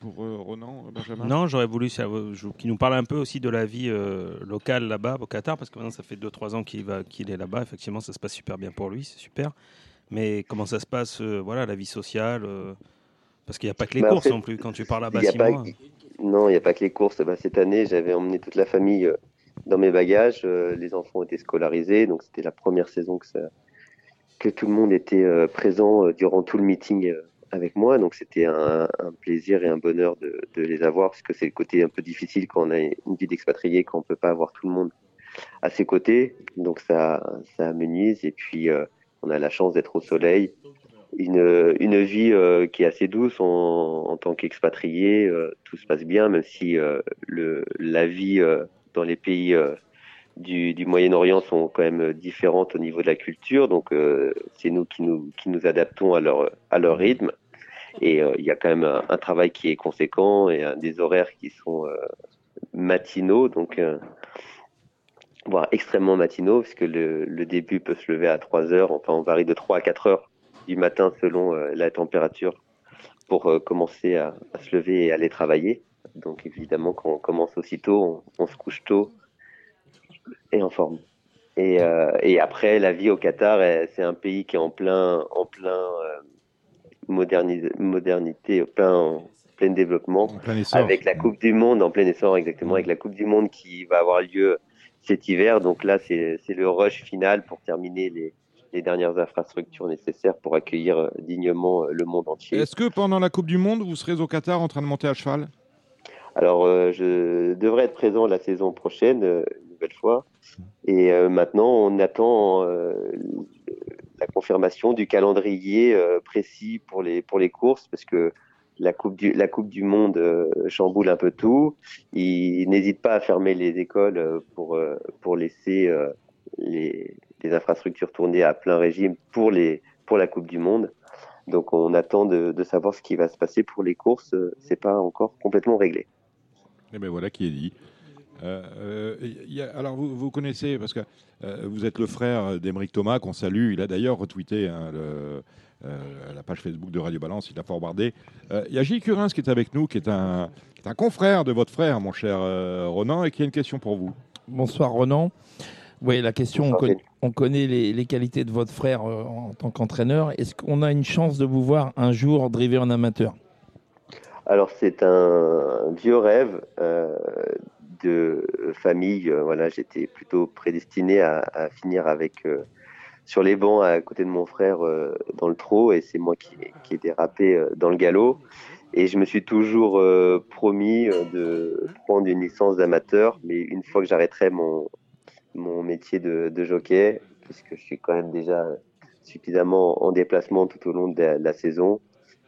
Speaker 1: pour euh, Ronan, Benjamin
Speaker 9: Non, j'aurais voulu qu'il nous parle un peu aussi de la vie euh, locale là-bas au Qatar, parce que maintenant ça fait 2-3 ans qu'il est là-bas. Effectivement, ça se passe super bien pour lui, c'est super. Mais comment ça se passe, euh, voilà, la vie sociale euh, Parce qu'il n'y a pas que les
Speaker 10: Bah, en
Speaker 9: courses
Speaker 10: fait,
Speaker 9: non plus. Quand tu pars là-bas
Speaker 10: il y a
Speaker 9: 6
Speaker 10: pas-
Speaker 9: mois.
Speaker 10: Non, il n'y a pas que les courses. Bah, cette année, j'avais emmené toute la famille euh, dans mes bagages. Euh, les enfants étaient scolarisés, donc c'était la première saison que, ça, que tout le monde était euh, présent euh, durant tout le meeting euh, avec moi. Donc c'était un, plaisir et un bonheur de, les avoir, parce que c'est le côté un peu difficile quand on a une vie d'expatrié, quand on peut pas avoir tout le monde à ses côtés. Donc ça, ça amenuise. Et puis euh, on a la chance d'être au soleil. Une, une vie euh, qui est assez douce en, tant qu'expatrié. euh, tout se passe bien, même si la vie dans les pays du, Moyen-Orient sont quand même différentes au niveau de la culture. Donc c'est nous qui nous qui nous adaptons à leur à leur rythme. Et euh, il y a quand même un, travail qui est conséquent et des horaires qui sont euh, matinaux, donc euh, voire extrêmement matinaux, puisque le, le début peut se lever à 3 heures. Enfin, on varie de 3 à 4 heures du matin selon la température pour commencer à, se lever et aller travailler. Donc évidemment, quand on commence aussitôt, on, on se couche tôt et en forme. Et, après, la vie au Qatar, c'est un pays qui est en plein, en plein modernité, en plein, en plein développement,
Speaker 1: plein essor.
Speaker 10: avec la Coupe du Monde en plein essor, exactement, avec la Coupe du Monde qui va avoir lieu cet hiver. Donc là, c'est le rush final pour terminer les, les dernières infrastructures nécessaires pour accueillir euh, dignement euh, le monde entier.
Speaker 1: Est-ce que pendant la Coupe du Monde, vous serez au Qatar en train de monter à cheval?
Speaker 10: Alors, euh, je devrais être présent la saison prochaine, euh, une nouvelle fois. Et euh, maintenant, on attend la confirmation du calendrier euh, précis pour les, pour les courses, parce que la Coupe du, la coupe du Monde euh, chamboule un peu tout. Ils n'hésitent pas à fermer les écoles euh, pour, pour laisser les, les infrastructures tourner à plein régime pour, les, pour la Coupe du Monde. Donc, on attend de, savoir ce qui va se passer pour les courses. C'est pas encore complètement réglé.
Speaker 1: Eh bien voilà qui est dit. Euh, euh, il y a- alors vous, vous connaissez, parce que euh, vous êtes le frère d'Emeric Thomas, qu'on salue, il a d'ailleurs retweeté hein, le- euh, la page Facebook de Radio Balance, il a forwardé. Euh, Il y a Gilles Curins qui est avec nous, qui est un, qui est un confrère de votre frère, mon cher euh, Ronan, et qui a une question pour vous.
Speaker 2: Bonsoir Ronan. Oui, la question, on, conna- on connaît les, les qualités de votre frère euh, en tant qu'entraîneur. Est-ce qu'on a une chance de vous voir un jour driver en amateur?
Speaker 10: Alors c'est un vieux rêve euh, de famille. Euh, Voilà, j'étais plutôt prédestiné à, finir avec euh, sur les bancs à côté de mon frère euh, dans le trot, et c'est moi qui, qui ai dérapé euh, dans le galop. Et je me suis toujours euh, promis euh, de prendre une licence d'amateur, mais une fois que j'arrêterai mon mon métier de, de jockey, puisque je suis quand même déjà suffisamment en déplacement tout au long de la saison.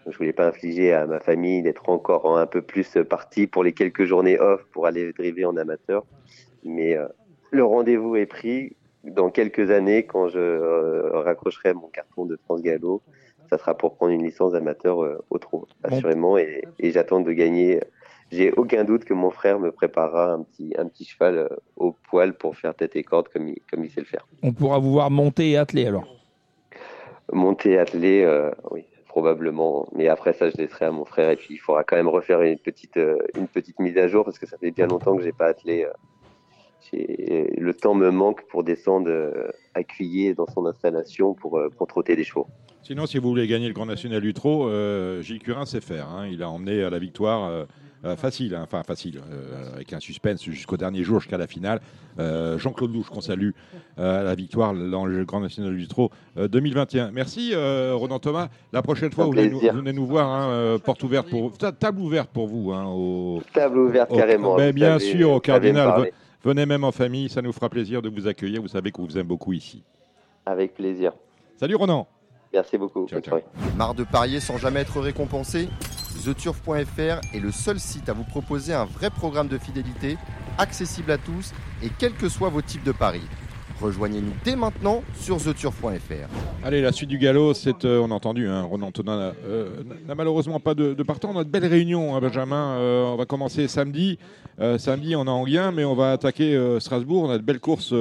Speaker 10: Je voulais pas infliger à ma famille d'être encore un peu plus parti pour les quelques journées off pour aller driver en amateur. Mais euh, le rendez-vous est pris dans quelques années quand je euh, raccrocherai mon carton de France Gallo. Ça sera pour prendre une licence d'amateur euh, au trot, assurément. Et, et j'attends de gagner. J'ai aucun doute que mon frère me préparera un petit, un petit cheval euh, au poil pour faire tête et corde comme il, comme il sait le faire.
Speaker 2: On pourra vous voir monter et atteler alors.
Speaker 10: Monter, atteler, euh, oui, probablement. Mais après ça, je laisserai à mon frère. Et puis, il faudra quand même refaire une petite, euh, une petite mise à jour parce que ça fait bien longtemps que j'ai pas attelé. euh. Le temps me manque pour descendre euh, à Cuillé dans son installation pour, euh, pour trotter des chevaux.
Speaker 1: Sinon, si vous voulez gagner le Grand National du Trot, euh, Gilles Curin sait faire. hein. Il a emmené à la victoire euh, Euh, facile, hein, enfin facile, euh, avec un suspense jusqu'au dernier jour, jusqu'à la finale. Euh, Jean-Claude Louche, qu'on salue euh, à la victoire dans le Grand National du Trot euh, 2021. Merci euh, Ronan Thomas. La prochaine fois, vous venez, nous,
Speaker 10: plaisir.
Speaker 1: vous venez nous voir, hein, euh, porte ouverte pour ta- table ouverte pour vous. Hein, au,
Speaker 10: Table ouverte
Speaker 1: au-
Speaker 10: carrément.
Speaker 1: Ben, bien
Speaker 10: savez-
Speaker 1: sûr, au Cardinal. Venez même en famille, ça nous fera plaisir de vous accueillir. Vous savez qu'on vous aime beaucoup ici.
Speaker 10: Avec plaisir.
Speaker 1: Salut Ronan.
Speaker 10: Merci beaucoup.
Speaker 1: Ciao.
Speaker 5: Marre de parier sans jamais être récompensé? TheTurf.fr est le seul site à vous proposer un vrai programme de fidélité, accessible à tous et quels que soient vos types de paris. Rejoignez-nous dès maintenant sur TheTurf.fr.
Speaker 1: Allez, la suite du galop, c'est, euh, on a entendu, hein, Ronan Tonin n'a- euh, n'a malheureusement pas de, partant. On a de belles réunions, hein, Benjamin. Euh, on va commencer samedi. Samedi, on a Anguien, mais on va attaquer Strasbourg. On a de belles courses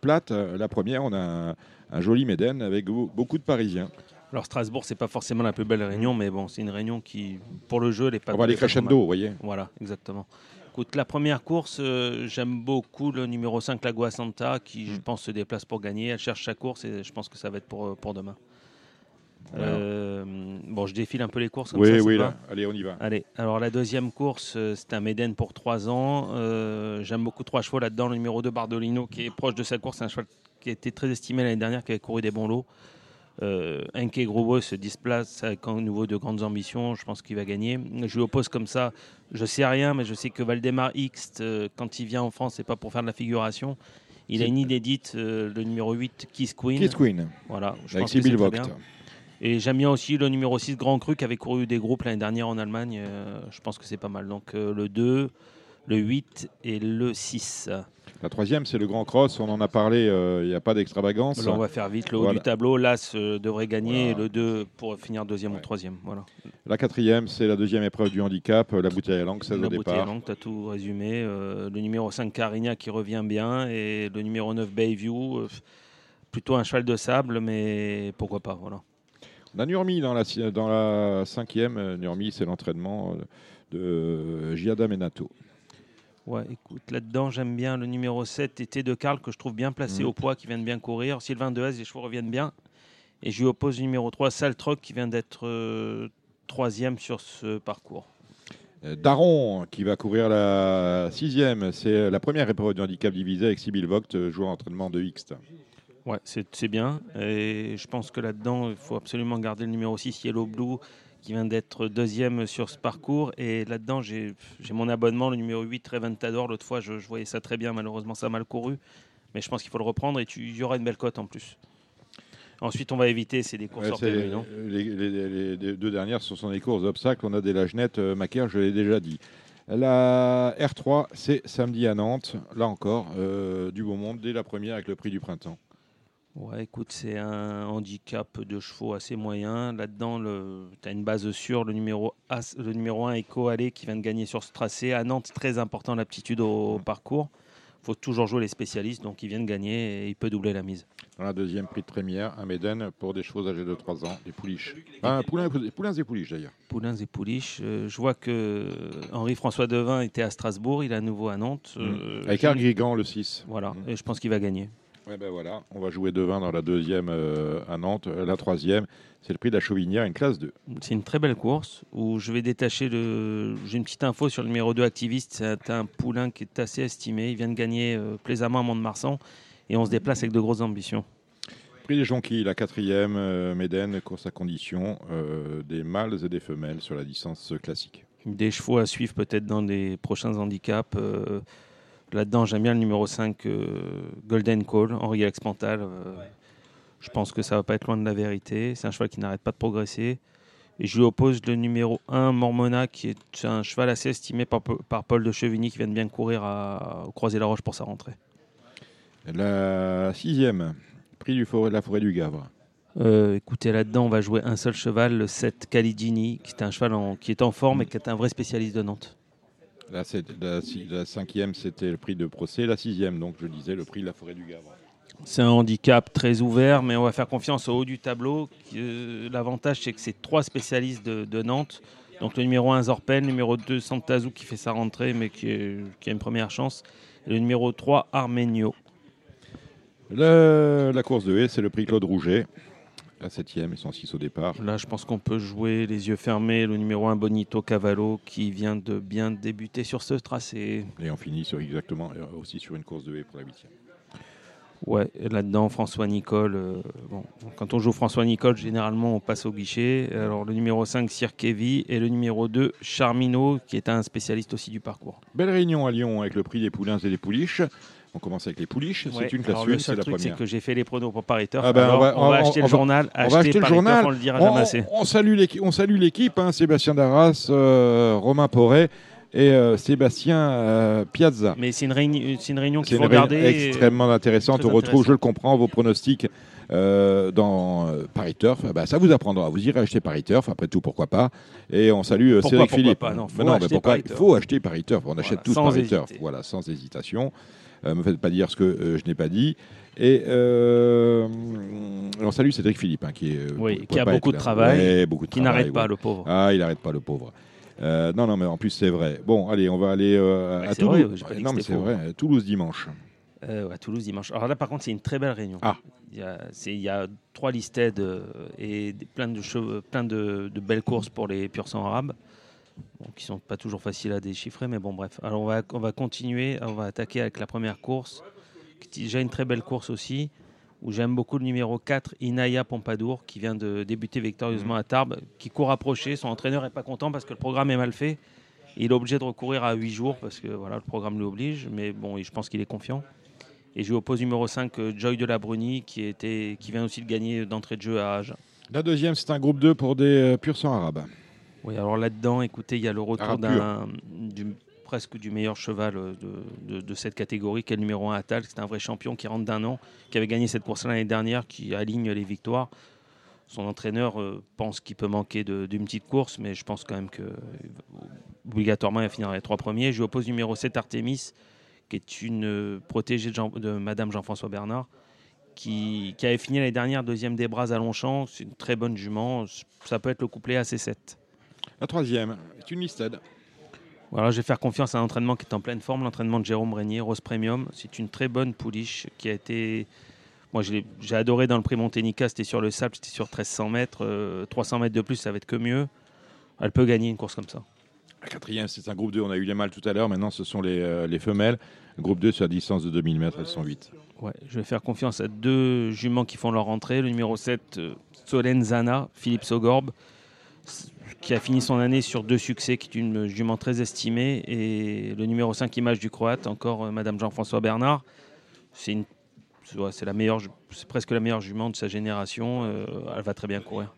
Speaker 1: plates. La première, on a un, un joli Méden avec beau- beaucoup de Parisiens.
Speaker 9: Alors Strasbourg, c'est pas forcément la plus belle réunion, mais bon, c'est une réunion qui, pour le jeu, elle est pas.
Speaker 1: On va aller crescendo, vous voyez.
Speaker 9: Voilà, exactement. Écoute, la première course, euh, j'aime beaucoup le numéro 5, la Santa, qui,
Speaker 1: Mm.
Speaker 9: je pense, se déplace pour gagner. Elle cherche sa course et je pense que ça va être pour, euh, pour demain. Euh, bon, je défile un peu les courses. Comme
Speaker 1: Oui,
Speaker 9: ça,
Speaker 1: oui, là. Allez, on y va.
Speaker 9: Allez, alors la deuxième course, c'est un Méden pour 3 ans. Euh, J'aime beaucoup trois chevaux là-dedans. Le numéro 2, Bardolino, qui est proche de cette course. C'est un cheval qui a été très estimé l'année dernière, qui avait couru des bons lots. Euh, Enke Grobo se displace avec un nouveau de grandes ambitions. Je pense qu'il va gagner. Je lui oppose comme ça. Je sais rien, mais je sais que Valdemar X, euh, quand il vient en France, c'est pas pour faire de la figuration. Il a une inédite, euh, le numéro 8, Kiss Queen.
Speaker 1: Kiss Queen.
Speaker 9: Voilà, je
Speaker 1: Avec
Speaker 9: pense que très bien. Et j'aime bien aussi le numéro 6 Grand Cru qui avait couru des groupes l'année dernière en Allemagne. Euh, je pense que c'est pas mal. Donc le 2, le 8 et le 6.
Speaker 1: La troisième, c'est le Grand Cross. On en a parlé. euh, Il n'y a pas d'extravagance.
Speaker 9: On va faire vite. Le haut
Speaker 1: Voilà.
Speaker 9: du tableau, l'As euh, devrait gagner
Speaker 1: Voilà.
Speaker 9: et le 2 pour finir deuxième ou troisième. Voilà.
Speaker 1: La quatrième, c'est la deuxième épreuve du handicap. euh, La bouteille à langue, 16
Speaker 9: La
Speaker 1: au
Speaker 9: bouteille
Speaker 1: départ.
Speaker 9: longue, tu as tout résumé. Euh, le numéro 5 Carigna qui revient bien et le numéro 9 Bayview. plutôt un cheval de sable, mais pourquoi pas. Voilà.
Speaker 1: On a Nurmi dans la, dans la cinquième. Nurmi, c'est l'entraînement de Giada Menato.
Speaker 9: Ouais, écoute, là-dedans, j'aime bien le numéro 7, Été de Carl, que je trouve bien placé
Speaker 1: Mhm.
Speaker 9: au poids, qui vient de bien courir. Sylvain Dehaze, les chevaux reviennent bien. Et je lui oppose le numéro 3, Saltrock, qui vient d'être euh, troisième sur ce parcours.
Speaker 1: Euh, Daron, qui va courir la sixième. C'est la première épreuve du handicap divisé avec Sibyl Vogt, euh, joueur d'entraînement de Hixt.
Speaker 9: Ouais, c'est c'est bien. Et je pense que là-dedans, il faut absolument garder le numéro 6, Yellow Blue, qui vient d'être deuxième sur ce parcours. Et là-dedans, j'ai mon abonnement, le numéro 8, Reventador. L'autre fois, je, je voyais ça très bien. Malheureusement, ça a mal couru. Mais je pense qu'il faut le reprendre et il y aura une belle cote en plus. Ensuite, on va éviter, c'est des courses
Speaker 1: Ouais,
Speaker 9: hors non?
Speaker 1: les- les deux dernières, ce sont des courses d'obstacles. On a des Lagenettes, euh, Macaire, je l'ai déjà dit. La R3, c'est samedi à Nantes. Là encore, euh, du beau monde dès la première avec le prix du printemps.
Speaker 9: Ouais, écoute, c'est un handicap de chevaux assez moyen. Là-dedans, tu as une base sûre. Le numéro, As- le numéro 1, Eco Alley, qui vient de gagner sur ce tracé. À Nantes, très important l'aptitude au, au parcours. Il faut toujours jouer les spécialistes, donc il vient de gagner et il peut doubler la mise.
Speaker 1: Dans la deuxième prix de première, un Méden pour des chevaux âgés de 3 ans, des pouliches. Ah, poulains, poulains et pouliches d'ailleurs.
Speaker 9: Poulains et Pouliches. euh, je vois que Henri-François Devin était à Strasbourg, il est à nouveau à Nantes. euh,
Speaker 1: Avec Arguigan le 6.
Speaker 9: Voilà, et je pense qu'il va gagner.
Speaker 1: Ouais, ben voilà, on va jouer devin dans la deuxième euh, à Nantes. Euh, La troisième, c'est le prix de la Chauvinière, une classe 2.
Speaker 9: C'est une très belle course où je vais détacher le. J'ai une petite info sur le numéro 2 activiste. C'est un poulain qui est assez estimé. Il vient de gagner euh, plaisamment à Mont-de-Marsan et on se déplace avec de grosses ambitions.
Speaker 1: Prix des jonquilles, la quatrième, euh, Méden, course à condition, des mâles et des femelles sur la distance classique.
Speaker 9: Des chevaux à suivre peut-être dans les prochains handicaps. Là-dedans, j'aime bien le numéro 5, euh, Golden Call, Henri Alex Pantal. euh, je pense que ça va pas être loin de la vérité. C'est un cheval qui n'arrête pas de progresser. Et je lui oppose le numéro 1, Mormona, qui est un cheval assez estimé par, par Paul de Chevigny, qui vient de bien courir à, au Croisé-la-Roche pour sa rentrée.
Speaker 1: La sixième, prix du forêt, de la forêt du Gavre.
Speaker 9: Euh, écoutez, là-dedans, on va jouer un seul cheval, le 7 Caligini, qui est un cheval en- qui est en forme et qui est un vrai spécialiste de Nantes.
Speaker 1: La, cinquième, c'était le prix de procès. La sixième, donc je disais, le prix de la forêt du Gavre.
Speaker 9: C'est un handicap très ouvert, mais on va faire confiance au haut du tableau. Euh, L'avantage, c'est que c'est trois spécialistes de, de Nantes. Donc le numéro 1, Zorpen, le numéro 2, Santazou, qui fait sa rentrée, mais qui, est- qui a une première chance. Et le numéro 3, Armenio.
Speaker 1: Le- la course de haie, c'est le prix Claude Rouget. La septième et 106 au départ.
Speaker 9: Là, je pense qu'on peut jouer les yeux fermés. Le numéro 1, Bonito Cavallo, qui vient de bien débuter sur ce tracé.
Speaker 1: Et on finit sur exactement euh, aussi sur une course de haie pour la huitième.
Speaker 9: Ouais, là-dedans, François Nicole. euh, bon, quand on joue François Nicole, généralement, on passe au guichet. Alors, le numéro 5, Sirkevi, et le numéro 2, Charmino, qui est un spécialiste aussi du parcours.
Speaker 1: Belle réunion à Lyon avec le prix des poulains et des pouliches. On commence avec les pouliches.
Speaker 9: Ouais,
Speaker 1: c'est une classe
Speaker 9: le seul
Speaker 1: la
Speaker 9: truc, c'est que j'ai fait les pronos pour Paris Turf.
Speaker 1: Ah ben,
Speaker 9: on, va, acheter
Speaker 1: on
Speaker 9: le journal.
Speaker 1: On va
Speaker 9: acheter
Speaker 1: le journal.
Speaker 9: On le dira jamais assez.
Speaker 1: on salue l'équipe, on salue l'équipe, hein, Sébastien Darras, euh, Romain Porret et euh, Sébastien euh, Piazza.
Speaker 9: Mais c'est une, réuni- une réunion
Speaker 1: une
Speaker 9: faut regarder.
Speaker 1: extrêmement intéressante. On retrouve,
Speaker 9: intéressant.
Speaker 1: je le comprends, vos pronostics euh, dans euh, Paris Turf. Ah bah, ça vous apprendra. Vous irez acheter Paris Turf, après tout, pourquoi pas. Et on salue euh,
Speaker 9: Pourquoi,
Speaker 1: Cédric
Speaker 9: pourquoi
Speaker 1: Philippe.
Speaker 9: pas, non, faut
Speaker 1: Mais mais
Speaker 9: acheter
Speaker 1: pourquoi
Speaker 9: Paris
Speaker 1: Il faut acheter Paris Turf. On achète
Speaker 9: Voilà,
Speaker 1: tous Paris
Speaker 9: hésiter.
Speaker 1: Turf. Voilà, sans hésitation. Euh, me faites pas dire ce que euh, je n'ai pas dit. Et euh, on salue Cédric Philippe, hein, qui, est,
Speaker 9: Oui,
Speaker 1: pouvait
Speaker 9: qui a beaucoup de travail,
Speaker 1: Ouais, beaucoup de
Speaker 9: qui
Speaker 1: travail,
Speaker 9: n'arrête pas, le pauvre.
Speaker 1: Ah, il n'arrête pas, le pauvre. Euh, non, non, mais en plus, c'est vrai. Bon, allez, on va aller euh, à
Speaker 9: vrai,
Speaker 1: Toulouse. non, mais c'est vrai, Toulouse dimanche.
Speaker 9: Euh, à Toulouse dimanche. Alors là, par contre, c'est une très belle réunion.
Speaker 1: Ah.
Speaker 9: Il y a, c'est- il y a trois listed euh, et plein, de, cheveux- plein de, de belles courses pour les pur sang arabes, bon, qui sont pas toujours faciles à déchiffrer, mais bon, bref. Alors on va, on va continuer, on va attaquer avec la première course, qui est déjà une très belle course aussi, où j'aime beaucoup le numéro 4, Inaya Pompadour, qui vient de débuter victorieusement à Tarbes, qui court approché. Son entraîneur est pas content parce que le programme est mal fait. Il est obligé de recourir à 8 jours parce que voilà, le programme l'oblige, mais bon, je pense qu'il est confiant. Et je lui oppose numéro 5, euh, Joy de la Bruni, qui, était, qui vient aussi de gagner d'entrée de jeu à Agen.
Speaker 1: La deuxième, c'est un groupe 2 pour des euh, pur sang arabes.
Speaker 9: Oui, alors là-dedans, écoutez, il y a le retour d'un du- presque du meilleur cheval euh, de, de- de cette catégorie, qui est le numéro 1 Atal. C'est un vrai champion qui rentre d'un an, qui avait gagné cette course l'année dernière, qui aligne les victoires. Son entraîneur euh, pense qu'il peut manquer d'une petite course, mais je pense quand même que obligatoirement il va finir dans les trois premiers. Je lui oppose numéro 7 Artemis, qui est une euh, protégée de, Jean- de Madame Jean-François Bernard, qui, qui avait fini l'année dernière deuxième des bras à Longchamp. C'est une très bonne jument. Ça peut être le couplet AC7.
Speaker 1: La troisième est une listed.
Speaker 9: Voilà, je vais faire confiance à un entraînement qui est en pleine forme, l'entraînement de Jérôme Régnier, Rose Premium. C'est une très bonne pouliche qui a été. Moi, j'ai adoré dans le prix Monténica, c'était sur le sable, c'était sur 1300 mètres. euh, 300 mètres de plus, ça va être que mieux. Elle peut gagner une course comme ça.
Speaker 1: La quatrième, c'est un groupe 2. On a eu les mâles tout à l'heure. Maintenant, ce sont les, euh, les femelles. Le groupe 2, sur la distance de 2000 mètres, elles sont 8.
Speaker 9: Ouais, je vais faire confiance à deux juments qui font leur entrée. Le numéro 7, euh, Solenzana, Philippe Sogorbe, s- qui a fini son année sur deux succès, qui est une jument très estimée. Et le numéro 5, Image du Croate, encore euh, Madame Jean-François Bernard. C'est c'est c'est c'est presque la meilleure jument de sa génération. euh, elle va très bien courir.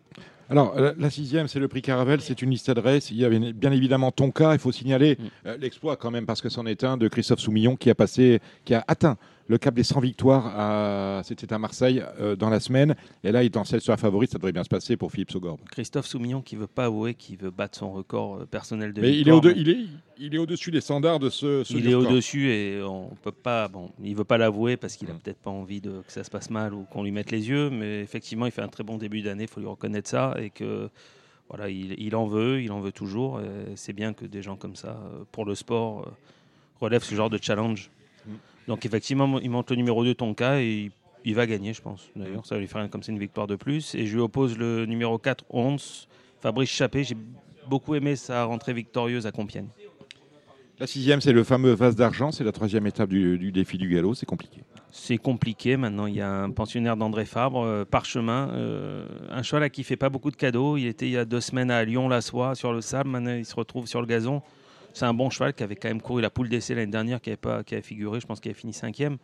Speaker 1: Alors, la, la sixième, c'est le prix Caravelle. C'est une listed race. Il y avait bien évidemment ton cas. Il faut signaler
Speaker 9: Mm.
Speaker 1: euh, l'exploit quand même, parce que c'en est un de Christophe Soumillon qui a passé, qui a atteint le cap des 100 victoires. C'était à Marseille euh, dans la semaine. Et là, il est en selle sur la favorite. Ça devrait bien se passer pour Philippe Sogorbe.
Speaker 9: Christophe Soumillon qui veut pas avouer qu'il veut battre son record euh, personnel de
Speaker 1: Mais il est,
Speaker 9: victoire,
Speaker 1: au
Speaker 9: mais-
Speaker 1: il, est, il est au-dessus des standards de ce, ce
Speaker 9: il est au-dessus et on peut pas. Bon, il veut pas l'avouer parce qu'il a peut-être pas envie de, que ça se passe mal ou qu'on lui mette les yeux. Mais effectivement, il fait un très bon début d'année. Il faut lui reconnaître ça et que voilà, il, il en veut, il en veut toujours. et C'est bien que des gens comme ça, euh, pour le sport, relèvent ce genre de challenge. Donc effectivement, il monte le numéro 2 Tonka et il, il va gagner, je pense. D'ailleurs, ça va lui faire comme c'est une victoire de plus. Et je lui oppose le numéro 4 11 Fabrice Chappé. J'ai beaucoup aimé sa rentrée victorieuse à Compiègne.
Speaker 1: La sixième, c'est le fameux vase d'argent. C'est la troisième étape du, du défi du galop. C'est compliqué.
Speaker 9: C'est compliqué. Maintenant, il y a un pensionnaire d'André Fabre, euh, parchemin. euh, un cheval à qui fait pas beaucoup de cadeaux. Il était il y a deux semaines à Lyon-la-Soie sur le sable. Maintenant, il se retrouve sur le gazon. C'est un bon cheval qui avait quand même couru la poule d'essai l'année dernière, qui avait, pas, qui avait figuré. Je pense qu'il avait fini cinquième.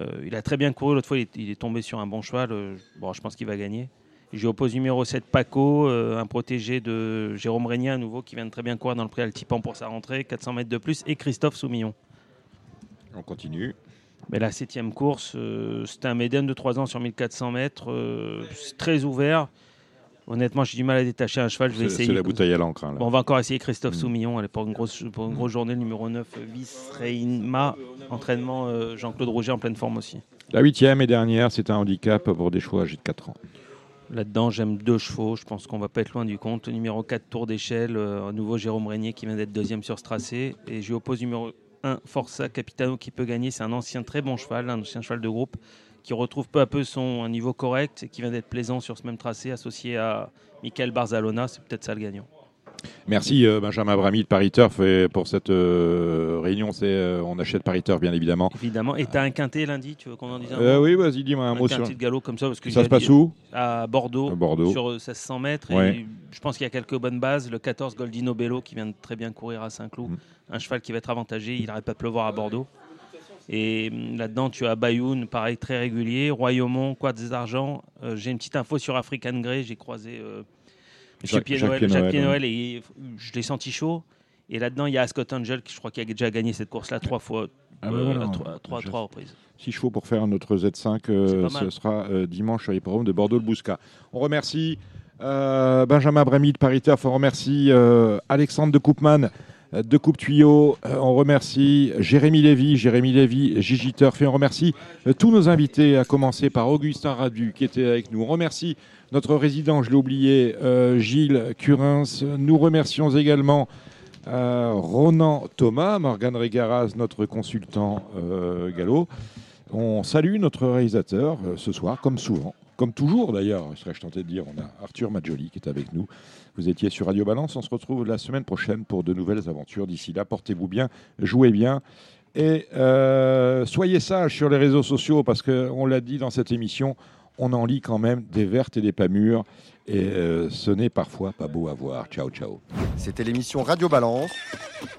Speaker 9: Euh, il a très bien couru. L'autre fois, il est, il est tombé sur un bon cheval. Euh, bon, je pense qu'il va gagner. Je lui oppose numéro 7, Paco, euh, un protégé de Jérôme Régnier, à nouveau, qui vient de très bien courir dans le prix Altipan pour sa rentrée, 400 mètres de plus, et Christophe Soumillon.
Speaker 1: On continue.
Speaker 9: Mais la septième course, c'était un médiane de 3 ans sur 1400 mètres. c'est très ouvert. Honnêtement, j'ai du mal à détacher un cheval. Je vais essayer.
Speaker 1: c'est la bouteille à l'encre. hein.
Speaker 9: Bon, on va encore essayer Christophe
Speaker 1: Mm.
Speaker 9: Soumillon. Elle est pour une grosse, pour une grosse journée, le numéro 9, Vice Reima. Entraînement euh, Jean-Claude Rouget en pleine forme aussi.
Speaker 1: La huitième et dernière, c'est un handicap pour des chevaux âgés de 4 ans.
Speaker 9: Là-dedans, j'aime deux chevaux. Je pense qu'on va pas être loin du compte. Numéro 4, Tour d'échelle. euh, à nouveau, Jérôme Régnier qui vient d'être deuxième sur ce tracé. Et je lui oppose numéro 1, Forza Capitano qui peut gagner. C'est un ancien très bon cheval, un ancien cheval de groupe qui retrouve peu à peu son un niveau correct et qui vient d'être plaisant sur ce même tracé, associé à Michael Barzalona. C'est peut-être ça le gagnant.
Speaker 1: Merci euh, Benjamin Brami de Paris Turf et pour cette euh, réunion. C'est euh, on achète Paris Turf bien évidemment.
Speaker 9: Évidemment. Et tu as un quintet lundi, tu veux qu'on en dise un
Speaker 1: Euh,
Speaker 9: mot
Speaker 1: oui, vas-y, dis-moi un,
Speaker 9: un
Speaker 1: mot sur.
Speaker 9: quintet de galop comme ça parce que
Speaker 1: Ça se passe où
Speaker 9: À Bordeaux,
Speaker 1: À Bordeaux.
Speaker 9: sur euh, 1600 mètres.
Speaker 1: Ouais.
Speaker 9: Et je pense qu'il y a quelques bonnes bases. Le 14 Goldino Bello qui vient de très bien courir à Saint-Cloud.
Speaker 1: Mm.
Speaker 9: Un cheval qui va être avantagé. Il n'arrête pas de pleuvoir à Bordeaux. Et hum, là-dedans, tu as Bayoun, pareil, très régulier. Royaumont, Quads d'Argent. Euh, J'ai une petite info sur African Grey. J'ai croisé euh,
Speaker 1: Jacques-
Speaker 9: Pied-Noël,
Speaker 1: Jacques
Speaker 9: Jacques
Speaker 1: Pied-Noël,
Speaker 9: Pied-Noël, et je l'ai senti chaud. Et là-dedans, il y a Ascot Angel, qui je crois qu'il a déjà gagné cette course-là trois fois,
Speaker 1: Ah bah
Speaker 9: euh, à trois, trois-
Speaker 1: Je-
Speaker 9: trois reprises.
Speaker 1: Six chevaux pour faire notre Z5, euh, ce sera euh, dimanche sur l'hippodrome de Bordeaux-le-Bouscat. On remercie Benjamin Bremy de Paris on remercie Alexandre de Coupman de Coupe Tuyau, Euh, on remercie Jérémy Lévy, Jérémy Lévy, Gigi Turf, et on remercie euh, tous nos invités, à commencer par Augustin Radu qui était avec nous. On remercie notre résident, je l'ai oublié, euh, Gilles Curins. Nous remercions également euh, Ronan Thomas, Morgan Régaraz, notre consultant euh, gallo. On salue notre réalisateur euh, ce soir, comme souvent, comme toujours d'ailleurs, serais-je tenté de dire. On a Arthur Maggioli qui est avec nous. Vous étiez sur Radio Balance. On se retrouve la semaine prochaine pour de nouvelles aventures. D'ici là, portez-vous bien, jouez bien. Et euh, soyez sages sur les réseaux sociaux parce qu'on l'a dit dans cette émission, on en lit quand même des vertes et des pas mûres. Et euh, ce n'est parfois pas beau à voir. Ciao, ciao.
Speaker 5: C'était l'émission Radio Balance.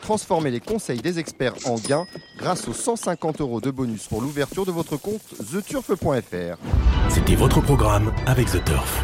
Speaker 5: Transformez les conseils des experts en gains grâce aux 150 euros de bonus pour l'ouverture de votre compte theturf.fr.
Speaker 11: C'était votre programme avec The Turf.